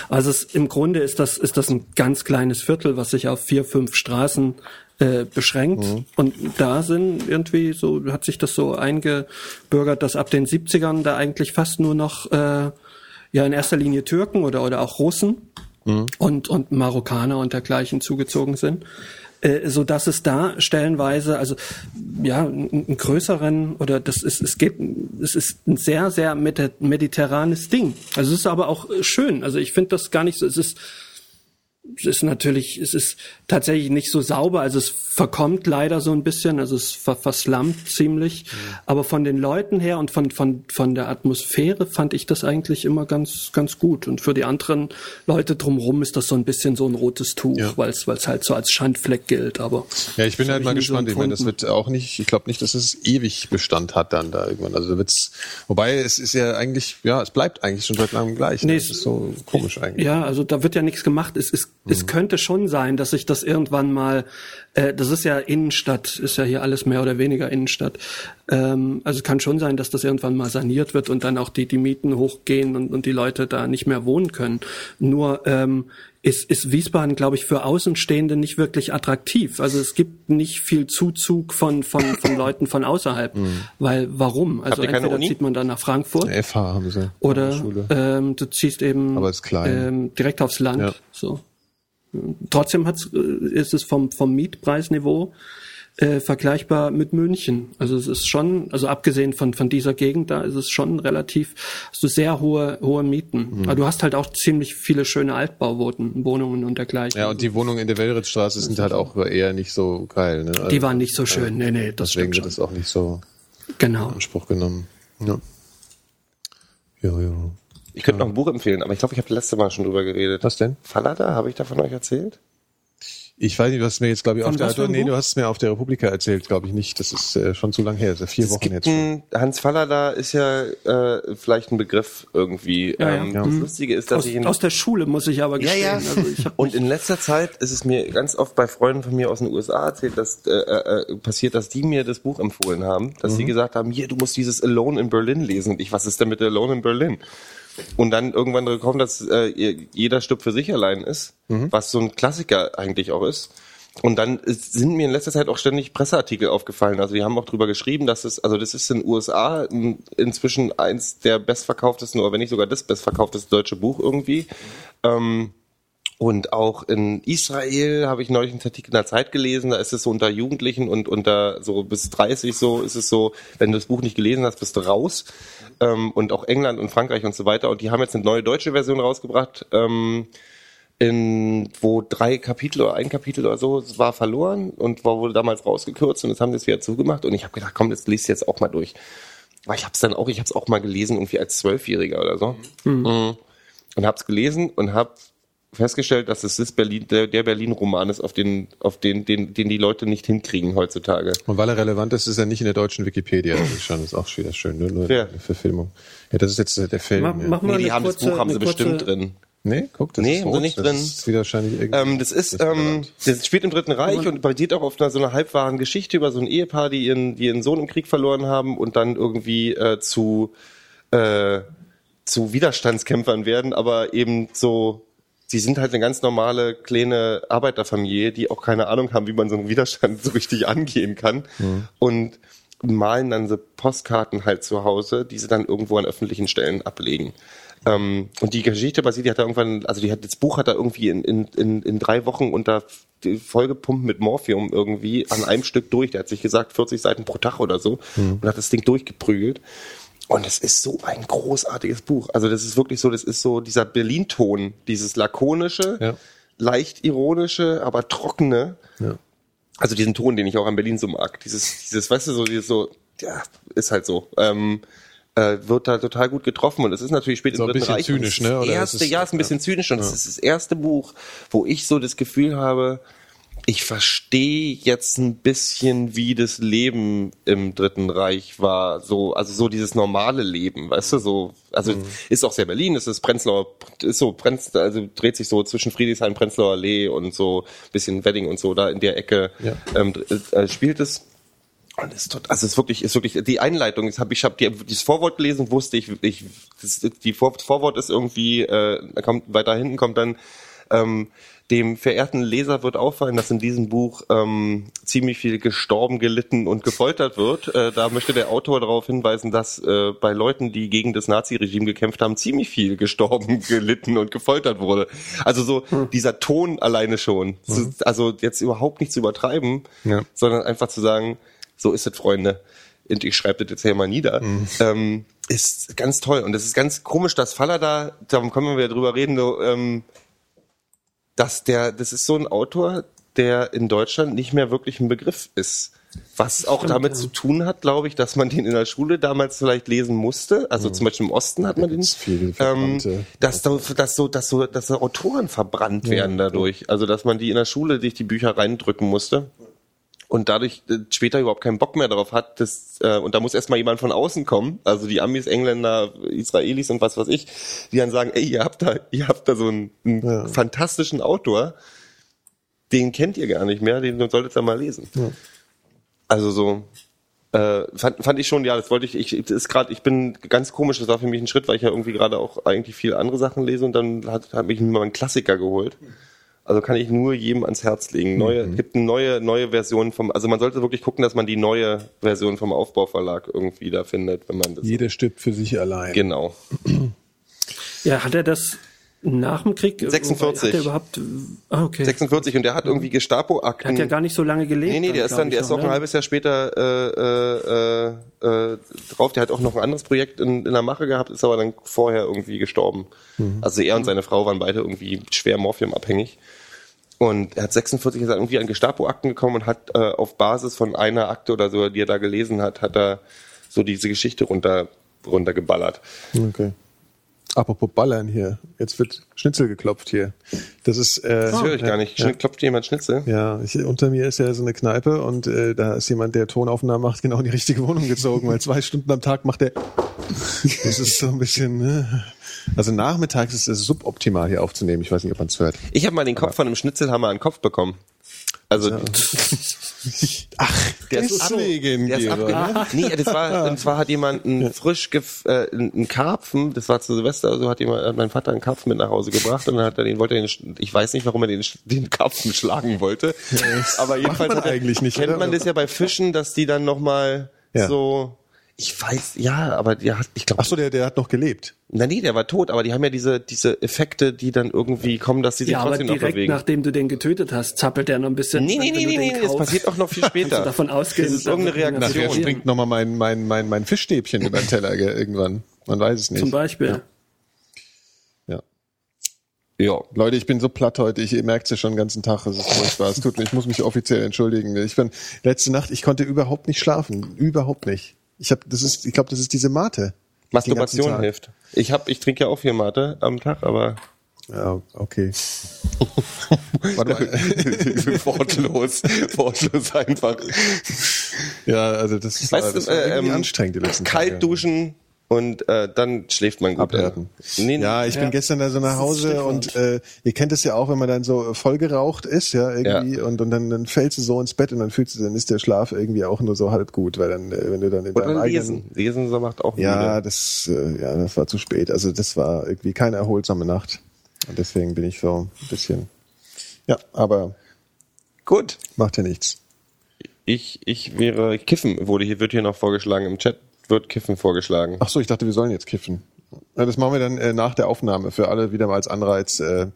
Also es, im Grunde ist das ist das ein ganz kleines Viertel, was sich auf vier fünf Straßen äh, beschränkt. Und da sind irgendwie so hat sich das so eingebürgert, dass ab den 70ern da eigentlich fast nur noch äh, ja in erster Linie Türken oder oder auch Russen und, und Marokkaner und dergleichen zugezogen sind. Äh, so dass es da stellenweise, also ja, einen größeren oder das ist, es geht, es ist ein sehr, sehr medi- mediterranes Ding. Also es ist aber auch schön. Also ich finde das gar nicht so, es ist, es ist natürlich, es ist tatsächlich nicht so sauber, also es verkommt leider so ein bisschen, also es ver verslammt ziemlich. Aber von den Leuten her und von, von, von der Atmosphäre fand ich das eigentlich immer ganz, ganz gut. Und für die anderen Leute drumherum ist das so ein bisschen so ein rotes Tuch, Ja. weil es halt so als Schandfleck gilt. Aber Ja, ich bin halt mal nie so gespannt. ich meine, das wird auch nicht, ich glaube nicht, dass es ewig Bestand hat dann da irgendwann. Also wird's, wobei es ist ja eigentlich, ja, es bleibt eigentlich schon seit langem gleich. Nee, ne? das ist so komisch eigentlich. Ja, also da wird ja nichts gemacht. Es, es, es könnte schon sein, dass sich das irgendwann mal, äh, das ist ja Innenstadt, ist ja hier alles mehr oder weniger Innenstadt. Ähm, also es kann schon sein, dass das irgendwann mal saniert wird und dann auch die, die Mieten hochgehen und, und die Leute da nicht mehr wohnen können. Nur ähm, ist, ist Wiesbaden, glaube ich, für Außenstehende nicht wirklich attraktiv. Also es gibt nicht viel Zuzug von, von, von Leuten von außerhalb. Weil warum? Also entweder Uni? zieht man dann nach Frankfurt. Eine FH haben sie. Oder ähm, du ziehst eben. Ähm, direkt aufs Land. Ja. So. Trotzdem hat's, äh, ist es vom, vom Mietpreisniveau äh, vergleichbar mit München. Also es ist schon, also abgesehen von, von dieser Gegend da, ist es schon relativ, hast du sehr hohe, hohe Mieten. Mhm. Aber du hast halt auch ziemlich viele schöne Altbauwohnungen Wohnungen und dergleichen. Ja, und die Wohnungen in der Wellritzstraße sind halt auch eher nicht so geil. Ne? Also die waren nicht so schön. Nee, nee, das deswegen stimmt wird das auch nicht so Genau. in Anspruch genommen. Ja. Ja, ja. Ich könnte noch ein Buch empfehlen, aber ich glaube, ich habe letzte Mal schon drüber geredet. Was denn? Fallada, habe ich davon euch erzählt? Ich weiß nicht, du hast mir jetzt, glaube ich, Von auf der, einem nee, du hast es mir auf der Republika erzählt, glaube ich nicht. Das ist äh, schon zu lang her, das ist ja vier Es Wochen gibt jetzt schon. Hans Fallada ist ja äh, vielleicht ein Begriff irgendwie. Ja, ähm, ja. Das. Lustige ist, dass Aus, ich in, aus der Schule muss ich aber ja, gestehen. ja. Also ich hab und in letzter Zeit ist es mir ganz oft bei Freunden von mir aus den USA erzählt, dass äh, äh, passiert, dass die mir das Buch empfohlen haben, dass Mhm. sie gesagt haben, hier, du musst dieses Alone in Berlin lesen. Und ich, was ist denn mit Alone in Berlin? Und dann irgendwann gekommen, dass äh, jeder Stück für sich allein ist, was so ein Klassiker eigentlich auch ist. Und dann ist, sind mir in letzter Zeit auch ständig Presseartikel aufgefallen. Also die haben auch drüber geschrieben, dass es, also das ist in den USA in- inzwischen eins der bestverkauftesten oder wenn nicht sogar das bestverkaufteste deutsche Buch irgendwie. Ähm, und auch in Israel habe ich neulich einen Artikel in der Zeit gelesen, da ist es so unter Jugendlichen und unter so bis 30 so ist es so, wenn du das Buch nicht gelesen hast, bist du raus. Ähm, und auch England und Frankreich und so weiter. Und die haben jetzt eine neue deutsche Version rausgebracht, ähm, in, wo drei Kapitel oder ein Kapitel oder so war verloren und war wohl damals rausgekürzt und jetzt haben sie es wieder zugemacht. Und ich habe gedacht, komm, das liest jetzt auch mal durch. Weil ich habe es dann auch, ich habe es auch mal gelesen, irgendwie als Zwölfjähriger oder so. Mhm. Und habe es gelesen und habe festgestellt, dass es das Berlin, der, der Berlin-Roman ist, auf den, auf den, den, den die Leute nicht hinkriegen heutzutage. Und weil er relevant ist, ist er nicht in der deutschen Wikipedia. Das ist schon, das ist auch wieder schön, ne? nur Ja. eine Verfilmung. Ja, das ist jetzt der Film. Mach, ja. mach mal Nee, die haben kurze, das Buch haben sie kurze, bestimmt drin. Nee, guck, das Nee, ist rot. nicht das drin. ist wieder wahrscheinlich irgendwie. Ähm, das ist, ähm, das spielt im Dritten Reich und basiert auch auf einer, so einer halbwahren Geschichte über so ein Ehepaar, die ihren, die ihren Sohn im Krieg verloren haben und dann irgendwie äh, zu, äh, zu Widerstandskämpfern werden, aber eben so, sie sind halt eine ganz normale kleine Arbeiterfamilie, die auch keine Ahnung haben, wie man so einen Widerstand so richtig angehen kann und malen dann so Postkarten halt zu Hause, die sie dann irgendwo an öffentlichen Stellen ablegen. Ähm, und die Geschichte basiert, die hat er irgendwann, also die hat, das Buch hat er irgendwie in, in, in, in drei Wochen unter vollgepumpt mit Morphium irgendwie an einem Stück durch. Der hat sich gesagt, 40 Seiten pro Tag oder so und hat das Ding durchgeprügelt. Und es ist so ein großartiges Buch. Also das ist wirklich so, das ist so dieser Berlin-Ton, dieses lakonische, Ja. leicht ironische, aber trockene. Ja. Also diesen Ton, den ich auch an Berlin so mag. Dieses, dieses, weißt du, so, dieses so, ja, ist halt so. Ähm, äh, wird da total gut getroffen und es ist natürlich spät So im ein Dritten bisschen Reich. zynisch, ne? Oder erste, ist es- ja, ist ein bisschen zynisch und es ist das erste Buch, wo ich so das Gefühl habe, ich verstehe jetzt ein bisschen, wie das Leben im Dritten Reich war. So, also so dieses normale Leben, weißt du, so, also Mhm. ist auch sehr Berlin, es ist Prenzlauer, ist so, Prenz, also dreht sich so zwischen Friedrichshain, Prenzlauer Allee und so bisschen Wedding und so, da in der Ecke Ja. ähm, äh, spielt es. Und es ist tot, also es ist wirklich, ist wirklich die Einleitung. Ich habe ich habe die, das Vorwort gelesen, wusste ich, ich das, die Vor, Vorwort ist irgendwie, äh, kommt weiter hinten kommt dann Ähm, dem verehrten Leser wird auffallen, dass in diesem Buch ähm, ziemlich viel gestorben, gelitten und gefoltert wird. Äh, da möchte der Autor darauf hinweisen, dass äh, bei Leuten, die gegen das Naziregime gekämpft haben, ziemlich viel gestorben, (laughs) gelitten und gefoltert wurde. Also so dieser Ton alleine schon. Mhm. Also jetzt überhaupt nicht zu übertreiben, Ja. sondern einfach zu sagen, so ist es, Freunde. Und ich schreibe das jetzt hier mal nieder. Mhm. Ähm, ist ganz toll. Und es ist ganz komisch, dass Faller da, da können wir wieder drüber reden, so, ähm, dass der, das ist so ein Autor, der in Deutschland nicht mehr wirklich ein Begriff ist. Was auch damit zu tun hat, glaube ich, dass man den in der Schule damals vielleicht lesen musste. Also zum Beispiel im Osten hat man den. viele Ähm, dass, da, dass so, dass so, dass so Autoren verbrannt werden dadurch. Also dass man die in der Schule sich die Bücher reindrücken musste und dadurch äh, später überhaupt keinen Bock mehr darauf hat, das, äh, und da muss erstmal jemand von außen kommen, also die Amis, Engländer, Israelis und was weiß ich, die dann sagen, ey, ihr habt da, ihr habt da so einen, einen Ja. fantastischen Autor, den kennt ihr gar nicht mehr, den solltet ihr mal lesen. Also so, äh, fand, fand ich schon, ja, das wollte ich, ich das ist gerade, ich bin ganz komisch, das war für mich ein Schritt, weil ich ja irgendwie gerade auch eigentlich viel andere Sachen lese und dann hat, hat mich mal einen Klassiker geholt. Also kann ich nur jedem ans Herz legen. Neue, gibt eine neue, neue Version vom, also man sollte wirklich gucken, dass man die neue Version vom Aufbauverlag irgendwie da findet, wenn man das. Jeder stirbt für sich allein. Genau. (clears throat) Ja, hat er das nach dem Krieg? 46. Hat er überhaupt, ah, okay. 46 und der hat irgendwie Der Gestapo-Akten. hat ja gar nicht so lange gelebt. Nee, nee, der ist dann, der ist auch noch, ein ne? halbes Jahr später äh, äh, äh, drauf. Der hat auch noch ein anderes Projekt in, in der Mache gehabt, ist aber dann vorher irgendwie gestorben. Also er und seine Frau waren beide irgendwie schwer morphiumabhängig. Und er hat 46 ist er irgendwie an Gestapo-Akten gekommen und hat äh, auf Basis von einer Akte oder so, die er da gelesen hat, hat er so diese Geschichte runter runtergeballert. Okay. Apropos Ballern hier. Jetzt wird Schnitzel geklopft hier. Das ist, äh, Das höre ich gar nicht. Ja, Klopft jemand Schnitzel? ja ich, unter mir ist ja so eine Kneipe und äh, da ist jemand, der Tonaufnahmen macht, genau in die richtige Wohnung gezogen, weil zwei Stunden am Tag macht er. Das ist so ein bisschen. Ne? Also nachmittags ist es suboptimal hier aufzunehmen. Ich weiß nicht, ob man es hört. Ich habe mal den Kopf von einem Schnitzelhammer an den Kopf bekommen. Also (laughs) Ach, Der ist, deswegen, der ist Georg. abge Nee, das war, (laughs) und zwar hat jemand einen frisch gef äh, einen Karpfen, das war zu Silvester, so hat jemand, hat mein Vater einen Karpfen mit nach Hause gebracht und dann hat er den, wollte er den, ich weiß nicht, warum er den, den Karpfen schlagen wollte. Aber jedenfalls hat er, eigentlich nicht, kennt oder? man das ja bei Fischen, dass die dann nochmal Ja. so, ich weiß, ja, aber der hat, ich glaube, Ach so, der, der hat noch gelebt. na nee, der war tot, aber die haben ja diese, diese Effekte, die dann irgendwie kommen, dass sie sich Ja, aber trotzdem noch direkt bewegen. nachdem du den getötet hast, zappelt der noch ein bisschen. Nee, nee, nee, nee, nee, das passiert auch noch viel (laughs) später. davon ausgehen, Das ist irgendeine Reaktion. Nachher springt noch mal mein, mein, mein, mein Fischstäbchen über den Teller gell, irgendwann. Man weiß es nicht. Zum Beispiel. Ja. Ja. Leute, ich bin so platt heute. Ich, ihr merkt es ja schon den ganzen Tag. Es ist furchtbar. Es tut mir, ich muss mich offiziell entschuldigen. Ich bin letzte Nacht, ich konnte überhaupt nicht schlafen. Überhaupt nicht. Ich habe, das ist, ich glaube, das ist diese Mate. Masturbation hilft. Ich hab, ich trinke ja auch viel Mate am Tag, aber Ja, okay. (laughs) Warte mal. (laughs) wortlos, wortlos einfach. Ja, also das, ist, Weißt das war äh, ähm, anstrengend die letzten Kalt Tage. duschen und äh, dann schläft man gut. Abhärten. Nee, Ja, ich bin gestern da so nach Hause und äh, ihr kennt es ja auch, wenn man dann so voll geraucht ist, ja, irgendwie, und, und dann, dann fällst du so ins Bett und dann fühlst du, dann ist der Schlaf irgendwie auch nur so halb gut, weil dann, äh, wenn du dann in deinem Oder eigenen lesen. Lesen so macht auch Ja, müde. das, äh, ja, das war zu spät. Also das war irgendwie keine erholsame Nacht. Und deswegen bin ich so ein bisschen. Ja, aber Gut. macht ja nichts. Ich, ich wäre Kiffen, wurde hier, wird hier noch vorgeschlagen. Im Chat wird Kiffen vorgeschlagen. Ach so, ich dachte, wir sollen jetzt kiffen. Ja, das machen wir dann äh, nach der Aufnahme für alle wieder mal als Anreiz, äh,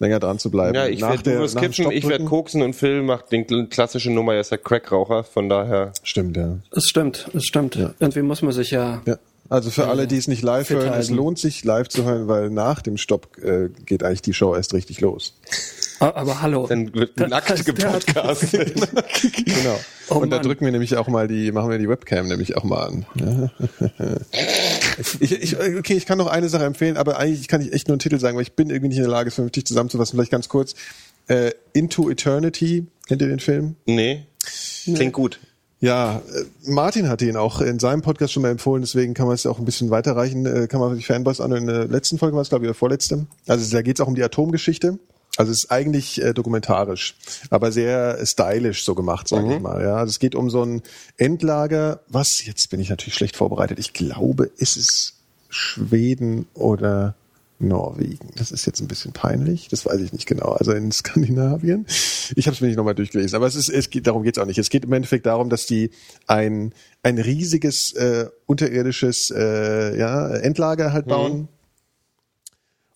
länger dran zu bleiben. Ja, ich werde nur Kiffen, ich werde koksen und Phil macht den kl- klassische Nummer, er ist ja Crackraucher, von daher. Stimmt, ja. Es stimmt, es stimmt. Irgendwie muss man sich ja. ja. Also für alle, die es nicht live hören, es halten. lohnt sich live zu hören, weil nach dem Stopp äh, geht eigentlich die Show erst richtig los. Aber, aber hallo. Dann wird nackt der hat- gepodcastet. (laughs) Genau. Oh und da Mann. drücken wir nämlich auch mal die, machen wir die Webcam nämlich auch mal an. Ich, ich, okay, ich kann noch eine Sache empfehlen, aber eigentlich kann ich echt nur einen Titel sagen, weil ich bin irgendwie nicht in der Lage, es vernünftig zusammenzufassen. Vielleicht ganz kurz. Äh, Into Eternity, kennt ihr den Film? nee. Klingt gut. Ja, äh, Martin hatte ihn auch in seinem Podcast schon mal empfohlen, deswegen kann man es auch ein bisschen weiterreichen. Äh, kann man die Fanboys an. In der letzten Folge war es, glaube ich, oder vorletzte. Also da geht es auch um die Atomgeschichte. Also es ist eigentlich äh, dokumentarisch, aber sehr stylisch so gemacht, sage ich mal. Ja, also es geht um so ein Endlager. Was? Jetzt bin ich natürlich schlecht vorbereitet. Ich glaube, ist es Schweden oder Norwegen. Das ist jetzt ein bisschen peinlich, das weiß ich nicht genau. Also in Skandinavien. Ich habe es mir nicht nochmal durchgelesen, aber es ist, es geht, darum geht es auch nicht. Es geht im Endeffekt darum, dass die ein ein riesiges äh, unterirdisches äh, ja, Endlager halt bauen.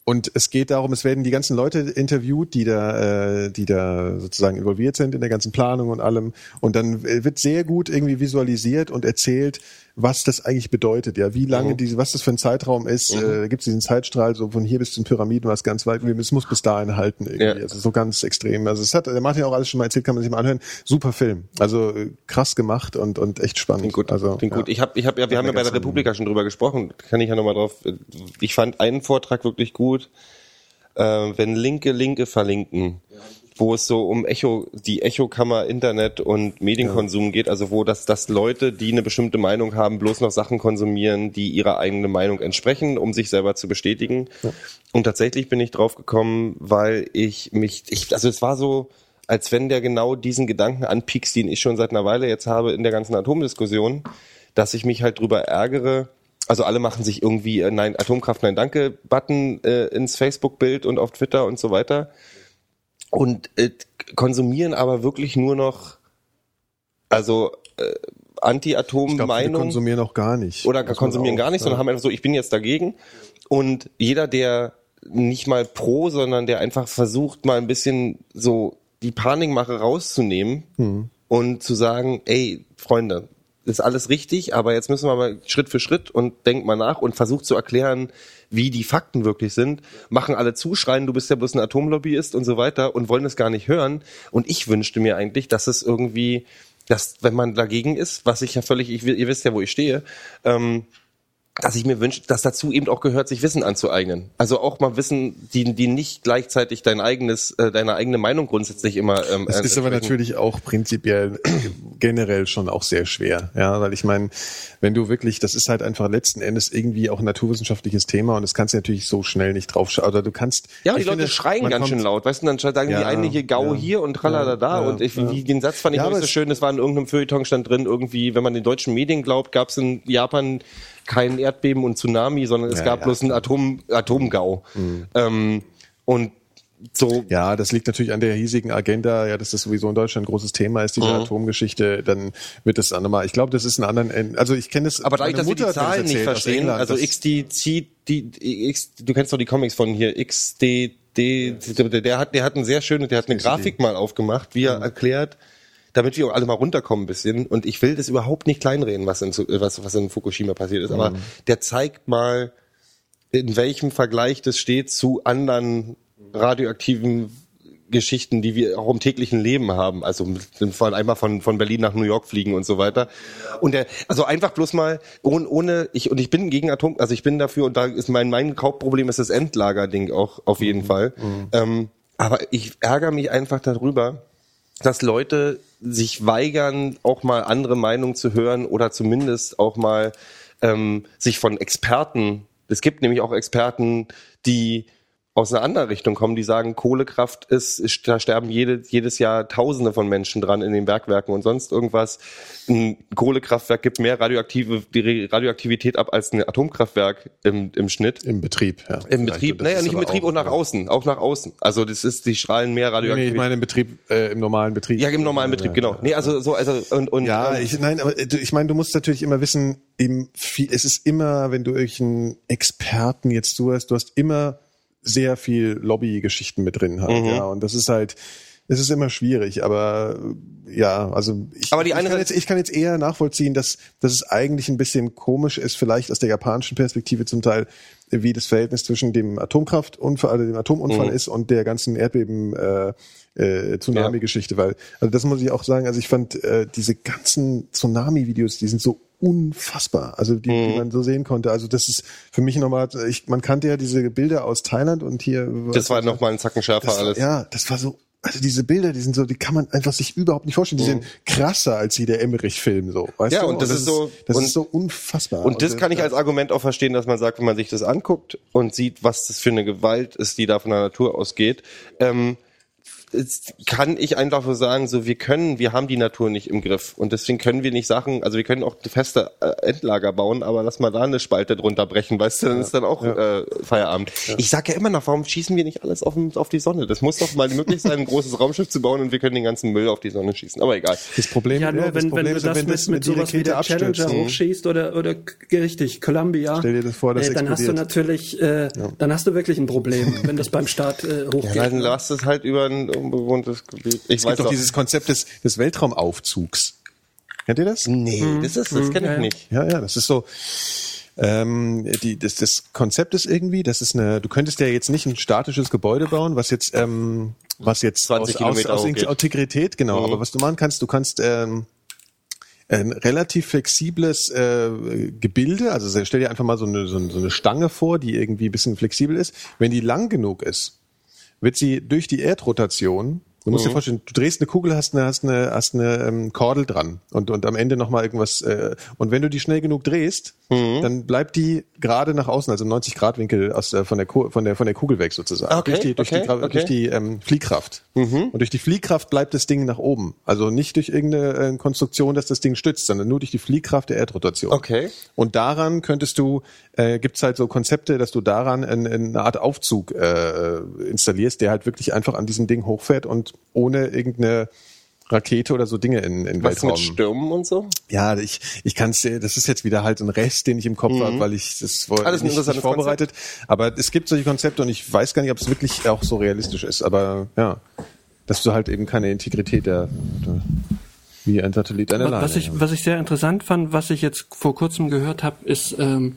Und es geht darum, es werden die ganzen Leute interviewt, die da, äh, die da sozusagen involviert sind in der ganzen Planung und allem. Und dann wird sehr gut irgendwie visualisiert und erzählt, was das eigentlich bedeutet. Ja, wie lange Mhm. diese, was das für ein Zeitraum ist. Äh, Gibt es diesen Zeitstrahl so von hier bis zu den Pyramiden, was ganz weit. Es muss bis dahin halten irgendwie. Ja. Also so ganz extrem. Also es hat, der Martin auch alles schon mal erzählt, kann man sich mal anhören. Super Film. Also äh, krass gemacht und und echt spannend. Klingt gut. Also Klingt ja. gut. Ich habe, ich hab, ja, wir haben ja bei der Republika schon drüber gesprochen. Kann ich ja nochmal drauf. Ich fand einen Vortrag wirklich gut. Äh, wenn Linke Linke verlinken, wo es so um Echo, die Echokammer Internet und Medienkonsum geht, also wo das, dass Leute, die eine bestimmte Meinung haben, bloß noch Sachen konsumieren, die ihrer eigenen Meinung entsprechen, um sich selber zu bestätigen. Und tatsächlich bin ich drauf gekommen, weil ich mich, ich, also es war so, als wenn der genau diesen Gedanken anpiekst, den ich schon seit einer Weile jetzt habe in der ganzen Atomdiskussion, dass ich mich halt drüber ärgere. Also alle machen sich irgendwie äh, Nein, Atomkraft, Nein, Danke Button äh, ins Facebook-Bild und auf Twitter und so weiter und äh, konsumieren aber wirklich nur noch also äh, Anti-Atom-Meinung konsumieren auch gar nicht. oder Muss konsumieren auch, gar nicht, sondern ja. haben einfach so, ich bin jetzt dagegen. Und jeder, der nicht mal pro, sondern der einfach versucht, mal ein bisschen so die Panikmache rauszunehmen Hm. und zu sagen, ey, Freunde, ist alles richtig, aber jetzt müssen wir mal Schritt für Schritt und denkt mal nach und versucht zu erklären, wie die Fakten wirklich sind, machen alle zuschreien, du bist ja bloß ein Atomlobbyist und so weiter und wollen es gar nicht hören. Und ich wünschte mir eigentlich, dass es irgendwie, dass wenn man dagegen ist, was ich ja völlig, ich, ihr wisst ja, wo ich stehe, ähm, dass ich mir wünsche, dass dazu eben auch gehört, sich Wissen anzueignen. Also auch mal Wissen, die, die nicht gleichzeitig dein eigenes, äh, deine eigene Meinung grundsätzlich immer. Ähm, Es ist aber natürlich auch prinzipiell (clears throat) generell schon auch sehr schwer, ja, weil ich meine, wenn du wirklich, das ist halt einfach letzten Endes irgendwie auch ein naturwissenschaftliches Thema und das kannst du natürlich so schnell nicht drauf. Oder du kannst. Ja, und die Leute finde, schreien ganz kommt- schön laut, weißt du, dann sagen Ja, die eine hier Gau ja. hier und tralala da Ja, und ich, wie, den Satz fand ich Ja, nicht so schön, es war in irgendeinem Feuilleton stand drin, irgendwie, wenn man den deutschen Medien glaubt, gab es in Japan kein Erdbeben und Tsunami, sondern es Ja, gab ja, bloß einen Atom, Atomgau. Ähm, und so Ja, das liegt natürlich an der hiesigen Agenda, ja, dass das sowieso in Deutschland ein großes Thema ist, diese Mhm. Atomgeschichte, dann wird das nochmal, ich glaube, das ist ein anderen, also ich kenne das, Aber dadurch, dass wir die das Zahlen nicht erzählt aus verstehen, England, also das- XD, die, X, du kennst doch die Comics von hier, XDD, der hat, der hat ein sehr schönes, der hat eine Grafik mal aufgemacht, wie er erklärt, damit wir auch alle mal runterkommen ein bisschen. Und ich will das überhaupt nicht kleinreden, was in, was, was in Fukushima passiert ist, aber der zeigt mal, in welchem Vergleich das steht zu anderen radioaktiven Geschichten, die wir auch im täglichen Leben haben. Also mit- von einmal von, von Berlin nach New York fliegen und so weiter. Und der, also einfach bloß mal ohne, ohne ich und ich bin gegen Atom, also ich bin dafür und da ist mein mein Hauptproblem ist das Endlager-Ding auch auf jeden Fall. Ähm, aber ich ärgere mich einfach darüber, dass Leute sich weigern, auch mal andere Meinungen zu hören oder zumindest auch mal ähm, sich von Experten, es gibt nämlich auch Experten, die aus einer anderen Richtung kommen, die sagen, Kohlekraft ist, ist da sterben jede, jedes Jahr Tausende von Menschen dran in den Bergwerken und sonst irgendwas. Ein Kohlekraftwerk gibt mehr radioaktive, die Radioaktivität ab als ein Atomkraftwerk im, im Schnitt. im Betrieb, ja. Im. Betrieb, naja, nicht im Betrieb auch- und nach außen, auch nach außen. Also das ist, die strahlen mehr Nee, Radioaktivität. ich meine im Betrieb, äh, im normalen Betrieb. Ja, im normalen Betrieb, genau. Nee, also so, also und, und Ja, ähm, ich, nein, aber du, ich meine, du musst natürlich immer wissen, eben viel, es ist immer, wenn du irgendeinen Experten jetzt hast, du hast immer sehr viel Lobbygeschichten mit drin halt, Mhm. ja, und das ist halt, es ist immer schwierig, aber äh, ja, also ich, Aber die ich, kann jetzt, ich kann jetzt eher nachvollziehen, dass, dass es eigentlich ein bisschen komisch ist, vielleicht aus der japanischen Perspektive zum Teil, wie das Verhältnis zwischen dem Atomkraftunfall, also dem Atomunfall Mhm. ist und der ganzen Erdbeben äh, äh, Tsunami-Geschichte, weil also das muss ich auch sagen, also ich fand äh, diese ganzen Tsunami-Videos, die sind so unfassbar, also die, Mhm. die man so sehen konnte. Also das ist für mich nochmal, ich, man kannte ja diese Bilder aus Thailand und hier. das war noch mal ein Zacken schärfer das alles. Ja, das war so. Also diese Bilder, die sind so, die kann man einfach sich überhaupt nicht vorstellen. Die sind krasser als wie der Emmerich-Film so. Weißt Mhm. Ja, du? und das ist so- das und- ist so unfassbar. Und das kann ich als Argument auch verstehen, dass man sagt, wenn man sich das anguckt und sieht, was das für eine Gewalt ist, die da von der Natur ausgeht, ähm, kann ich einfach so sagen, so wir können, wir haben die Natur nicht im Griff und deswegen können wir nicht Sachen, also wir können auch feste äh, Endlager bauen, aber lass mal da eine Spalte drunter brechen, weißt du, dann ist dann auch äh, Feierabend. Ich sag ja immer noch, warum schießen wir nicht alles auf, auf die Sonne? Das muss doch mal möglich sein, ein großes Raumschiff zu bauen und wir können den ganzen Müll auf die Sonne schießen. Aber egal. Das Problem, Ja, nur das wenn, wenn Problem du ist, das wenn mit, das mit mit sowas wie der Challenger abstürzt. ne? hochschießt oder, oder richtig, Columbia, Stell dir das vor, das äh, dann hast du natürlich, äh, dann hast du wirklich ein Problem, wenn das beim Start äh, hochgeht. Ja, dann lass es halt über ein unbewohntes Gebiet. Ich Es gibt doch dieses Konzept des, des Weltraumaufzugs. Kennt ihr das? Nee, das ist, das kenne ich nicht. Ja, ja, das ist so. Ähm, die, das, das Konzept ist irgendwie, das ist eine, du könntest ja jetzt nicht ein statisches Gebäude bauen, was jetzt, ähm, was jetzt 20 aus, Kilometer aus, aus. Integrität, genau. Mhm. Aber was du machen kannst, du kannst ähm, ein relativ flexibles äh, Gebilde, also stell dir einfach mal so eine, so eine so eine Stange vor, die irgendwie ein bisschen flexibel ist. Wenn die lang genug ist, wird sie durch die Erdrotation, du musst dir vorstellen, du drehst eine Kugel, hast eine, hast eine, hast eine ähm, Kordel dran und, und am Ende nochmal irgendwas, äh, und wenn du die schnell genug drehst, dann bleibt die gerade nach außen, also im 90 Grad Winkel aus, äh, von, der, von, der, von der Kugel weg sozusagen. Okay, durch die, durch okay, die, okay. durch die ähm, Fliehkraft. Und durch die Fliehkraft bleibt das Ding nach oben. Also nicht durch irgendeine äh, Konstruktion, dass das Ding stützt, sondern nur durch die Fliehkraft der Erdrotation. Okay. Und daran könntest du, äh, gibt's halt so Konzepte, dass du daran ein, eine Art Aufzug äh, installierst, der halt wirklich einfach an diesem Ding hochfährt und ohne irgendeine Rakete oder so Dinge in, in Was Weltraum. mit Stürmen und so? Ja, ich, ich kann es, das ist jetzt wieder halt ein Rest, den ich im Kopf habe, weil ich das wollte Alles nicht, nicht vorbereitet. Aber es gibt solche Konzepte und ich weiß gar nicht, ob es wirklich auch so realistisch ist. Aber ja, dass du halt eben keine Integrität der, der wie ein Satellit eine Leine. Was ich, was ich sehr interessant fand, was ich jetzt vor kurzem gehört habe, ist, ähm,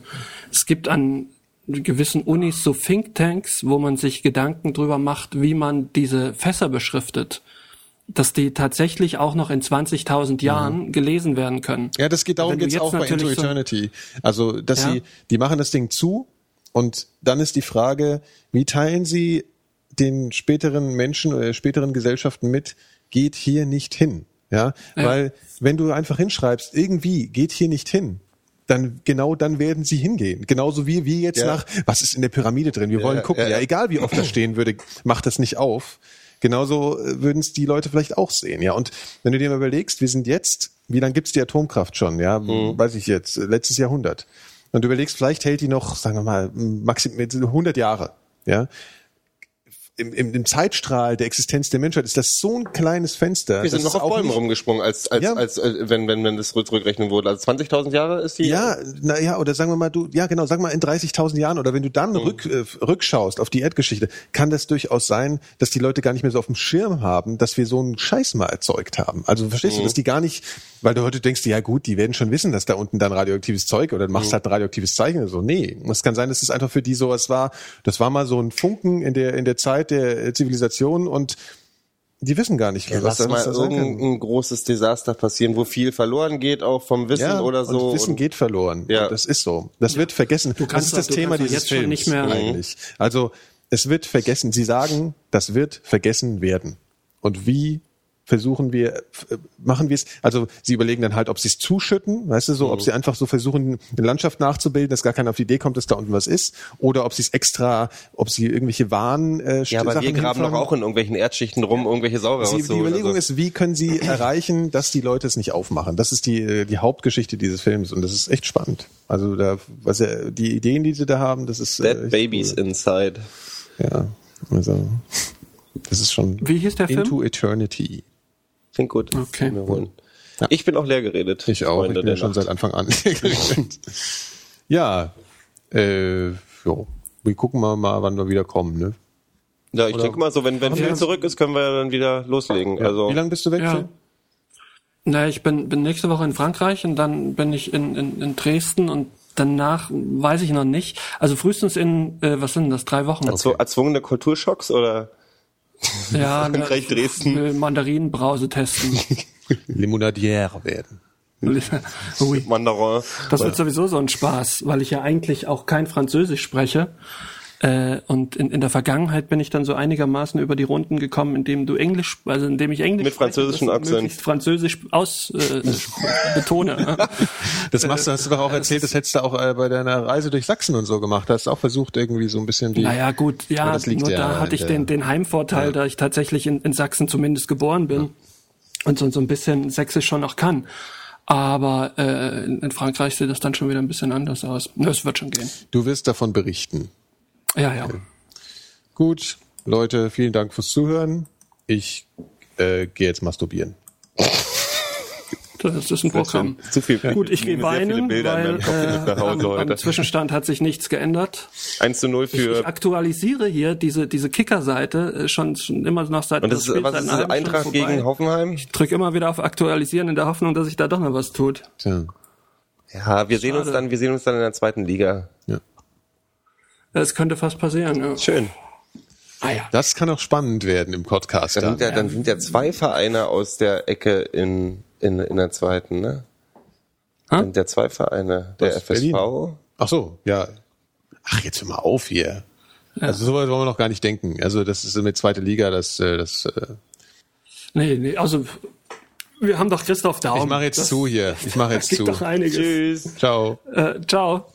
es gibt an gewissen Unis so Thinktanks, wo man sich Gedanken drüber macht, wie man diese Fässer beschriftet. Dass die tatsächlich auch noch in 20.000 Jahren gelesen werden können. Ja, das geht darum geht's jetzt auch bei Into Eternity. Also, dass Ja. sie, die machen das Ding zu und dann ist die Frage, wie teilen sie den späteren Menschen oder späteren Gesellschaften mit, geht hier nicht hin. Ja, Ja. weil wenn du einfach hinschreibst, irgendwie geht hier nicht hin, dann genau dann werden sie hingehen. Genauso wie wir jetzt Ja. nach, was ist in der Pyramide drin? Wir wollen gucken. ja, Ja, ja. egal wie oft das stehen würde, macht das nicht auf. Genauso äh, würden es die Leute vielleicht auch sehen, ja. Und wenn du dir mal überlegst, wir sind jetzt, wie lange gibt's die Atomkraft schon, ja, Mhm. weiß ich jetzt, äh, letztes Jahrhundert. Und du überlegst, vielleicht hält die noch, sagen wir mal, maximal 100 Jahre, ja. Im, im, Im Zeitstrahl der Existenz der Menschheit ist das so ein kleines Fenster. Wir sind noch auf Bäumen rumgesprungen, als, als, Ja. als äh, wenn, wenn, wenn das zurückrechnen wurde. Also 20.000 Jahre ist die. Ja, na ja, oder sagen wir mal, du, ja genau, sag mal in 30.000 Jahren oder wenn du dann rück, äh, rückschaust auf die Erdgeschichte, kann das durchaus sein, dass die Leute gar nicht mehr so auf dem Schirm haben, dass wir so einen Scheiß mal erzeugt haben. Also verstehst du, dass die gar nicht, weil du heute denkst, ja gut, die werden schon wissen, dass da unten dann radioaktives Zeug oder du machst halt ein radioaktives Zeichen oder so. Nee, es kann sein, dass es einfach für die sowas war, das war mal so ein Funken in der in der Zeit der äh, Zivilisation und die wissen gar nicht, Ja, was lass da, mal irgendein großes Desaster passieren, wo viel verloren geht, auch vom Wissen Ja, oder so. Und Wissen Und- geht verloren. Ja. Und das ist so. Das wird vergessen. das kannst ist das doch- du Thema dieses jetzt schon Films nicht mehr- eigentlich. Also es wird vergessen. Sie sagen, das wird vergessen werden. Und wie versuchen wir, f- machen wir es, also sie überlegen dann halt, ob sie es zuschütten, weißt du so, Mhm. ob sie einfach so versuchen, eine Landschaft nachzubilden, dass gar keiner auf die Idee kommt, dass da unten was ist, oder ob sie es extra, ob sie irgendwelche Warn äh, ja, aber Sachen wir graben doch hinfahren. auch in irgendwelchen Erdschichten rum, irgendwelche Saurer Die, und so. die Überlegung also. ist, wie können sie (clears throat) erreichen, dass die Leute es nicht aufmachen? Das ist die, äh, die Hauptgeschichte dieses Films und das ist echt spannend. Also da, was er, die Ideen, die sie da haben, das ist äh, Dead echt Babies cool. Inside. Ja, also das ist schon Wie hieß der Film? Into Eternity. Klingt gut. Okay. Wir holen. Ich bin auch leer geredet. Ich auch. Freunde ich bin ja schon Nacht. seit Anfang an. (laughs) ja, äh, jo. Wir gucken mal, mal, wann wir wieder kommen. Ne? Ja, ich denke mal so, wenn, wenn Phil zurück ist, können wir ja dann wieder loslegen. Also Wie lange bist du weg? Ja. Phil? Na, ich bin, bin nächste Woche in Frankreich und dann bin ich in, in, in Dresden und danach weiß ich noch nicht. Also frühestens in, äh, was sind das, drei Wochen? erzw erzwungene Kulturschocks oder? Ja, (laughs) Frankreich, ne, Dresden. Mandarinenbrause testen. (laughs) Limonadière werden. (laughs) Ui. Mandarin. Das wird sowieso so ein Spaß, weil ich ja eigentlich auch kein Französisch spreche. Äh, und in, in der Vergangenheit bin ich dann so einigermaßen über die Runden gekommen, indem du Englisch, also indem ich Englisch Mit französischem Akzent. Französisch aus äh, betone. (laughs) Das machst du, hast du doch auch erzählt, das hättest du auch äh, bei deiner Reise durch Sachsen und so gemacht. Hast auch versucht, irgendwie so ein bisschen die. Naja, gut, ja, Aber das liegt nur ja da hatte ich in den, den Heimvorteil, Ja. da ich tatsächlich in, in Sachsen zumindest geboren bin und so, so ein bisschen Sächsisch schon noch kann. Aber äh, in, Frankreich sieht das dann schon wieder ein bisschen anders aus. Es wird schon gehen. Du wirst davon berichten. Ja, ja. Gut, Leute, vielen Dank fürs Zuhören. Ich äh, gehe jetzt masturbieren. Das ist ein Programm. Zu viel. Gut, ich gehe weinen, weil äh, am, am. Zwischenstand hat sich nichts geändert. 1 zu 0 Ich, für ich aktualisiere hier diese, diese Kicker-Seite äh, schon, schon immer noch seit Und das ist, was ist das? Eintracht gegen Hoffenheim? Drück immer wieder auf Aktualisieren in der Hoffnung, dass sich da doch noch was tut. Tja. Ja, wir sehen uns Schade. dann, wir sehen uns dann in der zweiten Liga. Ja. Es könnte fast passieren. Ja. Schön. Ah ja. Das kann auch spannend werden im Podcast. Dann sind Dann. ja, dann sind ja zwei Vereine aus der Ecke in, in, in der zweiten, ne? Ha? Sind ja zwei Vereine. Der Was, FSV. Berlin? Ach so, ja. Ach, jetzt hör mal auf hier. Also so weit wollen wir noch gar nicht denken. Also das ist mit zweite Liga, das, äh, das. Äh, Nee, nee, also wir haben doch Christoph Daum. ich mache jetzt Das- zu hier. Ich mache jetzt (laughs) gibt zu. doch einiges. Tschüss. Ciao. Äh, ciao.